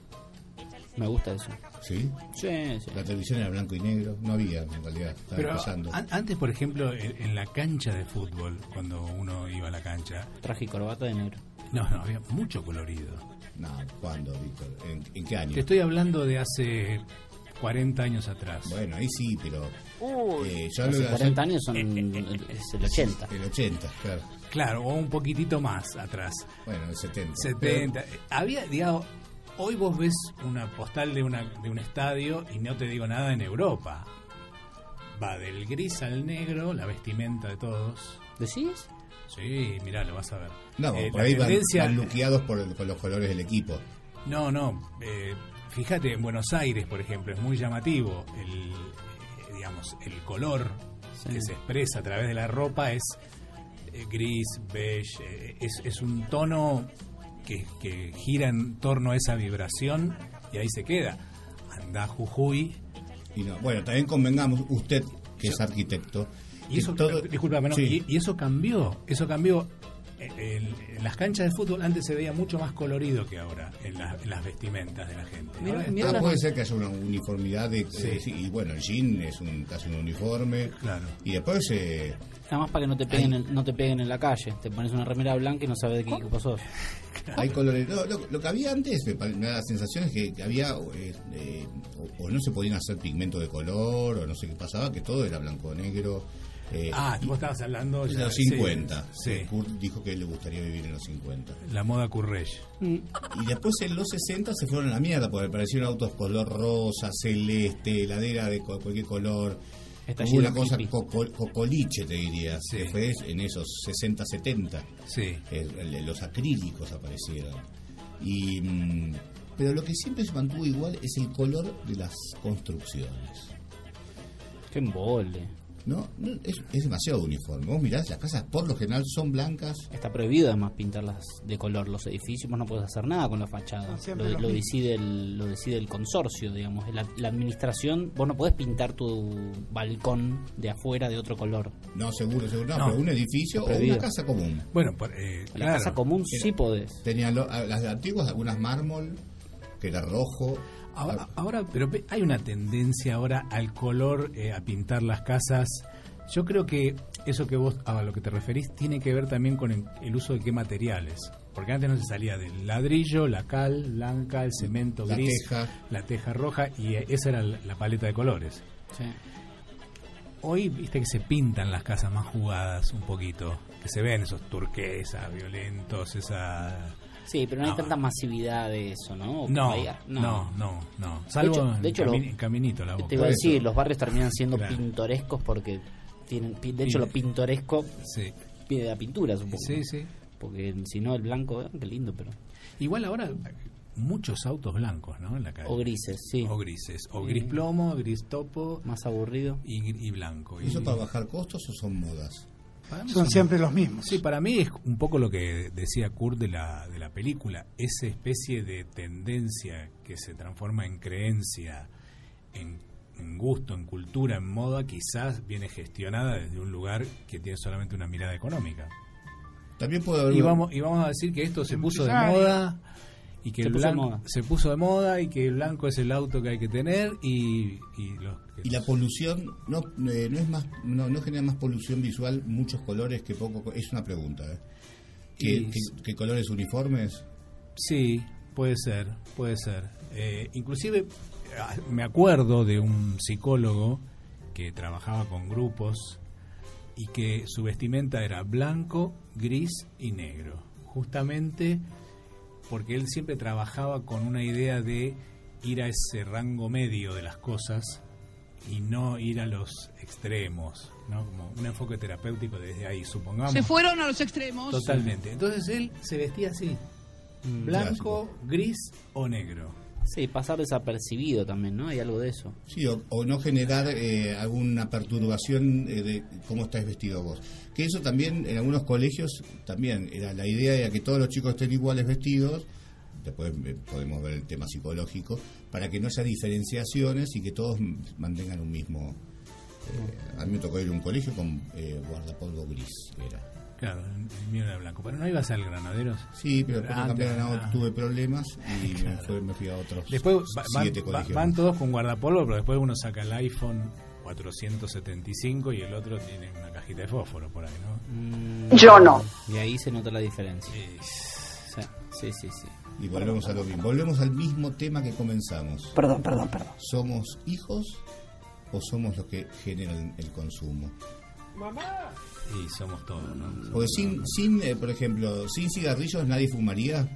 Me gusta eso. ¿sí? Sí, sí. La televisión era blanco y negro, no había en realidad, estaba Pero empezando. an- antes, por ejemplo, en, en la cancha de fútbol, cuando uno iba a la cancha, Traje y corbata de negro. no, no, había mucho colorido. No, ¿cuándo, Víctor? ¿En, en qué año? Te estoy hablando de hace 40 años atrás. Bueno, ahí sí, pero... eh, Hace hablo de 40 años son el- es el 80. El 80, claro. Claro, o un poquitito más atrás. Bueno, el 70. 70. Había, digamos, hoy vos ves una postal de, una, de un estadio y no te digo nada en Europa. Va del gris al negro, la vestimenta de todos. ¿Decís? Sí, mirá, lo vas a ver. No, Eh, por la ahí van, tendencia- van luqueados por, el- por los colores del equipo. No, no. eh, fíjate, en Buenos Aires, por ejemplo, es muy llamativo. El, eh, digamos, el color que se expresa a través de la ropa es eh, gris, beige. eh, es, es un tono que, que gira en torno a esa vibración y ahí se queda. Anda Jujuy. Y no, bueno, también convengamos, usted que es arquitecto, Y eso, todo- discúlpame, no, Sí. y, y eso cambió. Eso cambió. En- en las canchas de fútbol antes se veía mucho más colorido que ahora en, la- en las vestimentas de la gente. Mira, Ahora mira Ah, la- puede ser que haya una uniformidad de, Sí. eh, sí, y bueno el jean es un casi un uniforme Claro. y después eh, Nada más para que no te peguen, en, no te peguen en la calle. Te pones una remera blanca y no sabes de qué equipo sos. hay colores no, lo, lo que había antes me, da la sensación es que, que había eh, eh, o, o no se podían hacer pigmentos de color o no sé qué pasaba que todo era blanco o negro eh, Ah, vos estabas hablando de los sí, 50 Sí, Eh, Kurt dijo que le gustaría vivir en los 50 la moda Courrèges. Y después en los 60 se fueron a la mierda porque aparecieron autos color rosa, celeste, heladera de cualquier color. Está Hubo lleno una cosa coco- cocoliche, te diría, Sí. que fue en esos 60, 70. Sí. Los acrílicos aparecieron. Y, mm, pero lo que siempre se mantuvo igual es el color de las construcciones. Qué embole. ¿No? No, es, es demasiado uniforme. Vos mirás, las casas por lo general son blancas. Está prohibido además pintarlas de color los edificios, vos no podés hacer nada con la fachada. Lo, decide el, lo decide el consorcio, digamos. La, la administración, vos no podés pintar tu balcón de afuera de otro color. No, seguro, seguro. No, No. pero un edificio o una casa común. Bueno, por, eh, La claro. casa común sí podés. Tenían lo- las de antiguas, algunas mármol, que era rojo. Ahora, ahora, pero hay una tendencia ahora al color, eh, a pintar las casas. Yo creo que eso que vos, a lo que te referís, tiene que ver también con el, el uso de qué materiales. Porque antes no se salía del ladrillo, la cal blanca, el cemento La gris, teja. la teja roja, y eh, esa era la, la paleta de colores. Sí. Hoy, viste que se pintan las casas más jugadas un poquito, que se ven esos turquesas, violentos, esa... Sí, pero no hay No. tanta masividad de eso, ¿no? O No, no, no, no. Salvo hecho- en de hecho, en Caminito, la Te boca. iba a decir, los barrios terminan siendo Claro. pintorescos porque tienen, de hecho, lo pintoresco Sí. pide la pintura, supongo. Sí, sí. Porque si no, el blanco, eh, qué lindo, pero. Igual ahora muchos autos blancos, ¿no? En la calle. O grises, sí. O grises. O gris plomo, gris topo Más aburrido. y, gr- y blanco. Y- ¿Eso para bajar costos o son modas? Son siempre los mismos. Sí, para mí es un poco lo que decía Kurt de la, de la película. Esa especie de tendencia que se transforma en creencia, en, en gusto, en cultura, en moda, quizás viene gestionada desde un lugar que tiene solamente una mirada económica. También puede haber. Y vamos, y vamos a decir que esto se puso de moda y que Se el puso de blanco moda. se puso de moda y que el blanco es el auto que hay que tener y, y los Y la polución no, eh, no es más no, no genera más polución visual muchos colores que poco co- es una pregunta ¿eh? ¿Qué, Y- qué- qué colores uniformes sí puede ser puede ser Eh, inclusive me acuerdo de un psicólogo que trabajaba con grupos y que su vestimenta era blanco gris y negro justamente porque él siempre trabajaba con una idea de ir a ese rango medio de las cosas y no ir a los extremos, ¿no? Como un enfoque terapéutico desde ahí, supongamos. Se fueron a los extremos. Totalmente. Entonces él se vestía así, blanco, gris o negro. Sí, pasar desapercibido también, ¿no? Hay algo de eso. Sí, o, o no generar eh, alguna perturbación eh, de cómo estás vestido vos. Que eso también en algunos colegios también era la idea era que todos los chicos estén iguales vestidos. Después eh, podemos ver el tema psicológico para que no haya diferenciaciones y que todos mantengan un mismo. eh, a mí me tocó ir a un colegio con eh, guardapolvo gris, era. Claro, el mío era blanco. Pero no ibas al Granaderos. Sí, pero después me Ah, ah. tuve problemas y me, fue- me fui a otros Después va- van, siete va- colegios. van todos con guardapolvo, pero después uno saca el iPhone 475 y el otro tiene una cajita de fósforo por ahí, ¿no? Yo no. Y ahí se nota la diferencia. Sí, sí, sí. sí. Y volvemos a lo mismo. Volvemos al mismo tema que comenzamos. Perdón, perdón, perdón. ¿Somos hijos o somos los que generan el consumo? Y somos todos, ¿no? Porque sin, sin eh, por ejemplo, sin cigarrillos nadie fumaría.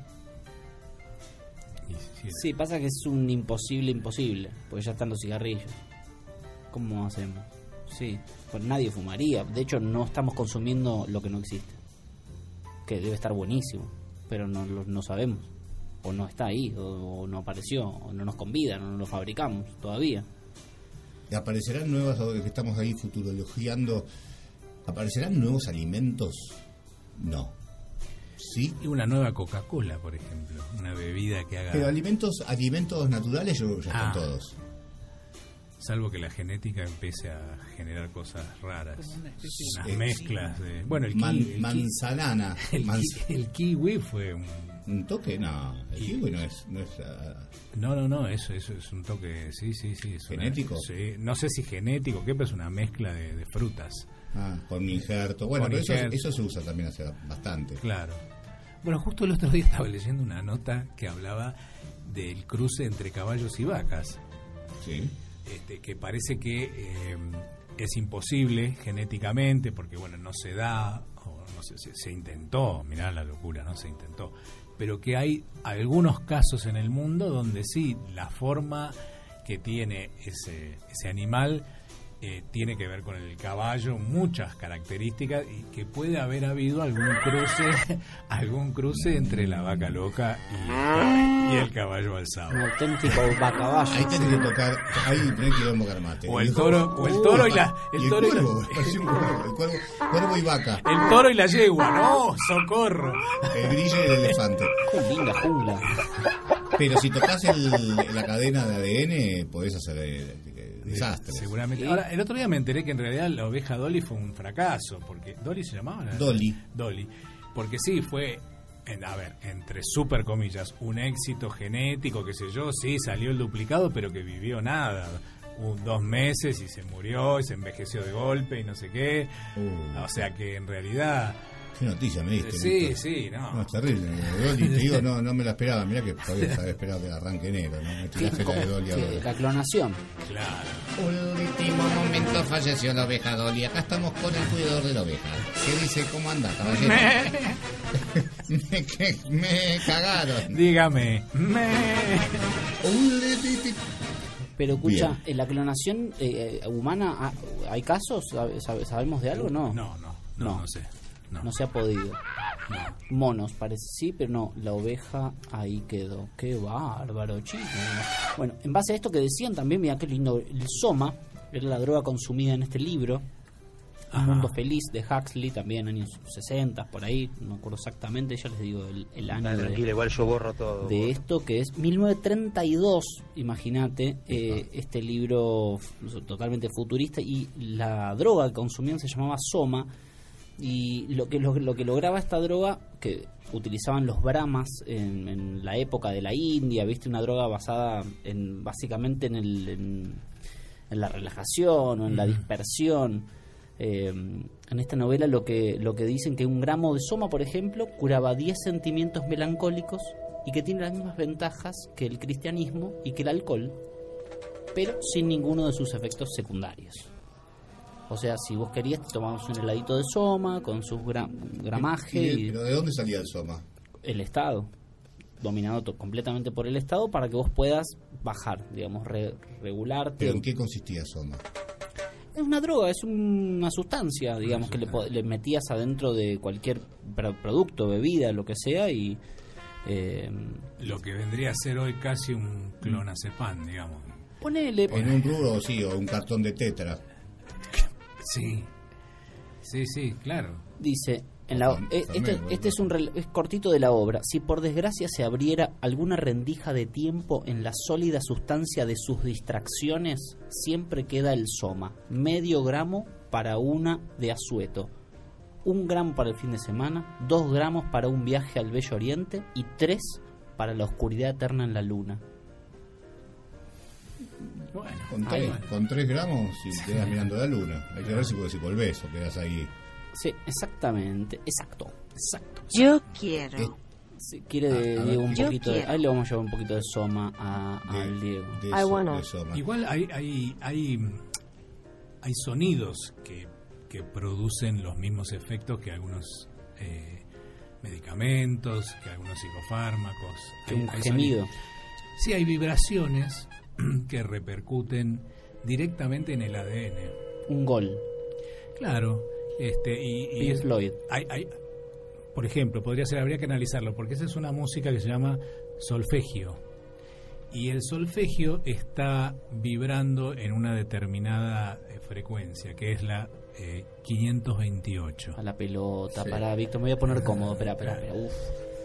Sí, pasa que es un imposible imposible, porque ya están los cigarrillos. ¿Cómo hacemos? Sí, pues nadie fumaría. De hecho, no estamos consumiendo lo que no existe. Que debe estar buenísimo, pero no lo no sabemos. O no está ahí, o, o no apareció, o no nos convidan, o no lo fabricamos todavía. Y aparecerán nuevas, ahora que estamos ahí futurologiando, ¿aparecerán nuevos alimentos? No. ¿Sí? Y una nueva Coca-Cola, por ejemplo. Una bebida que haga... Pero alimentos, alimentos naturales yo ya están Ah. todos. Salvo que la genética empiece a generar cosas raras. Unas Eh, mezclas de... Bueno, el, Man- ki- el ki- manzanana. El, el kiwi fue un... Un toque, no. El kiwi no es... No, es, ah, No, no, no, eso, eso es un toque, sí, sí, sí. es una- ¿Genético? sí, no sé si genético, ¿qué? Pero es una mezcla de, de frutas. ah, con injerto. Bueno, Con pero eso, eso se usa también hace bastante. Claro. Bueno, justo el otro día estaba leyendo una nota que hablaba del cruce entre caballos y vacas. Sí. Este, que parece que eh, es imposible genéticamente, porque bueno, no se da, o no sé, se, se intentó, mirá la locura, no se intentó, pero que hay algunos casos en el mundo donde sí, la forma que tiene ese, ese animal eh, tiene que ver con el caballo, muchas características, y que puede haber habido algún cruce, algún cruce entre la vaca loca y, y el caballo alzado. Un auténtico vacaballo. Ahí tenés que tocar, ahí tenés que ir a mate. O el toro- o el toro y la- el el toro y la- cuervo, el y vaca. El toro y la yegua, no, socorro. El grillo y el elefante. Qué linda jungla. Pero si tocas el, la cadena de ADN, podés hacer eh, desastres. Seguramente. Ahora, el otro día me enteré que en realidad la oveja Dolly fue un fracaso, porque Dolly se llamaba. la- Dolly. Dolly. Porque sí, fue, en- a ver, entre super comillas, un éxito genético, qué sé yo, sí, salió el duplicado, pero que vivió nada. Un, dos meses y se murió y se envejeció de golpe y no sé qué. Uh. O sea que en realidad... Qué noticia me diste. Sí, sí, no. No, es terrible. Dolly, te digo, no, no me la esperaba. Mira que todavía estaba esperado que arranque enero. ¿no? Me tiraste la de Dolly Sí, ahora. la clonación. Claro. Último momento falleció la oveja Dolly. Acá estamos con el cuidador de la oveja. ¿Qué dice? ¿Cómo anda, caballero? me, que- me cagaron. Dígame. Me... Pero escucha, Bien. ¿en la clonación eh, eh, humana hay casos? ¿Sabe- sabe- ¿Sabemos de algo? No. No, no, no, no sé. No. No se ha podido. Monos, parece sí, pero no, la oveja ahí quedó. Qué bárbaro, chico. Bueno, en base a esto que decían también, mira qué lindo, el soma era la droga consumida en este libro. Un mundo feliz de Huxley, también años 60, por ahí, no me acuerdo exactamente, ya les digo el, el año. de- Tranquilo, igual yo borro todo. de esto que es 1932, imagínate, eh, este libro totalmente futurista y la droga que consumían se llamaba Soma y lo que lo, lo que lograba esta droga que utilizaban los brahmas en, en la época de la India, viste una droga basada en básicamente en el en, en la relajación o en la dispersión. Eh, en esta novela lo que, lo que dicen que un gramo de soma, por ejemplo, curaba 10 sentimientos melancólicos y que tiene las mismas ventajas que el cristianismo y que el alcohol, pero sin ninguno de sus efectos secundarios. O sea, si vos querías, te tomabas un heladito de soma con sus gra- gramaje ¿Y ¿Pero de dónde salía el soma? el Estado, dominado completamente por el Estado, para que vos puedas bajar, digamos, re- regularte. ¿Pero en qué consistía soma? Es una droga, es una sustancia, digamos, que le, metías adentro de cualquier pro- producto, bebida, lo que sea, y Eh, Lo que vendría a ser hoy casi un clonazepam, digamos. ponele, En un rubro, sí, o un cartón de tetra. Sí. Sí, sí, claro. Dice, en la, eh, este, este es un es cortito de la obra. Si por desgracia se abriera alguna rendija de tiempo en la sólida sustancia de sus distracciones, siempre queda el soma. Medio gramo para una de asueto. Un gramo para el fin de semana, dos gramos para un viaje al Bello Oriente y tres para la oscuridad eterna en la luna. Bueno, Con tres, bueno. con tres gramos y quedas mirando la luna. Hay que ver si, si volvés o quedas ahí. Sí, exactamente, exacto, exacto. Yo quiero. Eh, Si quiere Ah, Diego un poquito, de- ahí le vamos a llevar un poquito de soma a, al Diego. de Ay, eso- bueno. de Soma. Igual hay, hay, hay, hay sonidos que, que producen los mismos efectos que algunos eh, medicamentos, que algunos psicofármacos. Que Hay- un hay gemido. sonidos. Sí, hay vibraciones que repercuten directamente en el ADN. Un gol. Claro, este y, y Pink Floyd. hay, hay- por ejemplo, podría ser, habría que analizarlo, porque esa es una música que se llama solfegio. Y el solfegio está vibrando en una determinada eh, frecuencia, que es la eh, 528. A la pelota, Sí. para Víctor, me voy a poner cómodo, espera, espera, espera.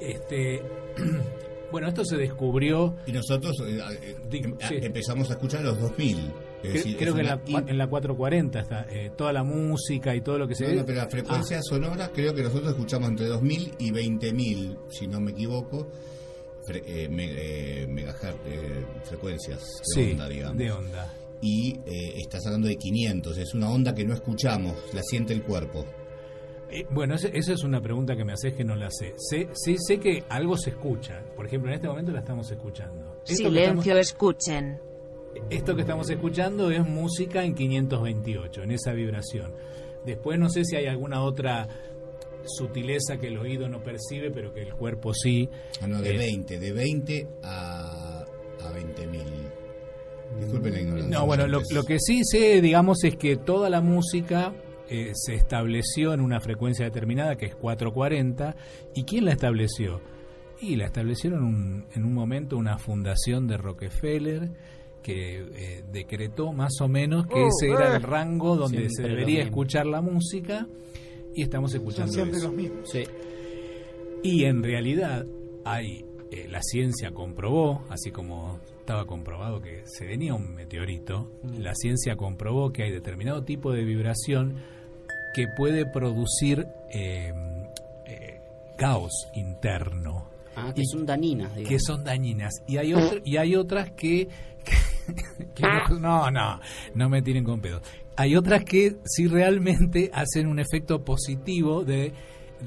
Este, bueno, esto se descubrió, Y nosotros eh, eh, Digo, em- sí. empezamos a escuchar los 2000. Es decir, creo que en la, in- en la 440 está eh, toda la música y todo lo que se No, ve. no, pero la frecuencia Ah, sonora creo que nosotros escuchamos entre 2000 y 20000, si no me equivoco, fre- eh, me- eh, megahertz, eh, frecuencias de sí, onda, digamos. de onda. Y eh, estás hablando de 500, es una onda que no escuchamos, la siente el cuerpo. Eh, bueno, esa es una pregunta que me haces que no la sé. sé. Sí sé que algo se escucha. Por ejemplo, en este momento la estamos escuchando. Esto Silencio, escuchen. estamos- esto que estamos escuchando es música en 528, en esa vibración. Después no sé si hay alguna otra sutileza que el oído no percibe, pero que el cuerpo sí. Ah, no, de Eh, 20, de 20 a, a 20000. Disculpen la ignorancia. No, bueno, lo, lo que sí sé, digamos, es que toda la música eh, se estableció en una frecuencia determinada, que es 440. ¿Y quién la estableció? Y la establecieron en un, en un momento una fundación de Rockefeller que eh, decretó más o menos que ese era el rango donde Siempre se debería escuchar la música y estamos escuchando eso. mismos. Sí. Y en realidad hay, eh, la ciencia comprobó, así como estaba comprobado que se venía un meteorito, la ciencia comprobó que hay determinado tipo de vibración que puede producir eh, eh, caos interno, Ah, que Y- son daninas, digamos. que son dañinas. Y hay, otr- y hay otras que... que no, no, no, no me tienen con pedo. Hay otras que sí realmente hacen un efecto positivo de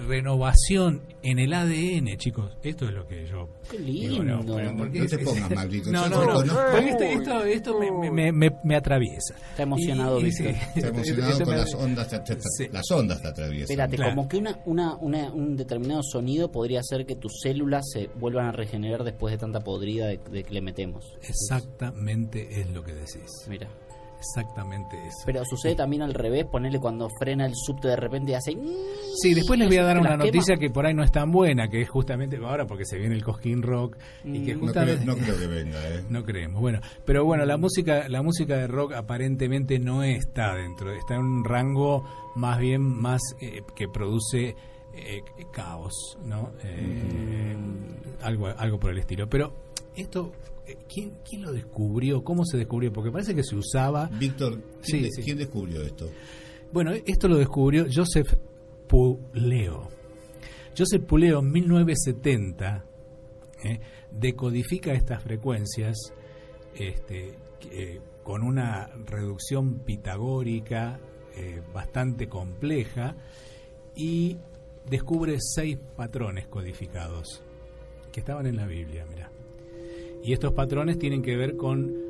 renovación en el ADN, chicos. Esto es lo que yo Qué digo, lindo. no, pero ¿por qué No te es- pongas mal, Víctor, No, no, no. conozco. porque esto, esto, esto me, me, me, me- me atraviesa. Está emocionado, Víctor. sí, Está emocionado con las ondas, te- te- Sí. las ondas te atraviesan. Espérate, Claro. como que una, una, una- un determinado sonido podría hacer que tus células se vuelvan a regenerar después de tanta podrida de, de que le metemos. Exactamente es lo que decís. Mira. Exactamente eso. Pero sucede también al revés, ponerle cuando frena el subte de repente y hace... Sí, después les voy a dar ¿Te una quema? noticia que por ahí no es tan buena, que es justamente ahora porque se viene el Cosquín Rock y que Mm. No creo, justamente no creo que venga, ¿eh? no creemos. Bueno, pero bueno, la música la música de rock aparentemente no está dentro, está en un rango más bien más eh, que produce eh, caos, ¿no? Eh, algo algo por el estilo. Pero esto ¿quién, ¿Quién lo descubrió? ¿Cómo se descubrió? Porque parece que se usaba Víctor, ¿quién, Sí, de- sí. quién descubrió esto? Bueno, esto lo descubrió Joseph Puleo. Joseph Puleo en 1970 ¿eh? decodifica estas frecuencias este, eh, con una reducción pitagórica eh, bastante compleja y descubre seis patrones codificados que estaban en la Biblia, mira. Y estos patrones tienen que ver con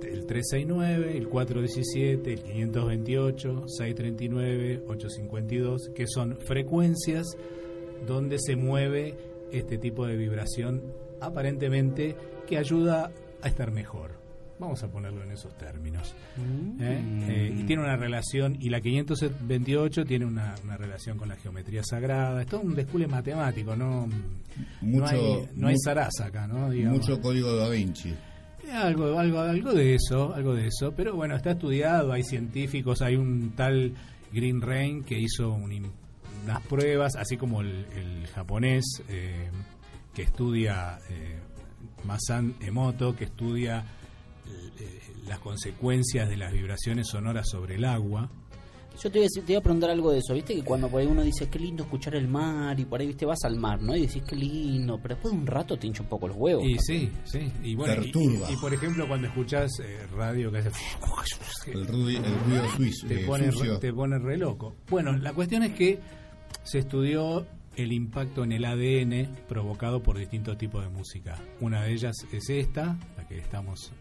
el 369, el 417, el 528, 639, 852, que son frecuencias donde se mueve este tipo de vibración aparentemente que ayuda a estar mejor. Vamos a ponerlo en esos términos. Mm. ¿eh? Eh, y tiene una relación, y la 528 tiene una, una relación con la geometría sagrada. Es todo un descule matemático, ¿no? Mucho- no hay, no hay zaraza acá, ¿no? Digamos. Mucho código da Vinci. Eh, Algo, algo, algo de eso, algo de eso. Pero bueno, está estudiado, hay científicos, hay un tal Green Rain que hizo un unas pruebas, así como el, el japonés eh, que estudia eh, Masan Emoto, que estudia las consecuencias de las vibraciones sonoras sobre el agua. Yo te iba, a decir- te iba a preguntar algo de eso, ¿viste? Que cuando por ahí uno dice, qué lindo escuchar el mar, y por ahí, ¿viste? Vas al mar, ¿no? Y decís, qué lindo, pero después de un rato te hincha un poco los huevos. Y sí, sí. Y bueno, y, Perturba. y- y por ejemplo, cuando escuchás eh, radio que hace. El ruido, el ruido suizo, te eh, pone, re, te pone re loco. Bueno, la cuestión es que se estudió el impacto en el ADN provocado por distintos tipos de música. Una de ellas es esta, la que estamos,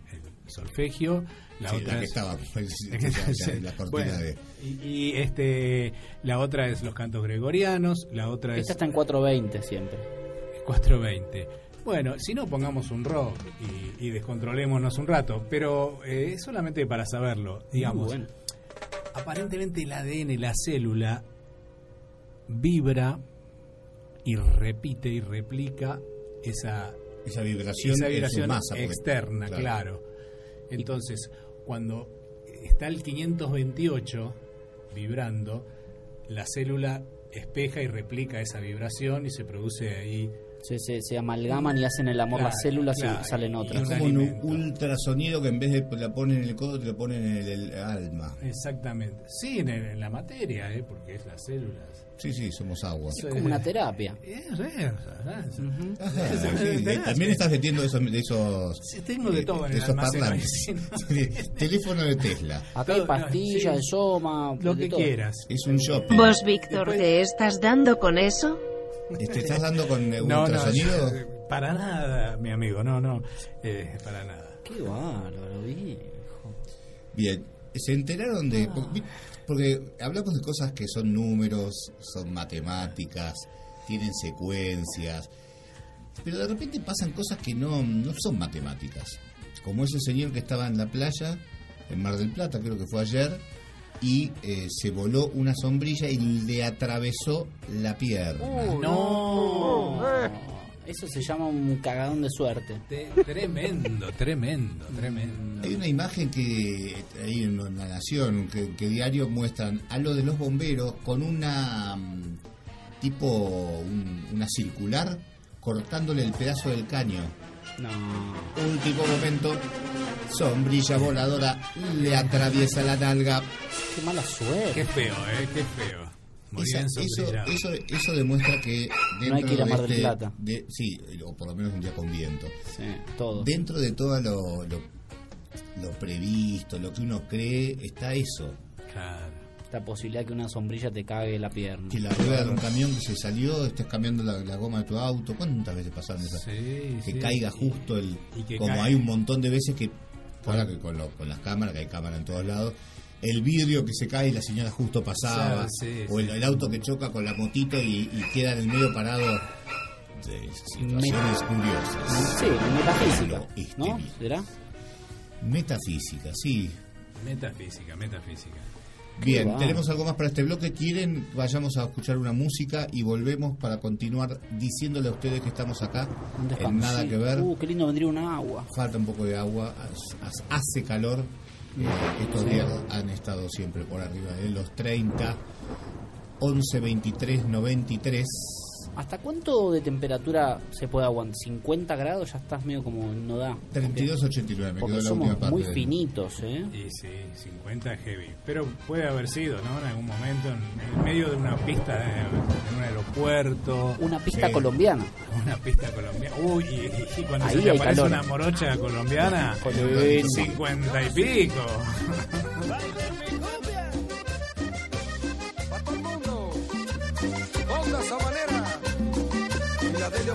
solfegio. La Sí, otra la que es- estaba, ya- la cortina Bueno, de... y, y, este, la otra es los cantos gregorianos, la otra Esta es está en 420 siempre. 420. Bueno, si no pongamos un rock y, y descontrolémonos un rato, pero eh, es solamente para saberlo, digamos. bueno. Aparentemente el ADN, la célula, vibra y repite y replica esa, Esa vibración esa vibración masa, porque- externa, claro. claro. Entonces, cuando está el 528 vibrando, la célula espeja y replica esa vibración y se produce ahí Se, se, se amalgaman y hacen el amor Claro, las células claro. y salen otras. Es como un ultrasonido que en vez de la ponen en el codo, te lo ponen en el, el alma. Exactamente. Sí, en, el- en la materia, ¿eh? porque es las células. Sí, sí, somos agua. Es como una terapia. Es, Ajá, sí, también estás metiendo de esos, de esos, Sí, tengo de todo en de el esos almacén, sí, Teléfono de Tesla. Acá hay pastillas, de soma, Lo que todo. quieras. Es un shopping. ¿Vos, Víctor, te estás dando con eso? ¿Te estás dando con eh, No, no, ultrasonido? yo- para nada, mi amigo, no, no, eh, para nada. Qué bárbaro, viejo. Bien, se enteraron de... Porque, porque hablamos de cosas que son números, son matemáticas, tienen secuencias, pero de repente pasan cosas que no, no son matemáticas. Como ese señor que estaba en la playa, en Mar del Plata, creo que fue ayer, y eh, se voló una sombrilla y le atravesó la pierna. Uh, no. Eso se llama un cagadón de suerte. Te- tremendo, tremendo, tremendo. Hay una imagen que hay en la Nación, que, que diario muestran a lo de los bomberos con una mm, tipo un- una circular cortándole el pedazo del caño. No. Último momento, sombrilla voladora le atraviesa la nalga. Qué mala suerte. Qué feo, ¿eh? Qué feo. Esa- eso, eso, eso demuestra que dentro No hay que ir a de Mar del este- Plata. de- sí, o por lo menos un día con viento. Sí, todo. Dentro de todo lo, lo, lo previsto, lo que uno cree, está eso. Claro. La posibilidad que una sombrilla te cague la pierna. Que la rueda de un camión que se salió, estés cambiando la, la goma de tu auto. ¿Cuántas veces pasaron esas? Sí, que sí. caiga justo el. y que como cae. hay un montón de veces que. Ahora que con, lo- con las cámaras, que hay cámaras en todos lados. El vidrio que se cae y la señora justo pasaba. Sí, sí, o el, sí. el auto que choca con la motito y, y queda en el medio parado. De situaciones curiosas. Sí, metafísica. Este ¿No? ¿Será? Metafísica, sí. Metafísica, metafísica. Bien, tenemos algo más para este bloque. ¿Quieren? Vayamos a escuchar una música y volvemos para continuar diciéndole a ustedes que estamos acá en nada que ver. Uh, qué lindo vendría un agua. Falta un poco de agua, hace- hace calor. Eh, estos Sí. días han estado siempre por arriba de los 30, 11, 23, 93. ¿Hasta cuánto de temperatura se puede aguantar? ¿50 grados? Ya estás medio como no da. 32, 89, me Porque quedó la somos última parte. muy finitos, ¿eh? Y sí, 50 es heavy. Pero puede haber sido, ¿no? En algún momento, en, medio de una pista, de, en un aeropuerto. Una pista Sí. colombiana. Una pista colombiana. Uy, y, y cuando Ahí se te aparece calor. una morocha colombiana, Colombiana. 50 y pico.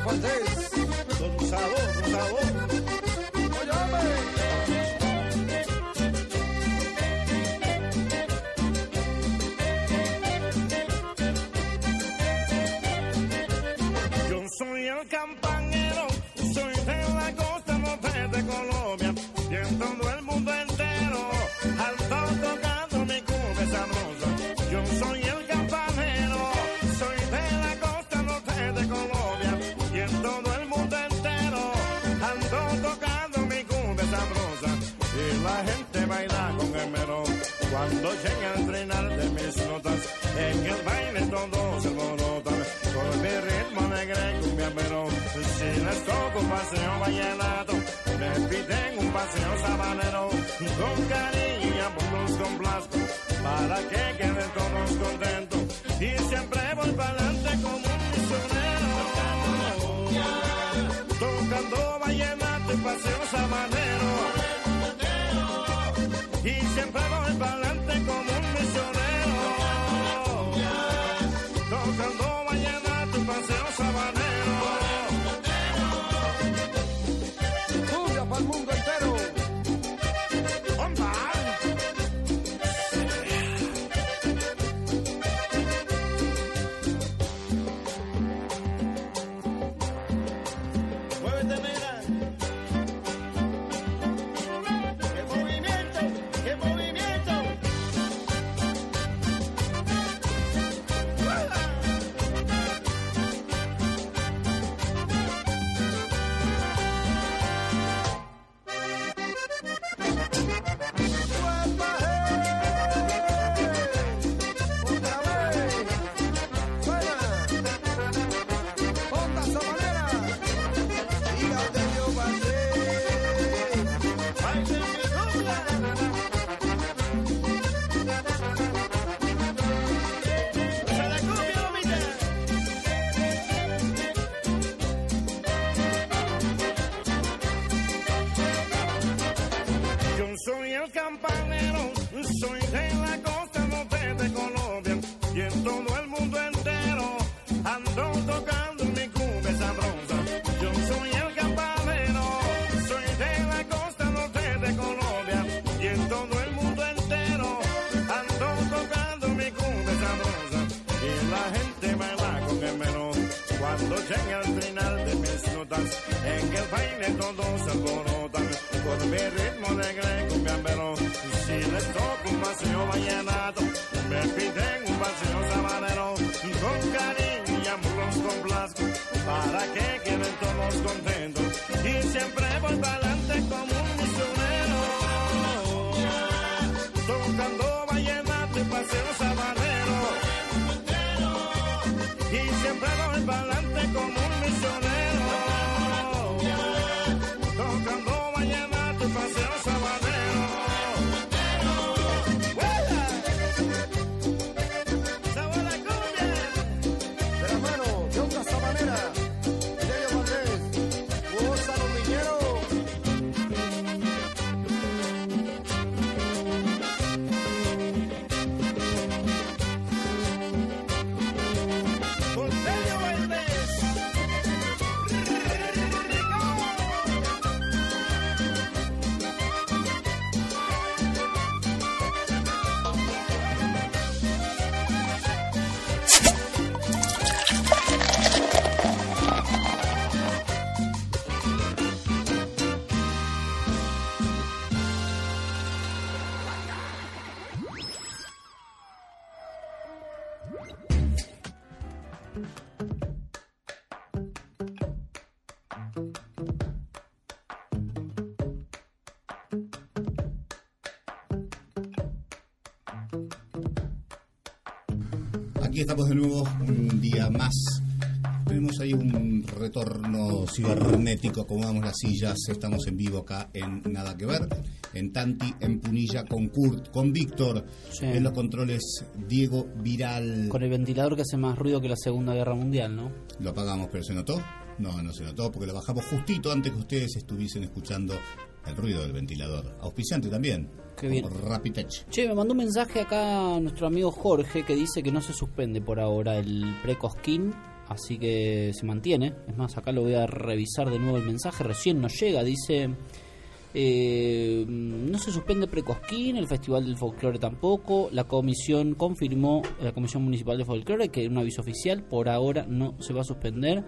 Valdés. Con sabor, sabor. Cuando llegue al frenar de mis notas, en el baile todos se alborotan. Con mi ritmo alegre cumbia, pero si les toco un paseo vallenato, me piden un paseo sabanero. Con cariño y amor los complazco, para que queden todos contentos. Y siempre voy para adelante como un misionero. Tocando vallenato y paseo sabanero. Con Un retorno cibernético, acomodamos las sillas, estamos en vivo acá en Nada que Ver, en Tanti, en Punilla, con Kurt, con Víctor, Sí. en los controles Diego Viral. Con el ventilador que hace más ruido que la Segunda Guerra Mundial, ¿no? Lo apagamos, pero ¿se notó? No, no se notó porque lo bajamos justito antes que ustedes estuviesen escuchando el ruido del ventilador. Auspiciante también. Qué bien. Rapitech. Che, me mandó un mensaje acá nuestro amigo Jorge que dice que no se suspende por ahora el pre-cosquín, así que se mantiene. Es más, acá lo voy a revisar de nuevo el mensaje, recién nos llega, dice... eh, no se suspende Precosquín, el Festival del Folclore tampoco. La comisión confirmó, la Comisión Municipal de Folclore, que un aviso oficial por ahora no se va a suspender.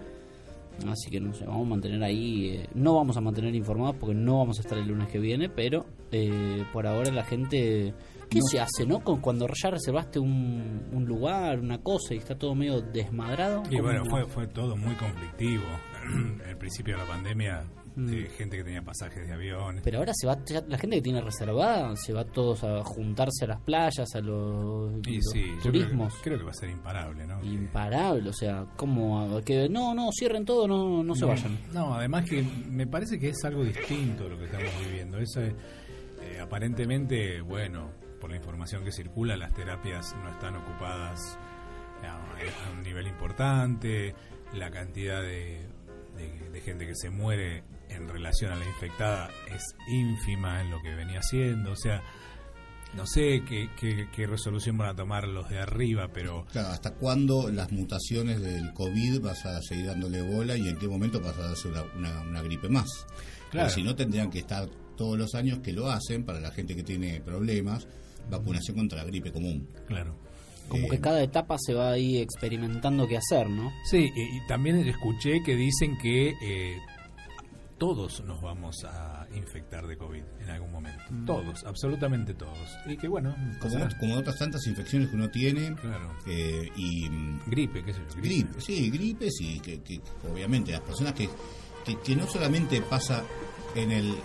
Así que no sé, vamos a mantener ahí. eh, no vamos a mantener informados porque no vamos a estar el lunes que viene, pero eh, por ahora la gente. ¿Qué se hace, no? Con, cuando ya reservaste un, un lugar, una cosa y está todo medio desmadrado. Y ¿cómo bueno, no? fue, fue todo muy conflictivo. El principio de la pandemia de gente que tenía pasajes de aviones. Pero ahora se va, ya la gente que tiene reservada se va todos a juntarse a las playas, a los, Y los sí, yo creo que- turismos. Creo que, va a ser imparable, ¿no? Imparable, o sea, ¿cómo? Que no, no, cierren todo, no, no se vayan. No, además que me parece que es algo distinto lo que estamos viviendo. Eso es, eh, aparentemente, bueno, por la información que circula, las terapias no están ocupadas a, a un nivel importante, la cantidad de, de- de gente que se muere en relación a la infectada es ínfima en lo que venía haciendo, o sea, no sé qué, qué- qué resolución van a tomar los de arriba, pero Claro, ¿hasta cuándo las mutaciones del COVID vas a seguir dándole bola y en qué momento vas a darse una, una- una gripe más? Claro. Si no, tendrían que estar todos los años que lo hacen para la gente que tiene problemas, vacunación contra la gripe común. Claro. Como Eh, que cada etapa se va ahí experimentando qué hacer, ¿no? Sí, y, y también escuché que dicen que eh, todos nos vamos a infectar de COVID en algún momento. Mm. Todos, absolutamente todos. Y que bueno, Como, otras tantas infecciones que uno tiene. Claro. eh, y mm, Gripe, qué sé yo. Gripe, sí, gripe, sí, que, que obviamente las personas que, que, que no solamente pasa en el...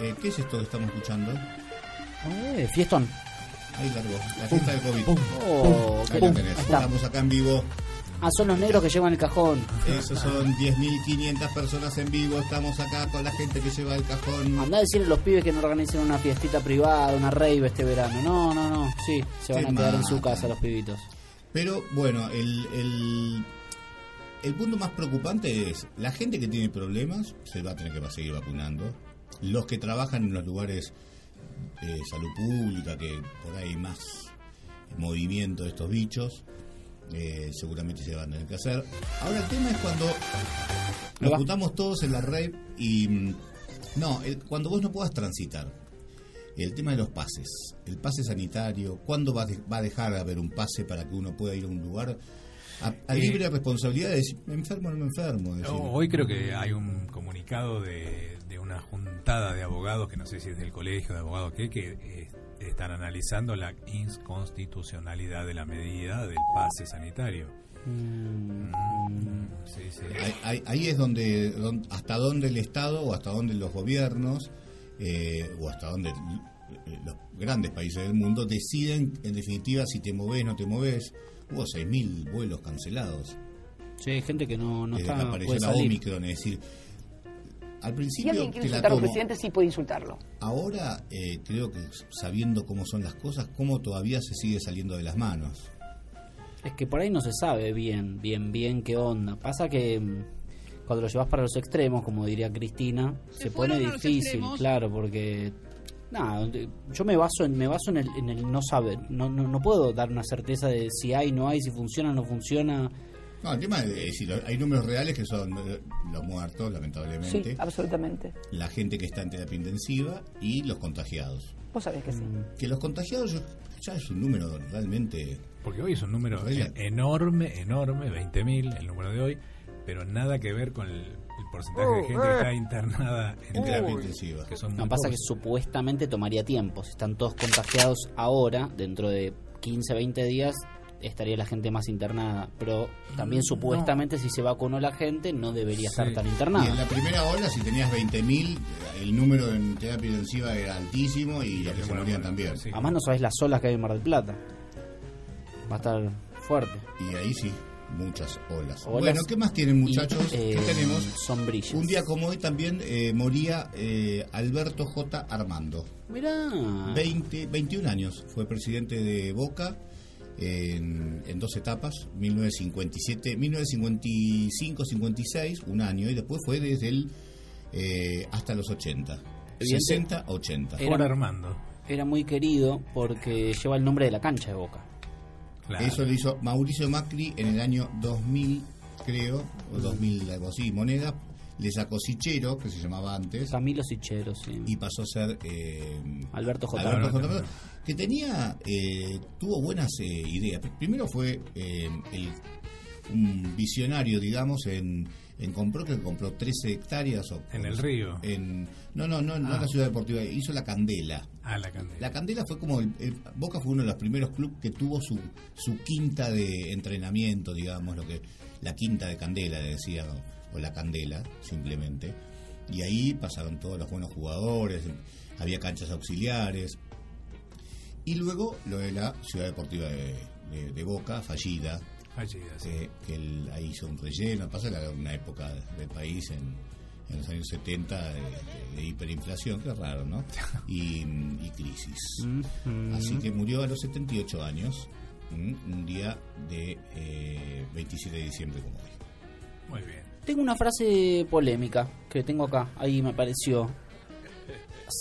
eh, ¿Qué es esto que estamos escuchando? Eh, fiestón. Ahí largo, la fiesta del COVID. Oh, Ahí la tenés. Estamos acá en vivo. Ah, son los negros que llevan el cajón. Esos son 10.500 personas en vivo. Estamos acá con la gente que lleva el cajón. Andá a decirle a los pibes que no organicen una fiestita privada, una rave este verano. No, no, no. Sí, se van a quedar en su casa los pibitos. Pero bueno, el, el, el punto más preocupante es la gente que tiene problemas se va a tener que seguir vacunando. Los que trabajan en los lugares de salud pública, que por ahí hay más movimiento de estos bichos, eh, seguramente se van a tener que hacer. Ahora el tema es cuando nos juntamos todos en la red y... mm, No, el- cuando vos no puedas transitar. El tema de los pases, el pase sanitario, ¿cuándo va, de- va a dejar de haber un pase para que uno pueda ir a un lugar? A, a Eh, libre responsabilidad de decir, me enfermo o no me enfermo. decir. Hoy creo que hay un comunicado de una juntada de abogados, que no sé si es del colegio de abogados que, que eh, están analizando la inconstitucionalidad de la medida del pase sanitario. Mm, sí, sí. Ahí, ahí- ahí es donde, don- hasta donde el Estado o hasta donde los gobiernos eh, o hasta donde eh, los grandes países del mundo deciden en definitiva si te moves no te moves. Hubo 6.000 vuelos cancelados Sí, hay gente que no, no desde que está, apareció puede la salir. Omicron. Es decir, al Si principio alguien quiere insultar a un presidente, sí puede insultarlo. Ahora eh, creo que sabiendo cómo son las cosas, cómo todavía se sigue saliendo de las manos. Es que por ahí no se sabe bien, bien, bien qué onda. Pasa que mm, cuando lo llevas para los extremos, como diría Cristina, se, pone difícil, claro, porque nada, yo me baso en me baso en el, en el no saber, no, no, no puedo dar una certeza de si hay, no hay, si funciona, no funciona. No, el tema es decir, hay números reales que son eh, los muertos, lamentablemente, Sí, absolutamente. la gente que está en terapia intensiva y los contagiados. Vos sabés que sí. Que los contagiados yo- ya es un número realmente... Porque hoy es un número en- enorme, enorme, 20.000 el número de hoy, pero nada que ver con el, el porcentaje de gente que está internada en terapia intensiva. Que son No pasa que pocos. supuestamente tomaría tiempo. Si están todos contagiados ahora, dentro de 15, 20 días, estaría la gente más internada. Pero también supuestamente si se vacunó la gente, no debería estar tan Y en internada. la primera ola, si tenías 20.000, el número en terapia intensiva era altísimo y los que se morían también. Además no sabés las olas que hay en Mar del Plata. Va a estar fuerte. Y ahí sí, muchas olas. Olas bueno, ¿qué más tienen muchachos? y, eh, ¿Qué tenemos? Sombrillas. Un día como hoy también eh, moría eh, Alberto J. Armando. Mirá. 20, 21 años. Fue presidente de Boca en, en dos etapas, 1957, 1955-56, un año, y después fue desde el eh, hasta los 80. Evidente- 60 a 80. Por Armando. Era muy querido porque lleva el nombre de la cancha de Boca. Eso lo hizo Mauricio Macri en el año 2000, creo, o 2000, algo así, moneda. Le sacó Sichero, que se llamaba antes. Camilo Sichero, sí. Y pasó a ser eh, Alberto J. Alberto Armando. J. Que tenía, eh, tuvo buenas eh, ideas. Primero fue eh, el- un visionario, digamos, en, en compró, que compró 13 hectáreas. O, En el río. En, no, no, no, no Ah. en la ciudad deportiva, hizo la Candela. Ah, la candela. La Candela fue como el, el- Boca fue uno de los primeros clubes que tuvo su, su quinta de entrenamiento, digamos, lo que la quinta de Candela, le decía, o la Candela, simplemente. Y ahí pasaron todos los buenos jugadores, había canchas auxiliares. Y luego lo de la Ciudad Deportiva de, de- de Boca, fallida, Fallida, sí. eh, que él ahí hizo un relleno, pasa era una época del país en, en los años 70 de, de- hiperinflación, que raro, ¿no? Y, y crisis. Así que murió a los 78 años, un día de eh, 27 de diciembre como hoy. Muy bien. Tengo una frase polémica que tengo acá, ahí me apareció.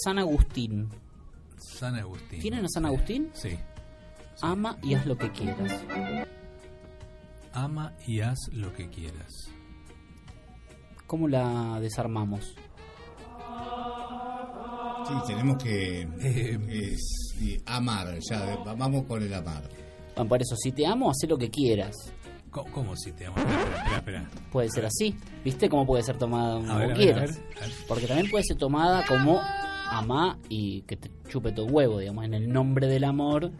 San Agustín. San Agustín. ¿Tienen a San Agustín? Sí. Ama y haz lo que quieras. Ama y haz lo que quieras. ¿Cómo la desarmamos? Sí, tenemos que Eh, es- y amar, ya, va- vamos con el amar. Bueno, por eso, si te amo, haz lo que quieras. ¿Cómo, cómo si te amo? Espera, espera. Puede ser así. ¿Viste cómo puede ser tomada como ver, a ver, quieras? a ver, a ver. Porque también puede ser tomada como amá y que te chupe tu huevo, digamos, en el nombre del amor,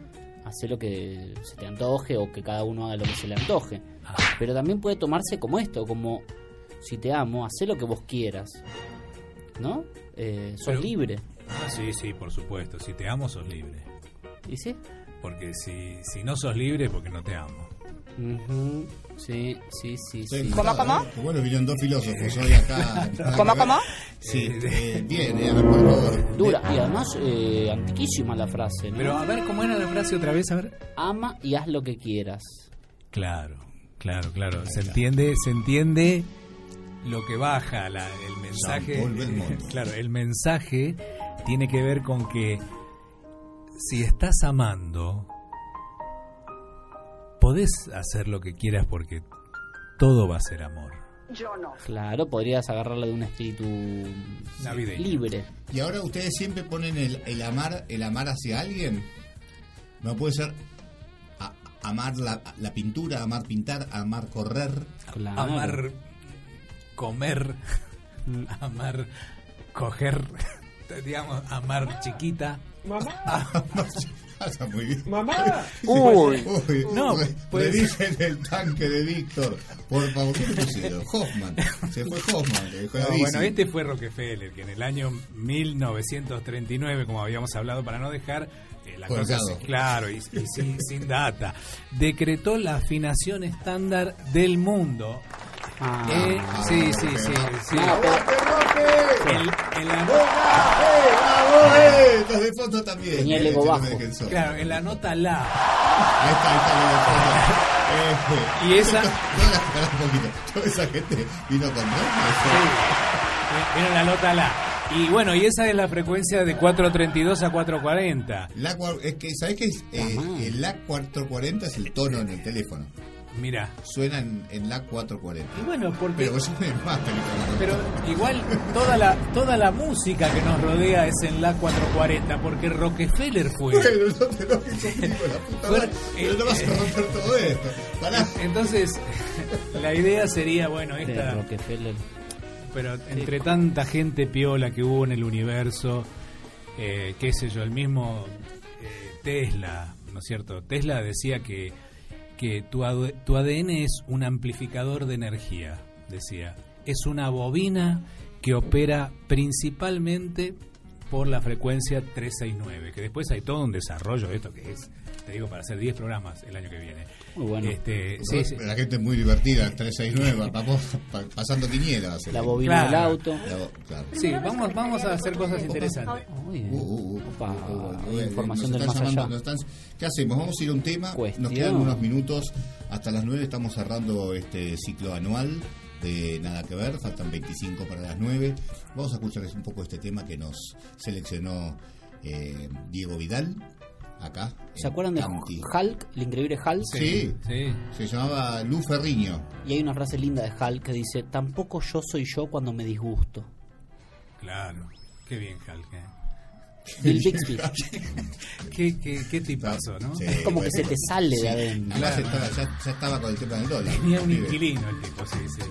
hace lo que se te antoje o que cada uno haga lo que se le antoje. Ah. Pero también puede tomarse como esto, como si te amo, haz lo que vos quieras. ¿No? Eh, sos Pero- libre. Ah, sí, sí, por supuesto. Si te amo, sos libre. ¿Y sí? Porque si, si no sos libre, porque no te amo. Sí, sí, sí, sí. ¿Cómo, cómo? Bueno, vinieron dos filósofos hoy acá. ¿Cómo, cómo? Sí, eh, bien, eh, a ver, por favor. Dura. Y además, eh, antiquísima la frase, ¿no? Pero a ver, ¿cómo era la frase otra vez? A ver. Ama y haz lo que quieras. Claro, claro, claro. Se entiende, se entiende lo que baja la- el mensaje. Claro, el mensaje tiene que ver con que si estás amando, podés hacer lo que quieras porque todo va a ser amor. Yo no. Claro, podrías agarrarle de un espíritu Navideño. libre. Y ahora ustedes siempre ponen el, el amar el amar hacia alguien. No puede ser a- amar la, la pintura, amar pintar, amar correr. Claro. Amar comer, amar coger, digamos, amar chiquita. Pasa muy bien. Mamá. Uy, No, re- pues- revisen el tanque de Víctor. Por favor, ¿qué le pusieron? Hoffman. Se fue Hoffman. le dejó la No, bueno, este fue Rockefeller, que en el año 1939, como habíamos hablado, para no dejar eh, la cosa así, claro y, y sin, sin data, decretó la afinación estándar del mundo. Ah. Eh, sí, sí, sí, sí. No, pero- El- en la- ¡Eh, bravo, eh! Los de fondo también. Tenía el eh, ego no bajo. claro, en la nota la. Ahí está, ahí está, los de fondo. Eh, Y esa- pará un poquito. Toda esa gente vino con Sí, en la nota la. Y bueno, y esa es la frecuencia de 432 a 440. La, es que, ¿sabés qué es? Eh, el LA 440 es el tono en el teléfono. Mira. Suena en, en LA 440. Y bueno, porque Pero. Pero igual toda la toda la música que nos rodea es en la 440 porque Rockefeller fue. Bueno, no te conmigo, la puta Bueno, madre. Pero no vas a romper todo esto. Pará. Entonces, la idea sería, bueno, esta Rockefeller. pero entre tanta gente piola que hubo en el universo, eh, qué sé yo, el mismo eh, Tesla, ¿no es cierto? Tesla decía que, que tu, tu ADN es un amplificador de energía, decía. Es una bobina que opera principalmente por la frecuencia 369, que después hay todo un desarrollo de esto que es, te digo, para hacer 10 programas el año que viene. Muy bueno. Este, sí, sí. La gente es muy divertida, 369, vamos pa- pasando quinielas. La bobina del Claro. auto. La bo- claro. Sí, vamos, vamos a hacer cosas interesantes. Muy bien. Opa, información nos del están más llamando, allá. nos están- ¿Qué hacemos? Vamos a ir a un tema. Cuestión. Nos quedan unos minutos. Hasta las 9 estamos cerrando este ciclo anual de Nada que Ver. Faltan 25 para las 9. Vamos a escuchar un poco este tema que nos seleccionó eh, Diego Vidal. Acá. ¿Se acuerdan de. Hulk, el increíble Hulk? Sí, Sí. se llamaba Lu Ferriño. Y hay una frase linda de Hulk que dice, tampoco yo soy yo cuando me disgusto. Claro, qué bien, Hulk. ¿eh? Bill Bixby. qué, qué, qué tipazo, ¿no? Sí, Es como que se te sale Sí. de adentro. Además Claro. estaba- ya, ya estaba con el tema del dólar. Tenía un inquilino el tipo, sí, sí.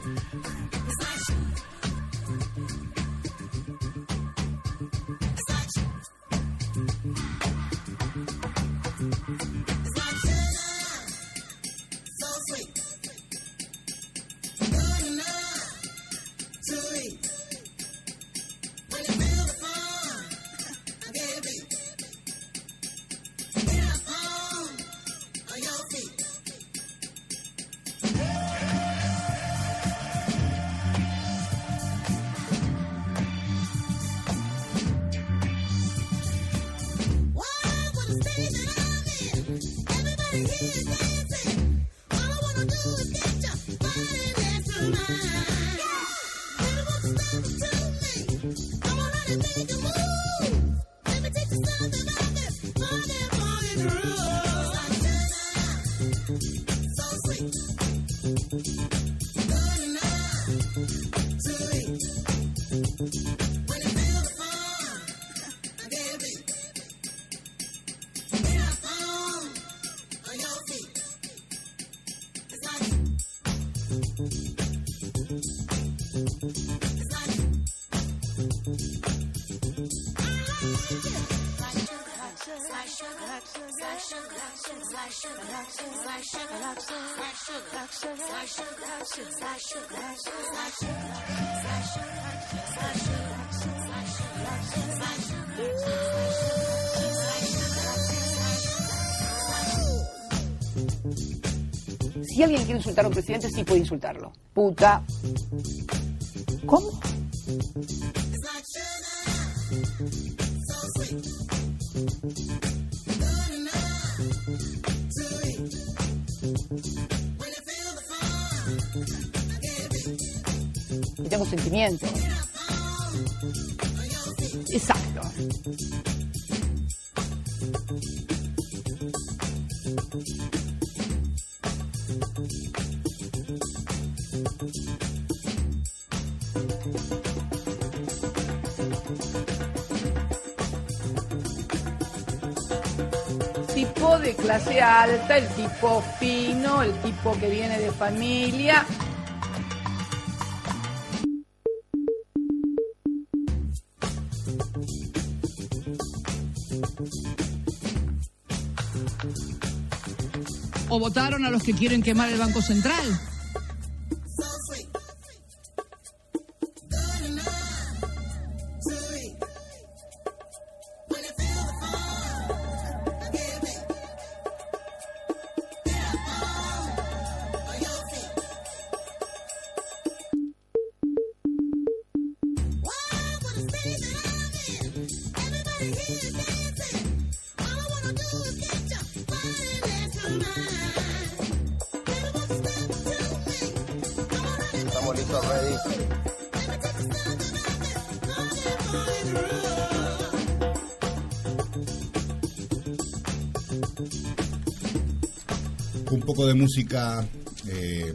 Insultar a un presidente, sí puede insultarlo. Puta. ¿Cómo? Tengo sentimientos. Clase alta, el tipo fino, el tipo que viene de familia. ¿O votaron a los que quieren quemar el Banco Central? Un poco de música eh,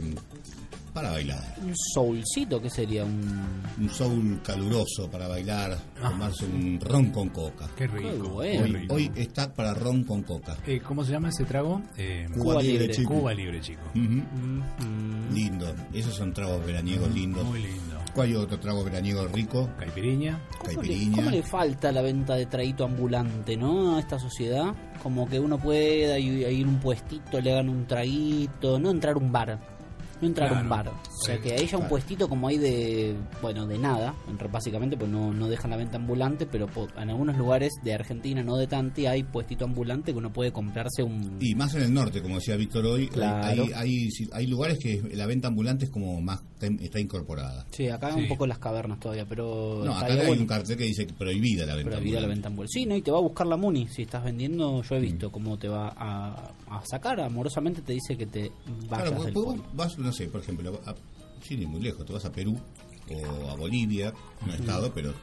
para bailar. Un soulcito, ¿qué sería? Un... Un soul caluroso para bailar, tomarse un ron con coca. Qué rico. bueno. Hoy, qué rico. hoy está para ron con coca. Eh, ¿Cómo se llama ese trago? Eh, Cuba Libre, chico. Cuba Libre, chico. Ujú. Lindo. Esos son tragos veraniegos lindos. Muy lindo. ¿Cuál hay otro trago veraniego rico? Caipiriña. ¿Cómo le, Caipiriña. cómo le falta la venta de traguito ambulante, no? A esta sociedad. Como que uno pueda ir a ir a un puestito, le hagan un traguito, no entrar a un bar. No entrar a un bar. O sea, que haya un claro. puestito como hay de, bueno, de nada, en- básicamente, pues no, no dejan la venta ambulante, pero en algunos lugares de Argentina, no de Tanti, hay puestito ambulante que uno puede comprarse un... Y más en el norte, como decía Víctor hoy, Claro. hay, hay, hay lugares que la venta ambulante es como más está incorporada. Sí, acá Sí. un poco las cavernas todavía, pero... No, acá hay bueno. un cartel que dice que prohibida la venta Prohibida la venta ambulante. Sí, ¿no? Y te va a buscar la Muni. Si estás vendiendo, yo he visto cómo te va a, a sacar. Amorosamente te dice que te vayas Claro, del vos- vas, no sé, por ejemplo, a, ir muy lejos, te vas a Perú o a Bolivia, no he estado, pero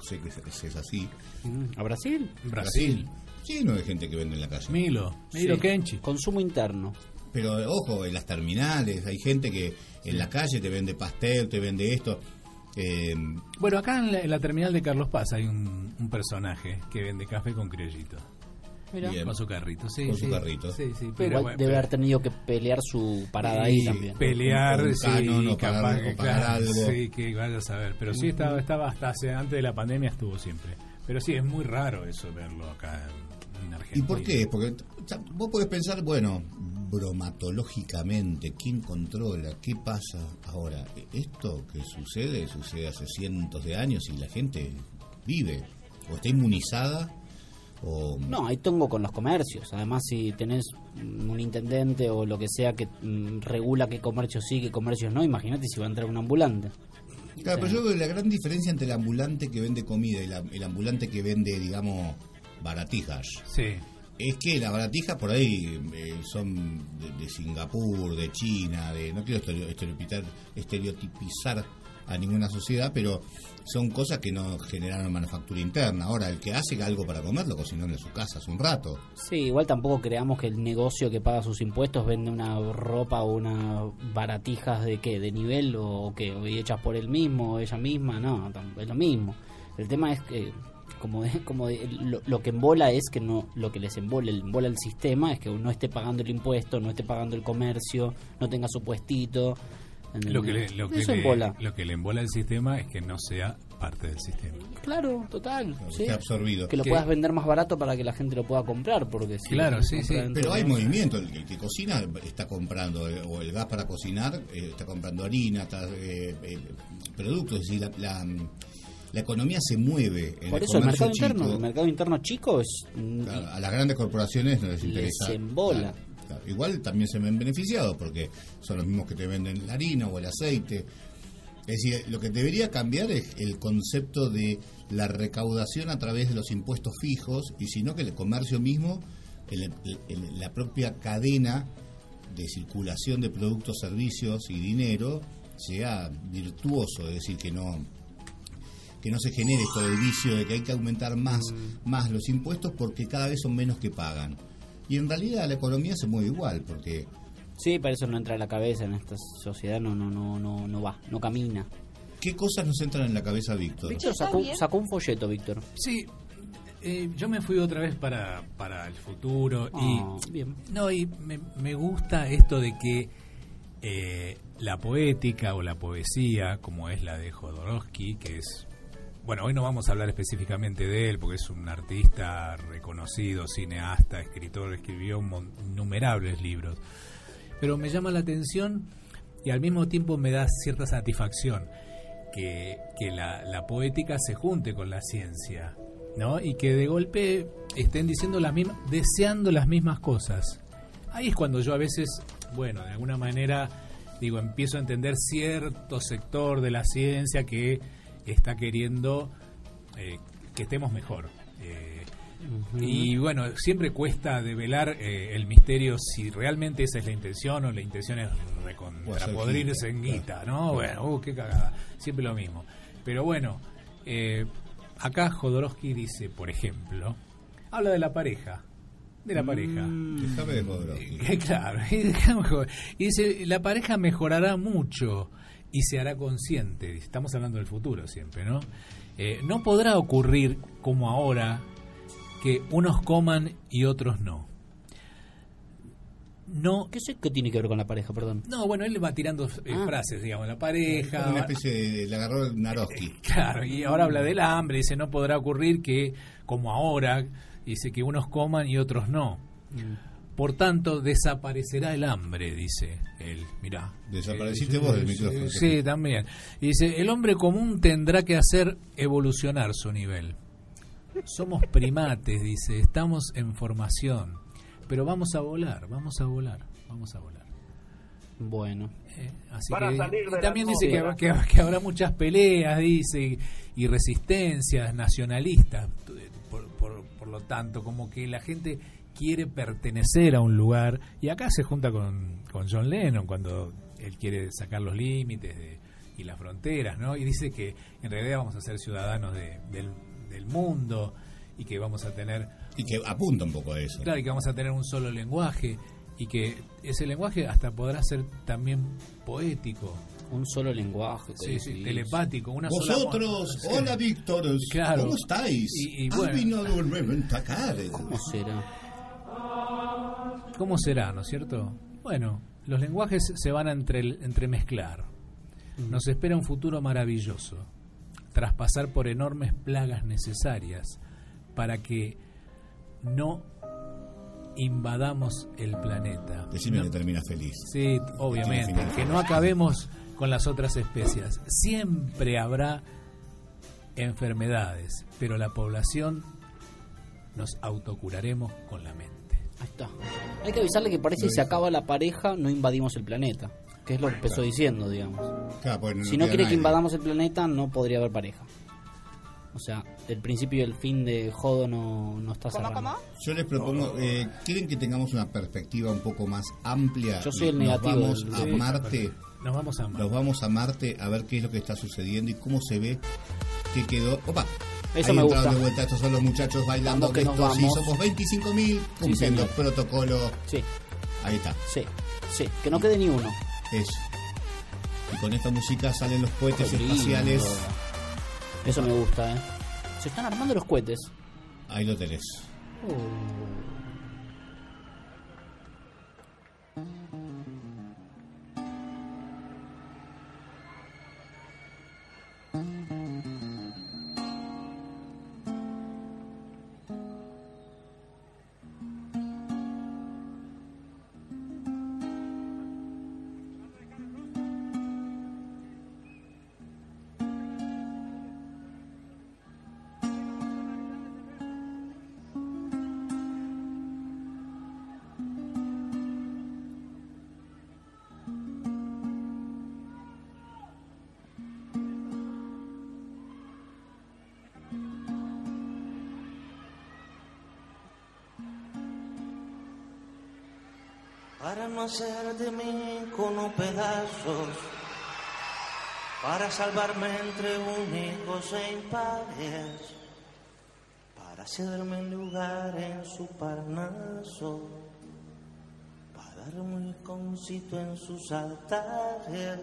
sé que es, es así. Mm, ¿A Brasil? Brasil. Lleno de gente que vende en la calle. Milo. Milo Sí. Kenchi. Consumo interno. Pero ojo, en las terminales hay gente que en la calle te vende pastel, te vende esto. Eh, Bueno, acá en la, en la terminal de Carlos Paz hay un, un personaje que vende café con criollito. Mira. Bien. Con su carrito, sí. Con su sí. carrito. Sí, sí. Igual Pero, bueno, debe pero- haber tenido que pelear su parada Sí, ahí también. Pelear, Un sí, canon o capaz pagar- que, o pagar claro, algo. Sí, que vaya a saber. Pero sí, estaba, estaba hasta hace, antes de la pandemia estuvo siempre. Pero sí, es muy raro eso verlo acá en, en Argentina. ¿Y por qué? Porque vos podés pensar, bueno, bromatológicamente, ¿quién controla? ¿Qué pasa ahora? Esto que sucede, sucede hace cientos de años y la gente vive, o está inmunizada, o... No, hay tongo con los comercios. Además, si tenés un intendente o lo que sea que mm, regula qué comercios sí, qué comercios no, imagínate si va a entrar un ambulante. Claro, pero yo veo la gran diferencia entre el ambulante que vende comida y la- el ambulante que vende, digamos, baratijas. Sí. Es que las baratijas por ahí eh, son de, de Singapur, de China, de no quiero estereo- estereotipizar, estereotipizar a ninguna sociedad, pero son cosas que no generan manufactura interna. Ahora, el que hace algo para comer lo cocinó en su casa hace un rato. Sí, igual tampoco creamos que el negocio que paga sus impuestos vende una ropa o unas baratijas de qué, de nivel o o hechas por él mismo o ella misma, no, es lo mismo. El tema es que como de- como de- lo, lo que embola es que no lo que les embola, el- embola el sistema es que no esté pagando el impuesto, no esté pagando el comercio, no tenga su puestito. Lo que, le, lo, que Eso le- embola. lo que le embola al sistema es que no sea parte del sistema. Claro, total. sí. absorbido. Que lo puedas vender más barato para que la gente lo pueda comprar, porque si Claro, sí, sí. Pero de- hay movimiento, el, el que cocina está comprando, eh, o el gas para cocinar, eh, está comprando harina, está, eh, eh, productos, es decir, la, la, la economía se mueve. En Por eso el mercado interno, chico. el mercado interno chico es Claro, a las grandes corporaciones no les Les interesa. embola. Claro, claro. Igual también se ven beneficiados porque son los mismos que te venden la harina o el aceite. Es decir, lo que debería cambiar es el concepto de la recaudación a través de los impuestos fijos y sino que el comercio mismo, el- la propia cadena de circulación de productos, servicios y dinero sea virtuoso, es decir, que no que no se genere esto del vicio de que hay que aumentar más, más los impuestos porque cada vez son menos que pagan. Y en realidad la economía se mueve igual, porque Sí, para eso no entra a la cabeza en esta sociedad, no no no no no va, no camina. ¿qué cosas nos entran en la cabeza, Víctor? Víctor sacó, sacó un folleto, Víctor. Sí, eh, yo me fui otra vez para, para el futuro y Ah, bien. no y me, me gusta esto de que eh, la poética o la poesía, como es la de Jodorowsky, que es bueno, hoy no vamos a hablar específicamente de él porque es un artista reconocido, cineasta, escritor, escribió innumerables libros. Pero me llama la atención y al mismo tiempo me da cierta satisfacción que, que la, la poética se junte con la ciencia, ¿no? Y que de golpe estén diciendo las mismas, deseando las mismas cosas. Ahí es cuando yo a veces, bueno, de alguna manera, digo, empiezo a entender cierto sector de la ciencia que está queriendo eh, que estemos mejor. Eh, Y bueno, siempre cuesta develar eh, el misterio si realmente esa es la intención o la intención es recontrapodrirse en guita, ¿no? Bueno, uh, qué cagada. Siempre lo mismo. Pero bueno, eh, acá Jodorowsky dice, por ejemplo, habla de la pareja. De la pareja. Déjame de Jodorowsky. Claro, y dice, la pareja mejorará mucho y se hará consciente. Estamos hablando del futuro siempre, ¿no? Eh, no podrá ocurrir como ahora que unos coman y otros no. No, ¿Qué, sé- qué tiene que ver con la pareja, perdón? no, bueno, él va tirando eh, Ah. frases, digamos, la pareja. Una especie de, le agarró Naroski. Claro, y ahora habla del hambre, dice, no podrá ocurrir que, como ahora, dice que unos coman y otros no. Por tanto, desaparecerá el hambre, dice él. Mirá. Desapareciste Eh, vos del sí, micrófono. Sí, también. Y dice, el hombre común tendrá que hacer evolucionar su nivel. Somos primates, dice, estamos en formación, pero vamos a volar, vamos a volar, vamos a volar. Bueno. Eh, así Para que- salir y de también dice que, que- que habrá muchas peleas, dice, y resistencias nacionalistas. Por, por- por lo tanto, como que la gente quiere pertenecer a un lugar. Y acá se junta con, con John Lennon cuando él quiere sacar los límites de- y las fronteras, ¿no? Y dice que en realidad vamos a ser ciudadanos de- del, del mundo y que vamos a tener Y que apunta un poco a eso. Claro, y que vamos a tener un solo lenguaje y que ese lenguaje hasta podrá ser también poético. Un solo lenguaje. Sí, sí, telepático, una sola Vosotros, Sí. hola Víctor, Claro. ¿cómo estáis? Y- y ¿Has bueno. venido a reventacar? ¿Cómo será? ¿Cómo será, no es cierto? Bueno, los lenguajes se van a entre, entremezclar. Nos espera un futuro maravilloso, tras pasar por enormes plagas necesarias para que no invadamos el planeta. Decime No- que termina feliz. Sí, obviamente. Que no acabemos con las otras especies. Siempre habrá enfermedades, pero la población nos autocuraremos con la mente. Ahí está. Hay que avisarle que parece que si se acaba la pareja, no invadimos el planeta. Que es lo que empezó diciendo, digamos. Claro, no si no quiere que invadamos el planeta, no podría haber pareja. O sea, el principio y el fin de Jodo no, no está cerrado. Yo les propongo, eh, ¿quieren que tengamos una perspectiva un poco más amplia? Yo soy el Nos negativo Vamos del- a Sí, Marte. Nos vamos a Nos vamos a Marte a ver qué es lo que está sucediendo y cómo se ve que quedó. Opa. Eso Ahí me gusta. de vuelta, estos son los muchachos bailando que estos sí somos 25.000 cumpliendo señor. protocolo. Sí. Ahí está. Sí, sí, que no quede ni uno. Eso. Y con esta música salen los cohetes espaciales. Eso me gusta, ¿eh? Se están armando los cohetes. Ahí lo tenés. para hacer de mí con pedazos, para salvarme entre únicos e impares, para cederme un lugar en su parnaso, para darme un concito en sus altares.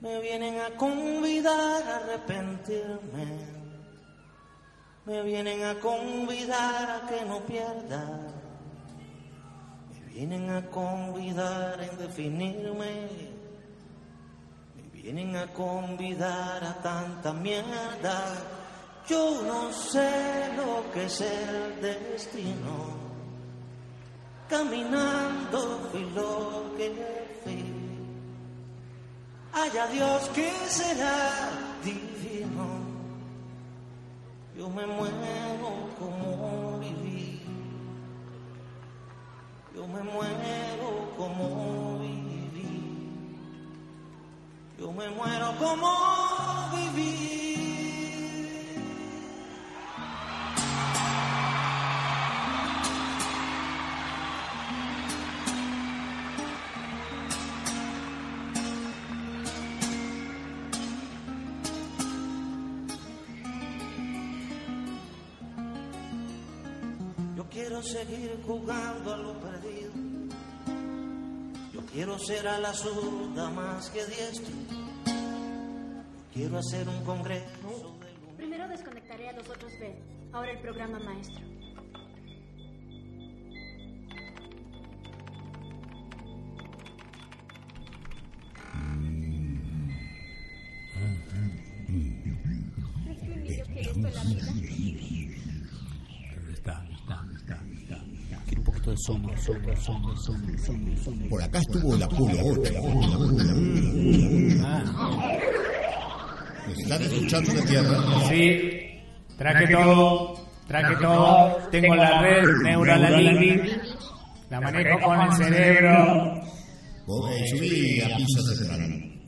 Me vienen a convidar a arrepentirme, me vienen a convidar a que no pierda. Vienen a convidar en definirme. Me vienen a convidar a tanta mierda. Yo no sé lo que es el destino. Caminando fui lo que fui. Haya Dios que será divino. Yo me muero como Yo me muero como viví. Yo me muero como viví. Seguir jugando a lo perdido. Yo quiero ser a la zurda más que diestro. Yo quiero hacer un congreso. Primero desconectaré a los otros B. Ahora el programa maestro. Está, está. Sombra, sombra, sombra, sombra, sombra. Por acá estuvo el Apolo 8. ¿Están escuchando la Tierra? Sí, traje todo, traje todo. Tengo la red Neuralink, la manejo con el cerebro. Subí a piso.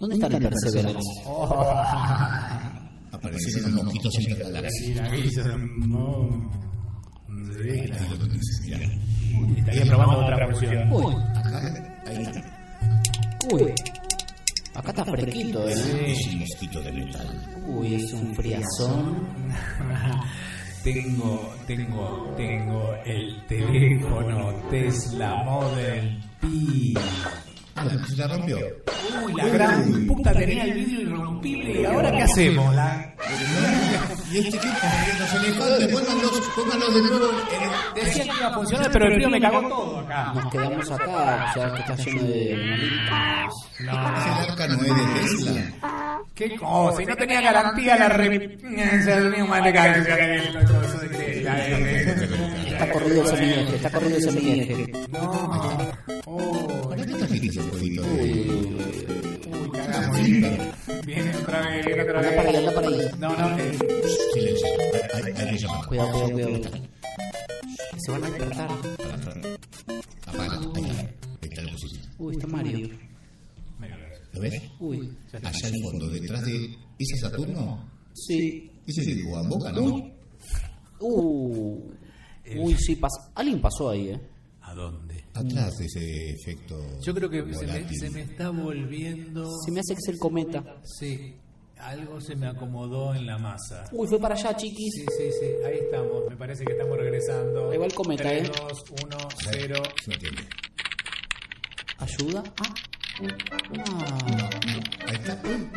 ¿Dónde está el Perseverance? Aparecieron los mosquitos en la galaxia. Estaría probando otra función. Uy, Ahí está. uy. Acá está fresquito, ¿eh? Es un mosquito de metal. Uy, es un friazón. Tengo, tengo, tengo el teléfono Tesla Model Pi. Ah, ¿Se la rompió? Uy, la gran puta tenía el vidrio irrompible. ¿Y ahora qué hacemos? La... ¿Y este qué? Los elefantes, pónganlos, pónganlos de nuevo en el... Decía que iba a funcionar, pero el frío me cagó todo acá. Nos quedamos acá, o sea, que está lleno de malitas. ¿Es el arca Noé de Tesla? ¿Qué cosa? Y no tenía garantía la re... Se un mal de cabeza. Está corrido el semilleje, está corrido el semilleje. No. Oh, ¿Para qué trajiste ese jueguito de... uy, cagamos. Viene otra vez, viene otra para vez. para. No, no, eh, Silencio. Cuidado, cuidado, cuidado. Se van a despertar. Apaga, ahí está. Ahí está la cosita. Uy, está Mario. ¿Lo ves? Uy, Allá al fondo, detrás de... ¿Ese es Saturno? sí. Ese es el Boca, ¿no? Uh. Uy, sí, pas alguien pasó ahí, ¿eh? ¿A dónde? Atrás de ese efecto. Yo creo que se me, se está volviendo. Se me hace que es el cometa. Sí, algo se me acomodó en la masa. Uy, fue para allá, chiquis. Sí, sí, sí, ahí estamos. Me parece que estamos regresando. Ahí va el cometa, 3, ¿eh? 2, 1, 0. No entiende. ¿Ayuda? Ah.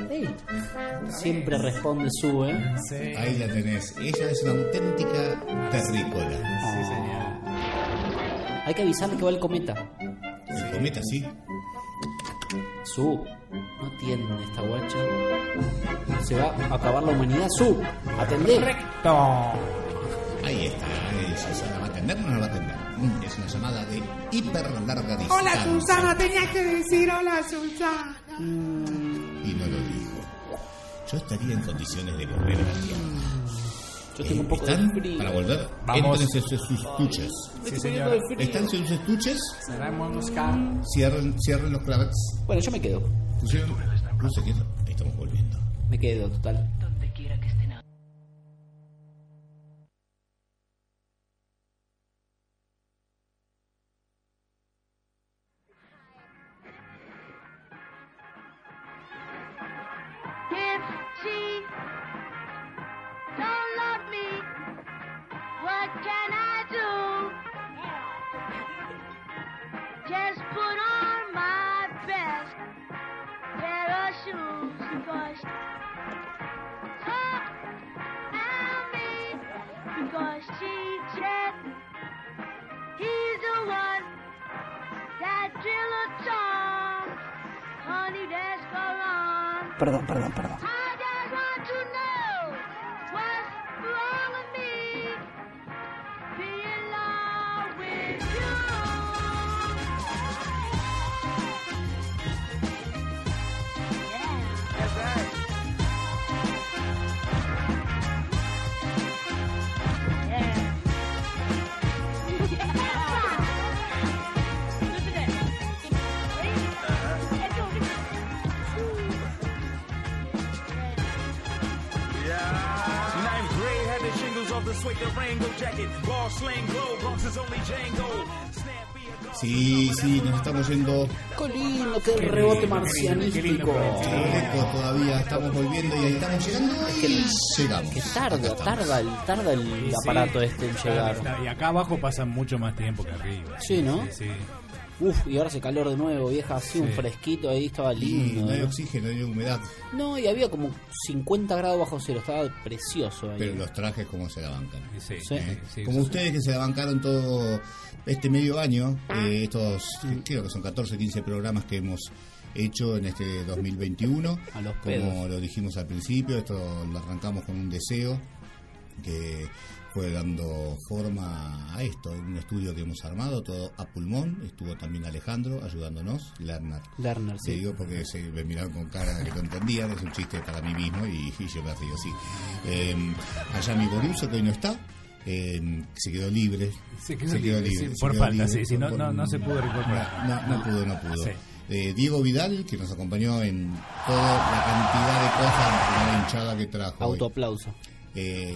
Ahí está. Siempre responde su, ¿eh? Sí. Ahí la tenés. Ella es una auténtica terrícola. Sí, señor. Hay que avisarle que va el cometa. El cometa, sí. Su. No atiende esta guacha. Se va a acabar la humanidad. Su. Atender. Ahí está. ¿La va a atender o no la va a atender? Mm, Es una llamada de hiper larga distancia. Hola Susana, tenía que decir hola Susana. Y no lo dijo. Yo estaría en condiciones de volver a la Tierra. Yo tengo un poco de ¿Están frío. para volver? Vamos. Entren en sus estuches. Sí, señor. ¿Están en sus estuches? Cerramos Cierren, cierren los clavets. Bueno, yo me quedo. Pusieron. No. Ahí estamos volviendo. Me quedo, total. If she don't me, what can I do? Just put on my best pair of shoes because and me, because he's the one that drill a tongue. Honey, that's gone. Perdón, perdón, perdón. I just want to know all of me. Sí, sí, nos estamos yendo. Qué lindo, qué rebote marcianístico. Eco todavía estamos volviendo y ahí estamos llegando y llegamos. Que tarda, tarda el, tarda el aparato este en llegar. Y acá abajo pasa mucho más tiempo que arriba. Sí, ¿no? Sí, sí. Uf, y ahora hace calor de nuevo, vieja, así un fresquito ahí, estaba Y lindo. no hay ¿eh? oxígeno, no hay humedad. No, y había como 50 grados bajo cero, estaba precioso ahí. Pero los trajes, ¿cómo se la bancan? Sí, Sí. Como sí. ustedes que se la bancaron todo este medio año, eh, estos creo que son 14, 15 programas que hemos hecho en este 2021. A los Como pedos. lo dijimos al principio, esto lo arrancamos con un deseo que fue dando forma a esto, un estudio que hemos armado, todo a pulmón, estuvo también Alejandro ayudándonos, Lerner. Lerner, Te sí. digo porque se me miraron con cara de que no entendían, es un chiste para mí mismo y, y yo me río, sí. Eh, allá mi Boruso, que hoy no está, eh, se quedó libre. Se quedó libre, sí, se por quedó falta, libre, sí, sí, no- por- no- no se pudo recuperar. No, no, no pudo, no pudo. Sí. Eh, Diego Vidal, que nos acompañó en toda la cantidad de cosas, la hinchada que trajo. hoy. Eh,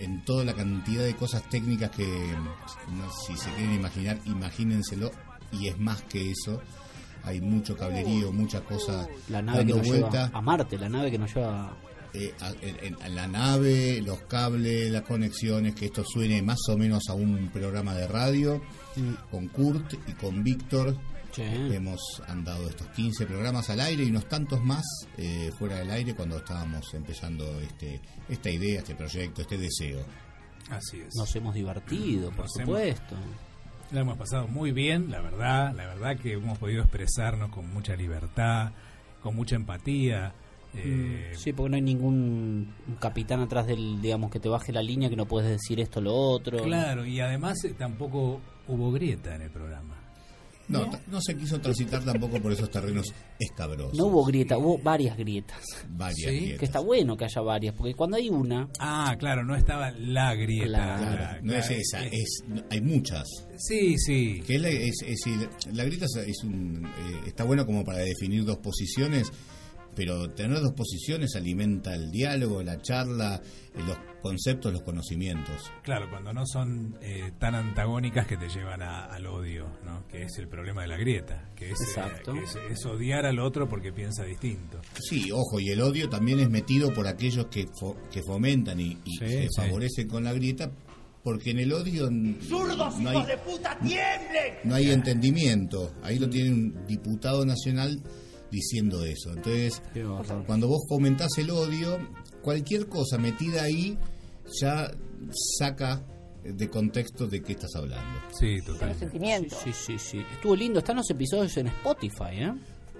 en toda la cantidad de cosas técnicas que, no, si se quieren imaginar, imagínenselo, y es más que eso. Hay mucho cablerío, muchas cosas La nave que dando nos vuelta. lleva a Marte, la nave que nos lleva... Eh, a- la nave, los cables, las conexiones, que esto suene más o menos a un programa de radio, con Kurt y con Víctor. Sí. Hemos andado estos 15 programas al aire y unos tantos más eh, fuera del aire cuando estábamos empezando este esta idea, este proyecto, este deseo. Así es. Nos hemos divertido, por Nos hemos- supuesto. La hemos pasado muy bien, la verdad, la verdad que hemos podido expresarnos con mucha libertad, con mucha empatía. eh, Sí, porque no hay ningún capitán atrás del, digamos, que te baje la línea que no puedes decir esto o lo otro. Claro, y además eh, tampoco hubo grieta en el programa. No, no se quiso transitar tampoco por esos terrenos escabrosos. No hubo grieta, hubo varias grietas. Varias ¿Sí? grietas. Que está bueno que haya varias, porque cuando hay una, Ah, claro, no estaba la grieta. Claro. Claro, no es claro, esa, es, hay muchas. Sí, sí. Que es la, es- la grieta es, un, eh, está buena como para definir dos posiciones, pero tener dos posiciones alimenta el diálogo, la charla, eh, los conceptos, los conocimientos. Claro, cuando no son eh, tan antagónicas que te llevan a- al odio, ¿no? que es el problema de la grieta, que es, eh, que es, es odiar al otro porque piensa distinto. Sí, ojo, y el odio también es metido por aquellos que, fo- que fomentan y, y Sí, se sí. favorecen con la grieta, porque en el odio ¡Zurdos, no hijos hay, de puta, tiemblen! no hay entendimiento. Ahí lo tiene un diputado nacional diciendo eso. Entonces, cuando vos fomentás el odio, cualquier cosa metida ahí ya saca de contexto de qué estás hablando. Sí, sentimiento. Sí, sí, sí. Estuvo lindo. Están los episodios en Spotify, ¿eh?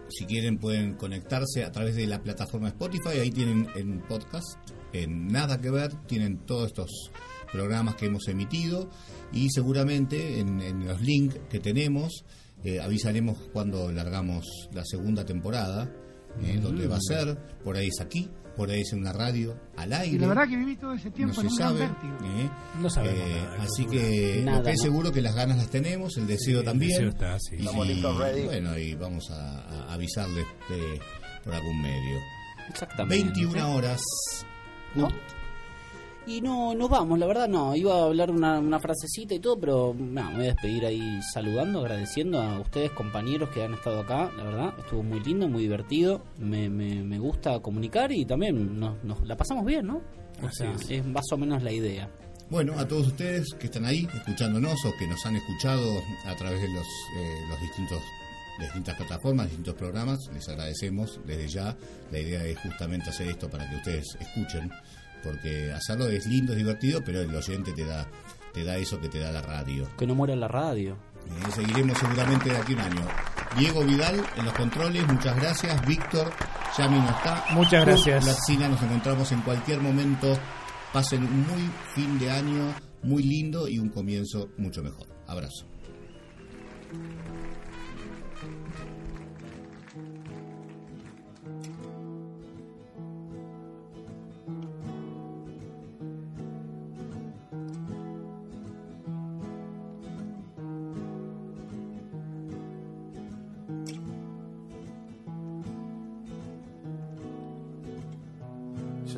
Si quieren pueden conectarse a través de la plataforma Spotify, ahí tienen en podcast, en Nada que Ver, tienen todos estos programas que hemos emitido y seguramente en, en los links que tenemos eh, avisaremos cuando largamos la segunda temporada, eh, Mm. donde va a ser, por ahí es aquí, por ahí es en una radio, al aire. Y la verdad que viví todo ese no tiempo se un gran sabe. eh. No sabemos Eh, nada, así que lo Nada, que es ¿no? seguro que las ganas las tenemos, el deseo el también. deseo está, sí. Y, bueno, y vamos a, a avisarles de- por algún medio. Exactamente. 21 horas. ¿No? Y no, nos vamos, la verdad no. Iba a hablar una, una frasecita y todo, pero no, me voy a despedir ahí saludando, agradeciendo a ustedes, compañeros que han estado acá. La verdad, estuvo muy lindo, muy divertido. Me, me, me gusta comunicar y también nos, nos la pasamos bien, ¿no? O Así sea, es. es más o menos la idea. Bueno, a todos ustedes que están ahí escuchándonos o que nos han escuchado a través de los, eh, los distintos de distintas plataformas, distintos programas, les agradecemos desde ya. La idea es justamente hacer esto para que ustedes escuchen, porque hacerlo es lindo, es divertido, pero el oyente te da te da eso que te da la radio. Que no muera la radio. Eh, seguiremos seguramente de aquí un año. Diego Vidal en los controles, muchas gracias. Víctor, Yami no está. Muchas gracias. La Cina, nos encontramos en cualquier momento. Pasen un muy fin de año, muy lindo y un comienzo mucho mejor. Abrazo.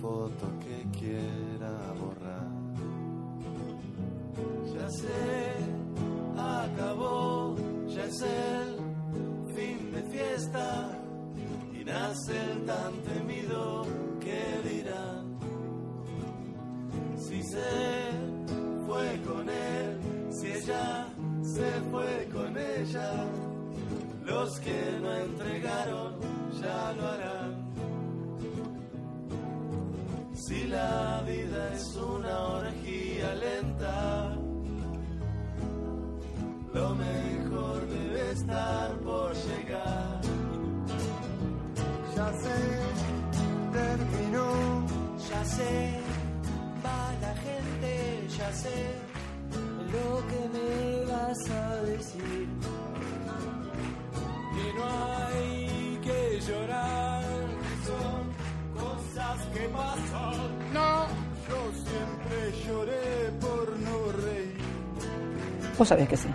foto que quiera borrar. Vos sabés que sí.